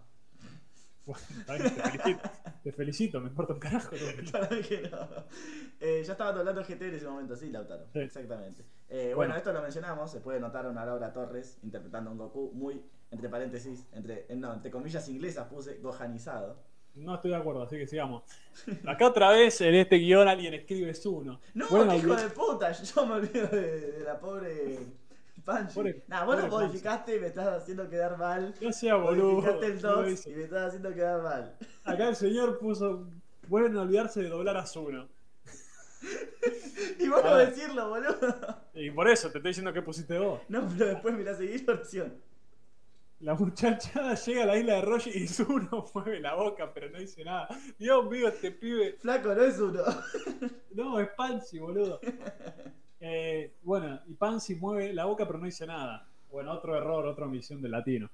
Bueno, te felicito, te felicito, me importa un carajo. Mí que no. Eh, ya estaba hablando GT en ese momento, sí, Lautaro. Sí. Exactamente. Eh, bueno. Bueno. esto lo mencionamos. Se puede notar una Laura Torres interpretando a un Goku muy, entre paréntesis, entre, eh, no, entre comillas inglesas puse gohanizado. No estoy de acuerdo, así que sigamos. Acá otra vez en este guion alguien escribe Zuno. No, Bueno, hijo de puta. Yo me olvido de, de la pobre Pobre- Nah, vos lo modificaste y me estás haciendo quedar mal. No sea boludo. Modificaste el no lo 2 hice. y me estás haciendo quedar mal. Acá el señor puso, bueno olvidarse de doblar a Zuno. Y vos no Ah. decirlo, boludo. Y por eso te estoy diciendo que pusiste vos. No, pero después mirá seguir la oración. La muchacha llega a la isla de Roshi y Zuno mueve la boca, pero no dice nada. Dios mío, este pibe. Flaco, no es uno. No, es Pansy, boludo. Eh, bueno, y Pansy mueve la boca, pero no dice nada. Bueno, otro error, otra omisión del latino.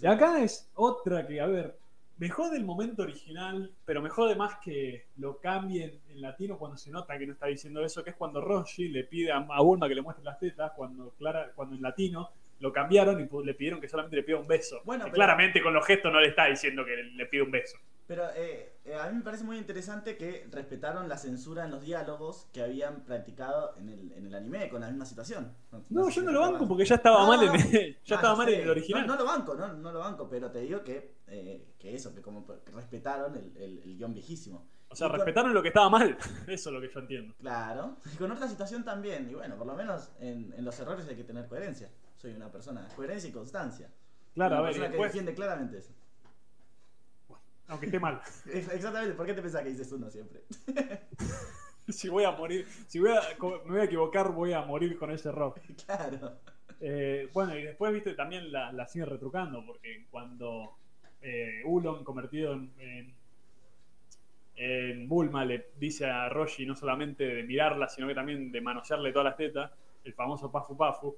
Y acá es otra que, a ver, me jode el momento original, pero me jode más que lo cambien en latino cuando se nota que no está diciendo eso, que es cuando Roshi le pide a, a Bulma que le muestre las tetas, cuando, Clara, cuando en latino lo cambiaron y le pidieron que solamente le pida un beso. Bueno, pero- Claramente con los gestos no le está diciendo que le pide un beso. Pero eh, eh, a mí me parece muy interesante que respetaron la censura en los diálogos que habían practicado en el, en el anime con la misma situación. No, yo no lo banco porque ya estaba No, mal no, en, no. ya Ah, estaba mal sé. en el original. No, lo banco, no, no lo banco, pero te digo que, eh, que eso, que como que respetaron el, el- el guion viejísimo. O sea, Y con- respetaron lo que estaba mal. Eso es lo que yo entiendo. Claro, y con otra situación también, y bueno, por lo menos en, en los errores hay que tener coherencia. Soy una persona, coherencia y constancia. Claro, Una a ver, persona que después, defiende claramente eso. Aunque esté mal. Ex- Exactamente, ¿por qué te pensás que dices uno siempre? si voy a morir, si voy a, me voy a equivocar, voy a morir con ese error. claro. Eh, bueno, y después, viste, también la, la siguen retrucando, porque cuando eh, Ulon, convertido en, en, en Bulma, le dice a Roshi no solamente de mirarla, sino que también de manosearle todas las tetas, el famoso Pafu Pafu,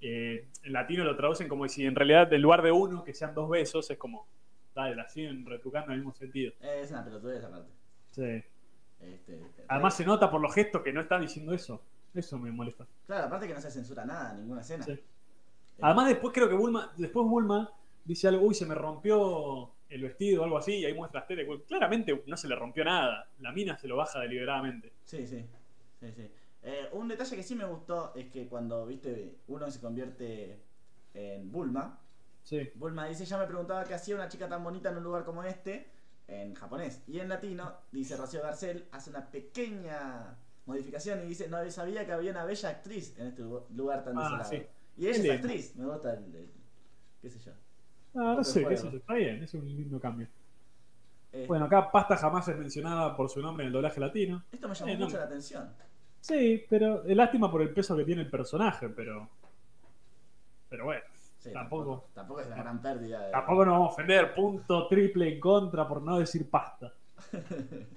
eh, en latino lo traducen como si en realidad en lugar de uno, que sean dos besos, es como, dale, la siguen retrucando en el mismo sentido. Eh, Es una pelotudez esa parte. Sí. Este, Además se nota por los gestos que no está diciendo eso. Eso me molesta. Claro, aparte que no se censura nada, ninguna escena. Sí. Eh, Además después creo que Bulma, después Bulma dice algo, uy, se me rompió el vestido o algo así, y ahí muestra las tetas. Claramente no se le rompió nada. La mina se lo baja deliberadamente. Sí, sí. sí, sí. Eh, un detalle que sí me gustó es que cuando, viste, uno se convierte en Bulma, Sí. Bulma dice, ya me preguntaba qué hacía una chica tan bonita en un lugar como este, en japonés. Y en latino, dice Rocío Garcel, hace una pequeña modificación y dice, no sabía que había una bella actriz en este lu- lugar tan Ah, desolado. sí. Y ella es actriz, me gusta el, el- qué sé yo. Ah, no sé, qué juego. sé yo, está bien, es un lindo cambio. Eh, Bueno, acá Pasta jamás es mencionada por su nombre en el doblaje latino. esto me llamó eh, no. mucho la atención. Sí, pero es lástima por el peso que tiene el personaje, pero. Pero bueno, Sí, Tampoco. Tampoco es la gran pérdida. de- tampoco nos vamos a ofender. Punto triple en contra por no decir pasta.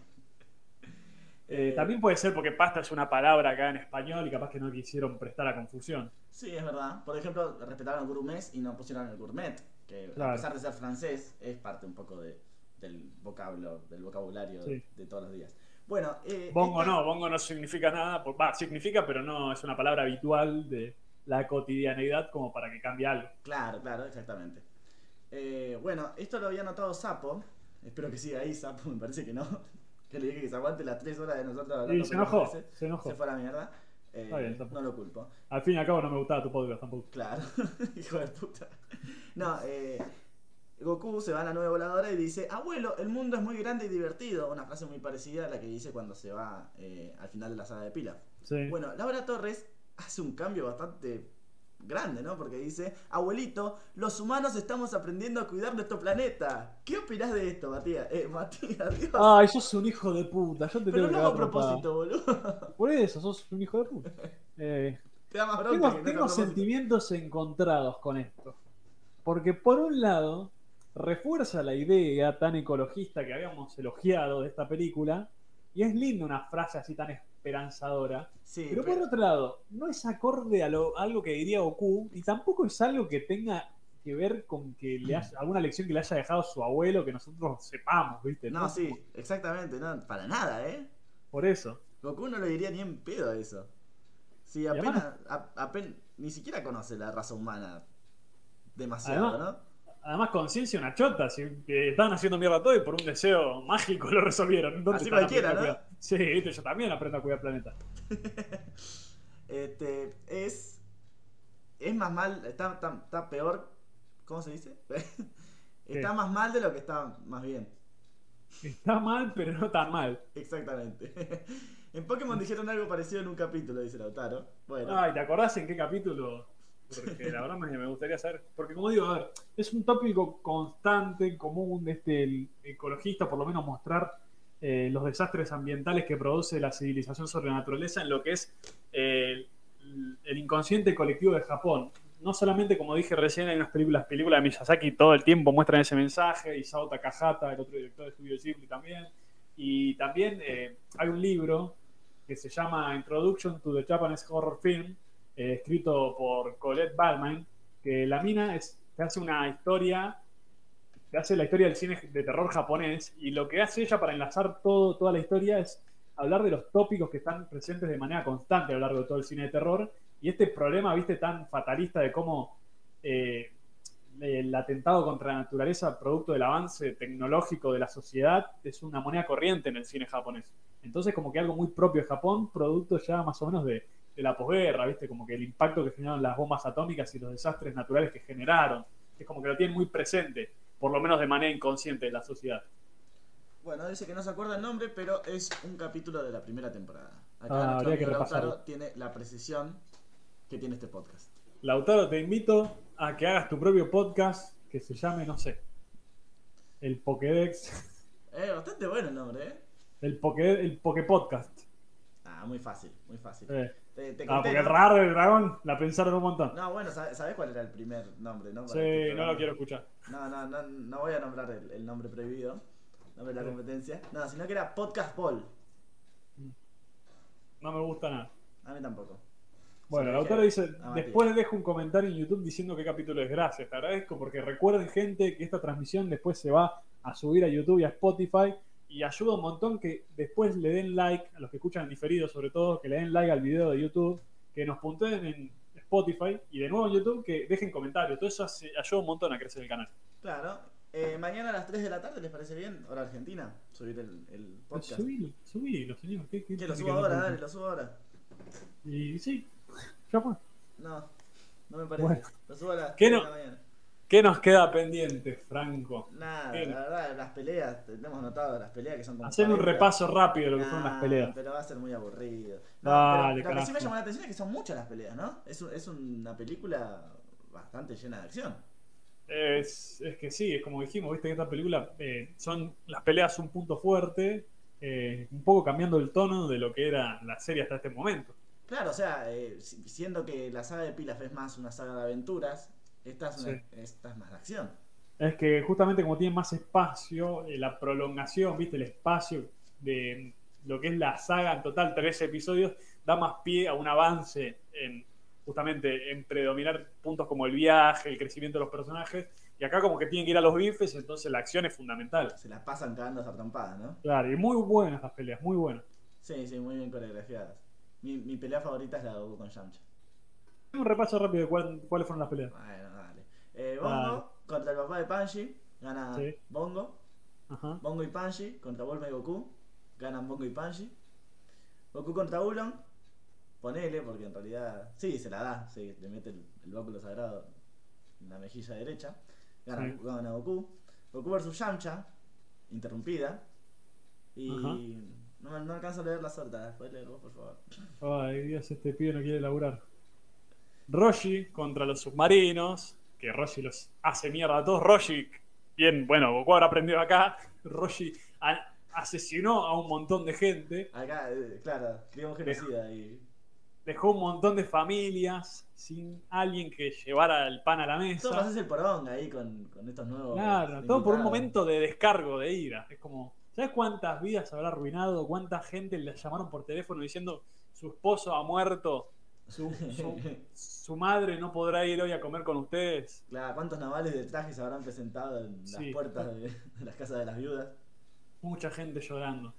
Eh, Eh, también puede ser porque pasta es una palabra acá en español y capaz que no quisieron prestar a confusión. Sí, es verdad. Por ejemplo, respetaron el gourmet y no pusieron el gourmet, que Claro. a pesar de ser francés, es parte un poco de, del vocablo, del vocabulario Sí. de todos los días. Bueno, eh, Bongo esta- no, bongo no significa nada. Va, significa, pero no es una palabra habitual de la cotidianeidad como para que cambie algo. Claro, claro, exactamente. Eh, bueno, esto lo había notado Sapo. Espero que siga ahí, Sapo. Me parece que no. Que le dije que se aguante las tres horas de nosotros hablando. Y se enojó, se enojó. Se fue a la mierda. Eh, Está bien, no lo culpo. Al fin y al cabo no me gustaba tu podcast tampoco. Claro, hijo de puta. No, eh, Goku se va a la nueva voladora y dice, abuelo, el mundo es muy grande y divertido. Una frase muy parecida a la que dice cuando se va eh, al final de la saga de Pilaf. Sí. Bueno, Laura Torres hace un cambio bastante grande, ¿no? Porque dice, abuelito, los humanos estamos aprendiendo a cuidar nuestro planeta. ¿Qué opinás de esto, Matías? Eh, Matías, Dios. Ay, sos un hijo de puta. Yo te Pero tengo que no dar a propósito, boludo. Por eso, sos un hijo de puta. Eh, Te da más bronca tengo que no sentimientos encontrados con esto. Porque por un lado, refuerza la idea tan ecologista que habíamos elogiado de esta película. Y es linda una frase así tan esperanzadora. Sí, Pero por otro lado, no es acorde a, lo- a algo que diría Goku y tampoco es algo que tenga que ver con que le haya, alguna lección que le haya dejado su abuelo que nosotros sepamos, ¿viste? No, sí, exactamente, no, para nada, ¿eh? Por eso. Goku no le diría ni en pedo a eso. Sí, apenas, además- a- apen- ni siquiera conoce la raza humana demasiado, Además- ¿no? Además, conciencia una chota, si que estaban haciendo mierda todo y por un deseo mágico lo resolvieron. ¿Dónde Así cualquiera, cuidar? Sí, viste, yo también aprendo a cuidar planeta. Este, es. Es más mal, está, está, está peor. ¿Cómo se dice? está más mal de lo que está más bien. Está mal, pero no tan mal. Exactamente. en Pokémon dijeron algo parecido en un capítulo, dice Lautaro. Bueno, Ay, ¿te acordás en qué capítulo? Porque la verdad me, gustaría saber. Porque como digo, a ver, es un tópico constante, común de este el ecologista, por lo menos mostrar eh, los desastres ambientales que produce la civilización sobre la naturaleza en lo que es eh, el, inconsciente colectivo de Japón. No solamente, como dije recién, hay unas películas, películas de Miyazaki todo el tiempo muestran ese mensaje, Isao Takahata, el otro director de Studio Ghibli también. Y también eh, hay un libro que se llama Introduction to the Japanese Horror Film, eh, escrito por Colette Balmain, que la mina es, te hace una historia, te hace la historia del cine de terror japonés, y lo que hace ella para enlazar todo, toda la historia es hablar de los tópicos que están presentes de manera constante a lo largo de todo el cine de terror, y este problema, viste, tan fatalista de cómo eh, el atentado contra la naturaleza, producto del avance tecnológico de la sociedad, es una moneda corriente en el cine japonés. Entonces, como que algo muy propio de Japón, producto ya más o menos de, de la posguerra, ¿viste? Como que el impacto que generaron las bombas atómicas y los desastres naturales que generaron. Es como que lo tienen muy presente, por lo menos de manera inconsciente en la sociedad. bueno, dice que no se acuerda el nombre, pero es un capítulo de la primera temporada. Acá Ah, habría que repasarlo. Lautaro tiene la precisión que tiene este podcast. Lautaro, te invito a que hagas tu propio podcast que se llame, no sé, el Pokédex, Eh, bastante bueno el nombre, ¿eh? el Poké, el Poképodcast. Muy fácil, muy fácil. Eh. Te, te Ah, porque el raro del dragón la pensaron un montón. No, bueno, ¿sabes, cuál era el primer nombre, no? Para sí, este no lo quiero escuchar. No, no, no, no voy a nombrar el, el nombre prohibido, nombre de la competencia. No, sino que era Podcast Ball. No me gusta nada. A mí tampoco. Bueno, Se el lo autor dije dice, después dejo un comentario en YouTube diciendo qué capítulo es. Gracias, te agradezco porque recuerden gente que esta transmisión después se va a subir a YouTube y a Spotify y ayuda un montón que después le den like, a los que escuchan en diferido sobre todo, que le den like al video de YouTube, que nos punteen en Spotify y de nuevo en YouTube que dejen comentarios. Todo eso hace- ayuda un montón a crecer el canal. Claro. Eh, mañana a las 3 de la tarde, ¿les parece bien? Hora Argentina, subir el, el podcast. Subilo, subilo, señor. ¿Qué, qué Que lo subo ahora, dale, lo subo ahora. Y sí, ya fue. No, no me parece. Bueno. Lo subo a las ¿Qué 3 no? de la mañana. ¿Qué nos queda pendiente, Franco? Nada, ¿Qué? la verdad, las peleas, tenemos notado las peleas que son como. Haceme un 40. repaso rápido de lo que fueron Nah, las peleas. Pero va a ser muy aburrido. No, Dale, pero lo que sí me llamó la atención es que son muchas las peleas, ¿no? Es, un- es una película bastante llena de acción. Es, es que sí, es como dijimos, viste que esta película eh, son las peleas un punto fuerte, eh, un poco cambiando el tono de lo que era la serie hasta este momento. Claro, o sea, eh, si- siendo que la saga de Pilaf es más una saga de aventuras, esta es, una- Sí. esta es más de acción. Es que justamente como tiene más espacio, eh, la prolongación, viste, el espacio de lo que es la saga en total, 13 episodios, da más pie a un avance en justamente en predominar puntos como el viaje, el crecimiento de los personajes, y acá como que tienen que ir a los bifes, entonces la acción es fundamental. Se las pasan cagando a ¿no? Claro, y muy buenas las peleas, muy buenas. Sí, sí, muy bien coreografiadas. Mi, mi pelea favorita es la de Goku con Yamcha. Un repaso rápido de cuál- cuáles fueron las peleas. Bueno. Eh, Bongo Dale. contra el papá de Panji, gana Sí. Bongo. Ajá. Bongo y Panji contra Bulma y Goku, ganan Bongo y Panji. Goku contra Ulon, ponele, porque en realidad sí, se la da, sí, le mete el, el báculo sagrado en la mejilla derecha. Gana, Sí. gana Goku. Goku versus Yamcha, interrumpida. Y no, no alcanzo a leer la suerte, puedes leer vos, por favor. Ay, Dios, este pibe no quiere laburar. Roshi contra los submarinos, que Roshi los hace mierda a todos. Roshi, bien, bueno, Goku habrá aprendido acá. Roshi a- asesinó a un montón de gente, Acá, eh, claro, crió un genocida y. dejó un montón de familias sin alguien que llevara el pan a la Todo mesa. pasas el porón ahí con, con estos nuevos. Claro, todo por un momento de descargo de ira. Es como, ¿sabes cuántas vidas habrá arruinado? ¿Cuánta gente le llamaron por teléfono diciendo su esposo ha muerto? Su, su, su madre no podrá ir hoy a comer con ustedes. Claro, ¿cuántos navales de traje se habrán presentado en las Sí. puertas de, de las casas de las viudas? Mucha gente llorando.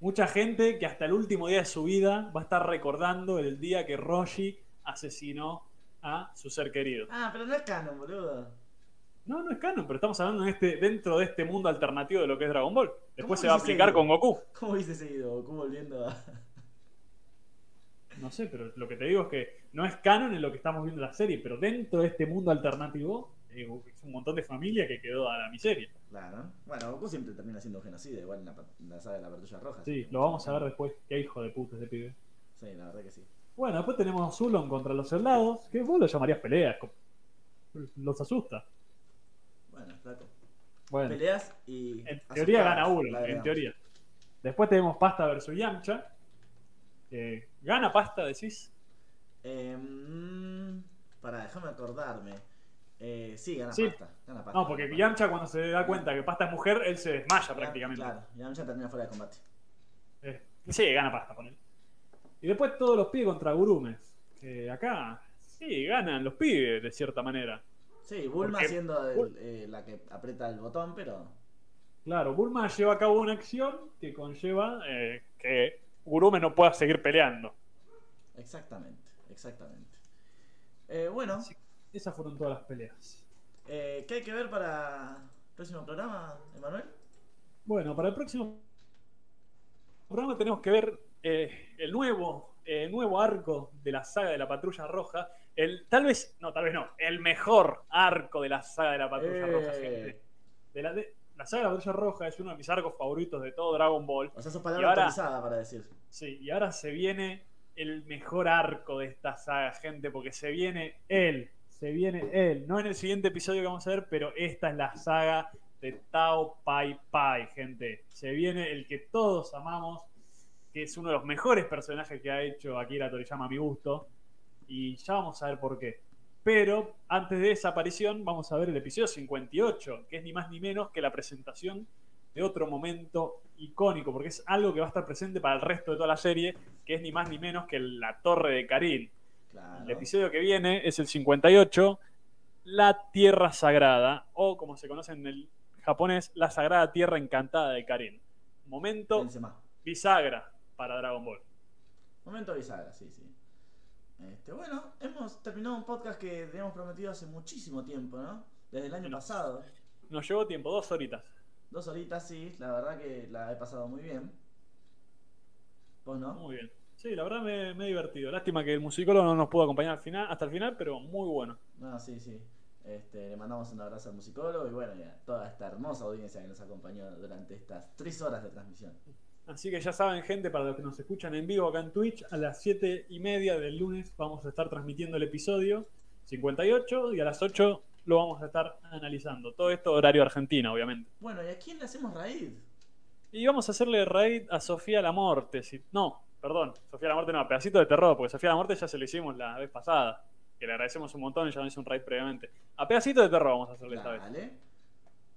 Mucha gente que hasta el último día de su vida va a estar recordando el día que Roshi asesinó a su ser querido. Ah, pero no es canon, boludo. No, no es canon, pero estamos hablando en este, dentro de este mundo alternativo de lo que es Dragon Ball. Después ¿Cómo se va a aplicar con Goku. ¿Cómo hubiese seguido Goku volviendo a.? No sé, pero lo que te digo es que no es canon en lo que estamos viendo en la serie, pero dentro de este mundo alternativo eh, es un montón de familia que quedó a la miseria. Claro. Bueno, Goku siempre termina siendo genocida, igual en la, en la saga de la patrulla roja. Sí, lo vamos a ver después. Qué hijo de puta ese pibe. Sí, la verdad que sí. Bueno, después tenemos Zulon contra los soldados, que vos lo llamarías peleas. Los asusta. Bueno. Bueno, Peleas y. en teoría gana uno, en teoría. Después tenemos Pasta versus Yamcha. Que ¿Gana Pasta, decís? Eh, mm, para, déjame acordarme. Eh, sí, gana Sí. pasta. Gana pasta No, porque gana Yamcha cuando se da cuenta que Pasta es mujer, él se desmaya pasta. prácticamente. Claro, Yamcha termina fuera de combate. Eh, sí, gana pasta, ponele. Y después todos los pibes contra Gurumes. Que acá, sí, ganan los pibes de cierta manera. Sí, Bulma Porque- siendo el- eh, la que aprieta el botón, pero. Claro, Bulma lleva a cabo una acción que conlleva eh, que Gurume no pueda seguir peleando. Exactamente, exactamente. Eh, bueno, Sí. Esas fueron todas las peleas. eh, ¿qué hay que ver para el próximo programa, Emanuel? Bueno, para el próximo programa tenemos que ver eh, el nuevo, eh, nuevo arco de la saga de la Patrulla Roja. El, tal vez, no, tal vez no, el mejor arco de la saga de la Patrulla Eh. Roja, gente. De la, de- la saga de la Patrulla Roja es uno de mis arcos favoritos de todo Dragon Ball. O sea, sos palabra ahora- autorizada para decir. Sí, y ahora se viene el mejor arco de esta saga, gente, porque se viene él, se viene él. No en el siguiente episodio que vamos a ver, pero esta es la saga de Tao Pai Pai, gente. Se viene el que todos amamos, que es uno de los mejores personajes que ha hecho Akira Toriyama a mi gusto, y ya vamos a ver por qué. Pero antes de esa aparición, vamos a ver el episodio 58, que es ni más ni menos que la presentación de otro momento icónico, porque es algo que va a estar presente para el resto de toda la serie, que es ni más ni menos que la Torre de Karin. Claro. El episodio que viene es el 58, La Tierra Sagrada, o como se conoce en el japonés, la Sagrada Tierra Encantada de Karin. Momento bisagra para Dragon Ball. Momento bisagra, sí, sí. Este, bueno, hemos terminado un podcast que teníamos prometido hace muchísimo tiempo, ¿no? Desde el año pasado. Nos llevó tiempo, dos horitas. Dos horitas, sí, la verdad que la he pasado muy bien. ¿Vos no? Muy bien. Sí, la verdad me, me he divertido. Lástima que el musicólogo no nos pudo acompañar al final, hasta el final, pero muy bueno. No, sí, sí. Este, le mandamos un abrazo al musicólogo y bueno, y a toda esta hermosa audiencia que nos acompañó durante estas tres horas de transmisión. Así que ya saben, gente, para los que nos escuchan en vivo acá en Twitch, a las 7 y media del lunes vamos a estar transmitiendo el episodio 58 y a las 8 lo vamos a estar analizando. Todo esto horario argentina, obviamente. Bueno, ¿y a quién le hacemos raíz? Y vamos a hacerle raid a Sofía la Morte. Si... No, perdón, Sofía la Morte no, pedacito de terror, porque Sofía la Muerte ya se lo hicimos la vez pasada. Que le agradecemos un montón y ya nos hizo un raid previamente. A pedacito de terror vamos a hacerle esta vez.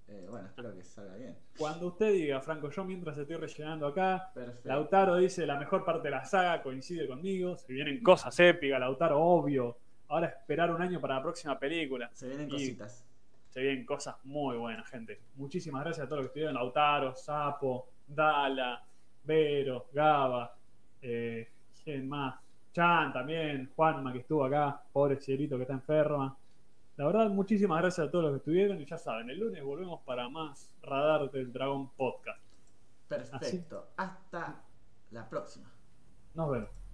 Eh, bueno, espero que salga bien. Cuando usted diga, Franco, yo mientras estoy rellenando acá, Perfecto. Lautaro dice la mejor parte de la saga, coincide conmigo, se vienen cosas épicas, Lautaro, obvio. Ahora esperar un año para la próxima película. Se vienen Y- cositas. Se vienen cosas muy buenas, gente. Muchísimas gracias a todos los que estuvieron. Lautaro, Sapo, Dala, Vero, Gaba, eh, ¿quién más? Chan también, Juanma que estuvo acá, pobre Cielito que está enferma. La verdad, muchísimas gracias a todos los que estuvieron. Y ya saben, el lunes volvemos para más Radar del Dragón Podcast. Perfecto. Hasta la próxima. Nos vemos.